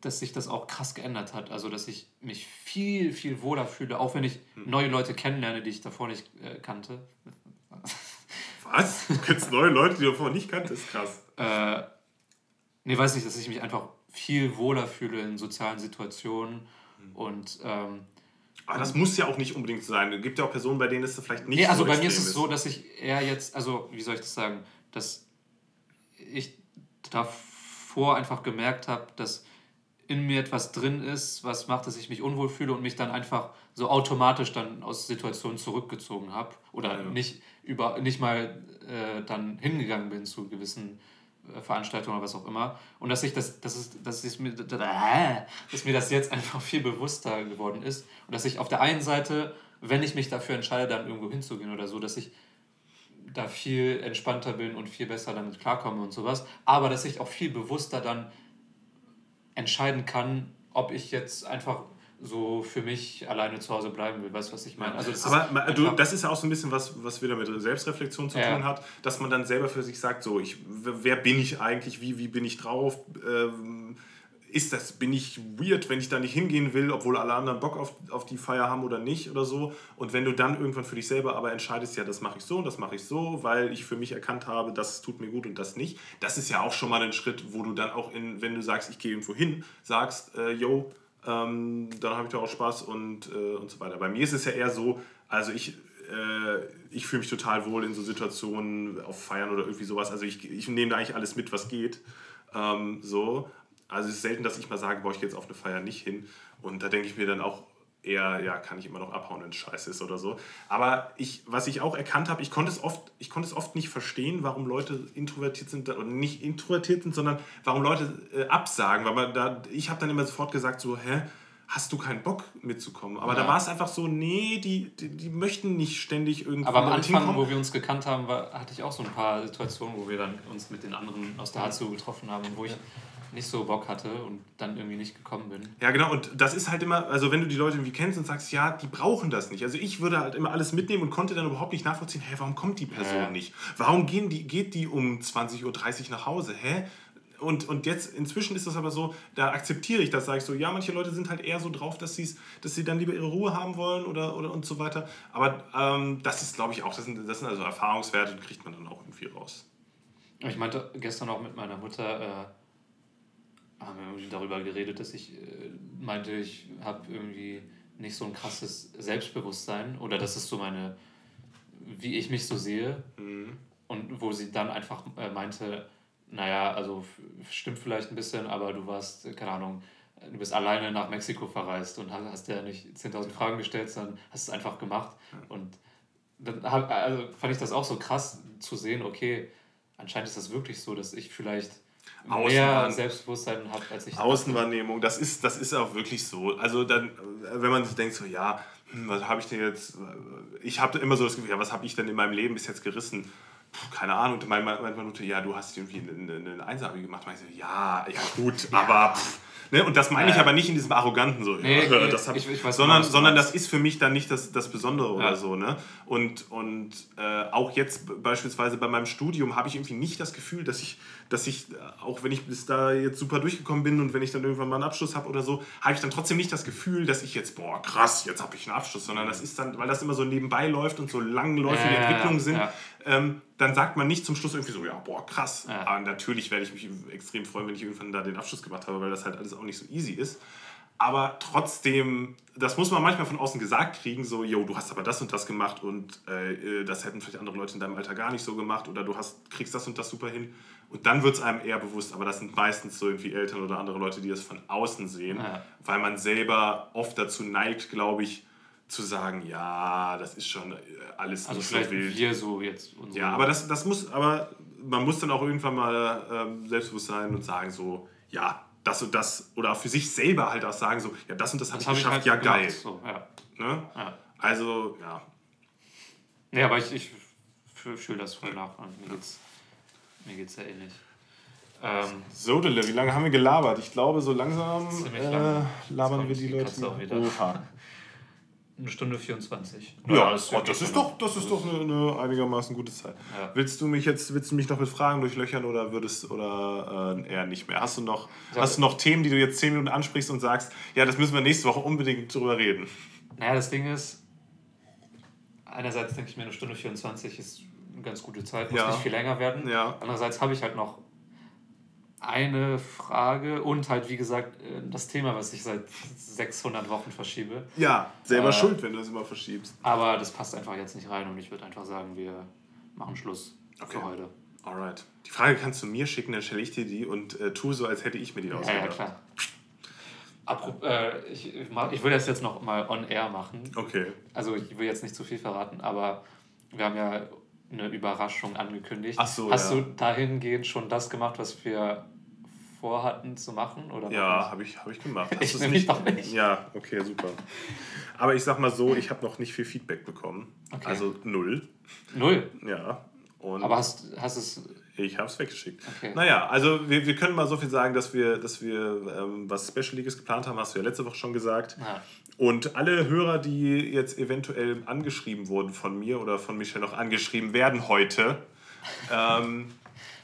S4: dass sich das auch krass geändert hat. Also, dass ich mich viel, viel wohler fühle, auch wenn ich
S3: Hm.
S4: neue Leute kennenlerne, die ich davor nicht äh, kannte.
S3: Was? Du kennst neue Leute, die du vorher nicht kanntest? Krass.
S4: Äh, nee, weiß nicht, dass ich mich einfach viel wohler fühle in sozialen Situationen. Und ähm,
S3: Aber das muss ja auch nicht unbedingt sein. Es gibt ja auch Personen, bei denen ist es vielleicht nicht
S4: Nee, also
S3: so
S4: bei mir ist es so, dass ich eher jetzt, also wie soll ich das sagen, dass ich davor einfach gemerkt habe, dass in mir etwas drin ist, was macht, dass ich mich unwohl fühle und mich dann einfach so automatisch dann aus Situationen zurückgezogen habe oder
S3: Ja.
S4: nicht über nicht mal äh, dann hingegangen bin zu gewissen Veranstaltungen oder was auch immer. Und dass ich das das ist dass ich mir dass mir das jetzt einfach viel bewusster geworden ist. Und dass ich auf der einen Seite wenn ich mich dafür entscheide dann irgendwo hinzugehen oder so dass ich da viel entspannter bin und viel besser damit klarkomme und sowas. Aber dass ich auch viel bewusster dann entscheiden kann ob ich jetzt einfach so für mich alleine zu Hause bleiben will weißt du was ich meine also das
S3: Aber
S4: ist
S3: du, das ist ja auch so ein bisschen was, was wieder mit Selbstreflexion zu
S4: Ja.
S3: tun hat, dass man dann selber für sich sagt, so, ich, wer bin ich eigentlich, wie, wie bin ich drauf, ähm, ist das, bin ich weird, wenn ich da nicht hingehen will, obwohl alle anderen Bock auf, auf die Feier haben oder nicht oder so. Und wenn du dann irgendwann für dich selber aber entscheidest, ja, das mache ich so und das mache ich so, weil ich für mich erkannt habe, das tut mir gut und das nicht, das ist ja auch schon mal ein Schritt, wo du dann auch, in, wenn du sagst, ich gehe irgendwo hin, sagst, äh, yo, ähm, dann habe ich da auch Spaß und, äh, und so weiter. Bei mir ist es ja eher so, also ich, äh, ich fühle mich total wohl in so Situationen auf Feiern oder irgendwie sowas. Also ich, ich nehme da eigentlich alles mit, was geht. Ähm, so. Also es ist selten, dass ich mal sage, boah, ich gehe jetzt auf eine Feier nicht hin. Und da denke ich mir dann auch eher, ja, kann ich immer noch abhauen, wenn es scheiße ist oder so. Aber ich, was ich auch erkannt habe, ich konnte es oft, ich konnte es oft nicht verstehen, warum Leute introvertiert sind oder nicht introvertiert sind, sondern warum Leute äh, absagen. Weil man da, ich habe dann immer sofort gesagt, so, hä? Hast du keinen Bock mitzukommen? Aber da
S4: Ja.
S3: war es einfach so, nee, die, die, die möchten nicht ständig irgendwie
S4: Aber am Anfang,
S3: hinkommen.
S4: wo wir uns gekannt haben, war, hatte ich auch so ein paar Situationen, wo wir dann uns mit den anderen aus der HZU getroffen haben wo ich nicht so Bock hatte und dann irgendwie nicht gekommen bin.
S3: Ja, genau, und das ist halt immer, also wenn du die Leute irgendwie kennst und sagst, ja, die brauchen das nicht. Also ich würde halt immer alles mitnehmen und konnte dann überhaupt nicht nachvollziehen, hä, warum kommt die Person
S4: Ja.
S3: nicht? Warum gehen die, geht die um 20.30 Uhr nach Hause? Hä? Und, und jetzt, inzwischen ist das aber so, da akzeptiere ich das, sage ich so, ja, manche Leute sind halt eher so drauf, dass, sie's, dass sie dann lieber ihre Ruhe haben wollen oder, oder und so weiter. Aber ähm, das ist, glaube ich, auch, das sind, das sind also Erfahrungswerte, die kriegt man dann auch irgendwie raus.
S4: Ich meinte gestern auch mit meiner Mutter, äh, haben wir irgendwie darüber geredet, dass ich äh, meinte, ich habe irgendwie nicht so ein krasses Selbstbewusstsein oder das ist so meine, wie ich mich so sehe. Und wo sie dann einfach äh, meinte, naja, also stimmt vielleicht ein bisschen, aber du warst, äh, keine Ahnung, du bist alleine nach Mexiko verreist und hast, hast ja nicht 10.000 Fragen gestellt, sondern hast es einfach gemacht. Und dann also fand ich das auch so krass zu sehen, okay, anscheinend ist das wirklich so, dass ich vielleicht mehr. Selbstbewusstsein habe, als ich
S3: Außenwahrnehmung, das ist, das ist auch wirklich so. Also dann, wenn man sich denkt, so ja, hm, was habe ich denn jetzt, ich habe immer so das Gefühl, ja, was habe ich denn in meinem Leben bis jetzt gerissen? Puh, keine Ahnung. Und meine Mutter, ja, du hast irgendwie eine, eine, eine Einsabi gemacht. Und ich so, ja, ja gut, aber... Pff, Ne? Und das meine ich aber nicht in diesem arroganten so,
S4: Nee,
S3: ja, das hab
S4: ich- ich weiß
S3: sondern, sondern das ist für mich dann nicht das, das Besondere oder so. Ne? Und, und äh, auch jetzt beispielsweise bei meinem Studium habe ich irgendwie nicht das Gefühl, dass ich, dass ich, äh, auch wenn ich bis da jetzt super durchgekommen bin und wenn ich dann irgendwann mal einen Abschluss habe oder so, habe ich dann trotzdem nicht das Gefühl, dass ich jetzt, boah, krass, jetzt habe ich einen Abschluss, sondern das ist dann, weil das immer so nebenbei läuft und so langläufige Entwicklungen sind. Ähm, dann sagt man nicht zum Schluss irgendwie so, ja, boah, krass.
S4: Ja.
S3: Aber natürlich werde ich mich extrem freuen, wenn ich irgendwann da den Abschluss gemacht habe, weil das halt alles auch nicht so easy ist. Aber trotzdem, das muss man manchmal von außen gesagt kriegen, so, yo, du hast aber das und das gemacht und äh, äh, das hätten vielleicht andere Leute in deinem Alter gar nicht so gemacht oder du hast, kriegst das und das super hin. Und dann wird es einem eher bewusst, aber das sind meistens so irgendwie Eltern oder andere Leute, die das von außen sehen,
S4: Ja.
S3: weil man selber oft dazu neigt, glaube ich, zu sagen, ja, das ist schon äh, alles
S4: Also
S3: nicht
S4: vielleicht
S3: so wild.
S4: wir so jetzt. Und so.
S3: Ja, aber das, das muss, aber man muss dann auch irgendwann mal ähm, selbstbewusst sein und sagen so, ja, das und das, oder auch für sich selber halt auch sagen, so, ja, das und das habe ich
S4: hab
S3: geschafft,
S4: halt
S3: ja
S4: gemacht,
S3: geil.
S4: So, ja.
S3: Ne?
S4: Ja.
S3: Also, ja.
S4: Nee, aber ich, ich fühle fühl das voll nach. Und mir geht's, mir geht's sehr ähnlich. Ähm,
S3: So, Dille, wie lange haben wir gelabert? Ich glaube, so langsam äh, labern wir die Leute. Oha.
S4: Eine Stunde 24.
S3: Ja,
S4: das
S3: oh, das ist doch, das ist doch eine, eine einigermaßen gute Zeit.
S4: Ja.
S3: Willst du mich jetzt, willst du mich noch mit Fragen durchlöchern oder würdest oder äh, eher nicht mehr? Hast du noch,
S4: Ja.
S3: hast du noch Themen, die du jetzt zehn Minuten ansprichst und sagst, ja, das müssen wir nächste Woche unbedingt drüber reden?
S4: Naja, das Ding ist, einerseits denke ich mir, eine Stunde 24 ist eine ganz gute Zeit, muss
S3: Ja.
S4: nicht viel länger werden.
S3: Ja.
S4: Andererseits habe ich halt noch eine Frage und halt, wie gesagt, äh, das Thema, was ich seit 600 Wochen verschiebe.
S3: Ja, selber
S4: Äh,
S3: schuld, wenn du das immer verschiebst.
S4: Aber das passt einfach jetzt nicht rein und ich würde einfach sagen, wir machen Schluss
S3: Okay.
S4: für heute.
S3: Alright. Die Frage kannst du mir schicken, dann stelle ich dir die und äh, tue so, als hätte ich mir die
S4: Ja,
S3: ausgedacht.
S4: ja, klar. Apro äh, ich, ich will das jetzt noch mal on air machen.
S3: Okay.
S4: Also ich will jetzt nicht zu viel verraten, aber wir haben ja eine Überraschung angekündigt.
S3: Ach so,
S4: Hast
S3: ja.
S4: du dahingehend schon das gemacht, was wir vorhatten zu machen? Oder
S3: Ja, habe ich, hab ich gemacht.
S4: Ich nämlich noch nicht.
S3: Ja, okay, super. Aber ich sag mal so, ich habe noch nicht viel Feedback bekommen.
S4: Okay.
S3: Also null.
S4: Null.
S3: Ja. Und
S4: Aber hast, hast es.
S3: ich habe es weggeschickt.
S4: Okay.
S3: Naja, also wir, wir können mal so viel sagen, dass wir, dass wir ähm, was Special Leagues geplant haben, hast du ja letzte Woche schon gesagt.
S4: Ja.
S3: Und alle Hörer, die jetzt eventuell angeschrieben wurden von mir oder von Michelle noch angeschrieben werden heute, ähm,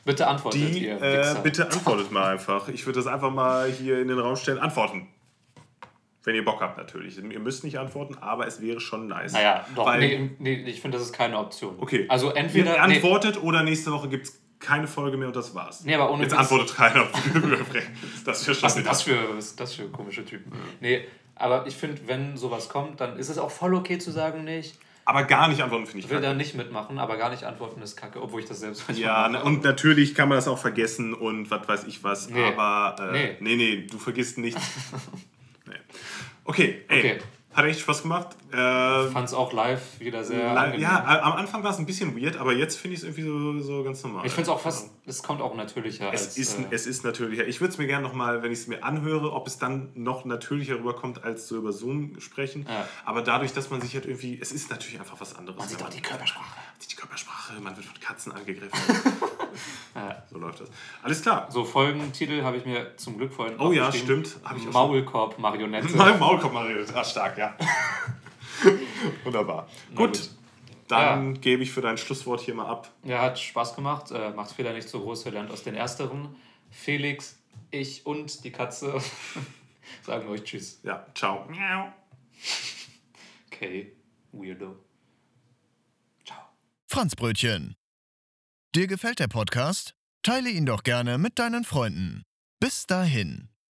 S4: Bitte antwortet
S3: die
S4: ihr.
S3: äh, bitte antwortet mal einfach. Ich würde das einfach mal hier in den Raum stellen. Antworten. Wenn ihr Bock habt, natürlich. Ihr müsst nicht antworten, aber es wäre schon nice.
S4: Naja, doch.
S3: Weil,
S4: nee, nee, ich finde, das ist keine Option.
S3: Okay.
S4: Also entweder.
S3: ihr
S4: nee,
S3: antwortet oder nächste Woche gibt es keine Folge mehr und das war's.
S4: Nee, aber ohne
S3: Jetzt
S4: Witz.
S3: antwortet keiner. das wäre schon
S4: Was das für, was das für komische Typen? Nee, aber ich finde, wenn sowas kommt, dann ist es auch voll okay zu sagen, nicht.
S3: Aber gar nicht antworten finde ich
S4: Ich will
S3: kacke.
S4: da nicht mitmachen, aber gar nicht antworten ist kacke, obwohl ich das selbst manchmal
S3: Ja,
S4: mache.
S3: und natürlich kann man das auch vergessen und was weiß ich was.
S4: Nee.
S3: Aber äh, nee.
S4: Nee.
S3: nee, du vergisst nichts. nee. Okay, ey.
S4: Okay.
S3: Hat echt Spaß gemacht. Äh,
S4: Ich fand es auch live wieder sehr. angenehm.
S3: ja, am Anfang war es ein bisschen weird, aber jetzt finde ich es irgendwie so, so ganz normal.
S4: Ich finde es auch fast, es kommt auch natürlicher.
S3: Es
S4: als,
S3: ist,
S4: äh,
S3: es ist natürlicher. Ich würde es mir gerne nochmal, wenn ich es mir anhöre, ob es dann noch natürlicher rüberkommt, als so über Zoom sprechen.
S4: Ja.
S3: Aber dadurch, dass man sich halt irgendwie, es ist natürlich einfach was anderes.
S4: man sieht auch die Körpersprache.
S3: Man sieht die Körpersprache, man wird von Katzen angegriffen.
S4: Ja.
S3: so läuft das. Alles klar.
S4: So, Folgentitel habe ich mir zum Glück vorhin
S3: Oh ja, stimmt.
S4: Maulkorb-Marionette.
S3: Mein Maulkorb Mario. Ah, stark, ja. Wunderbar. Gut.
S4: gut.
S3: Dann gebe ich für dein Schlusswort hier mal ab.
S4: Ja, hat Spaß gemacht. Äh, macht Fehler nicht so groß, wir lernt aus den Ersteren. Felix, ich und die Katze sagen euch Tschüss.
S3: Ja, ciao.
S4: Okay, Weirdo. Ciao.
S1: Franzbrötchen. Dir gefällt der Podcast? Teile ihn doch gerne mit deinen Freunden. Bis dahin.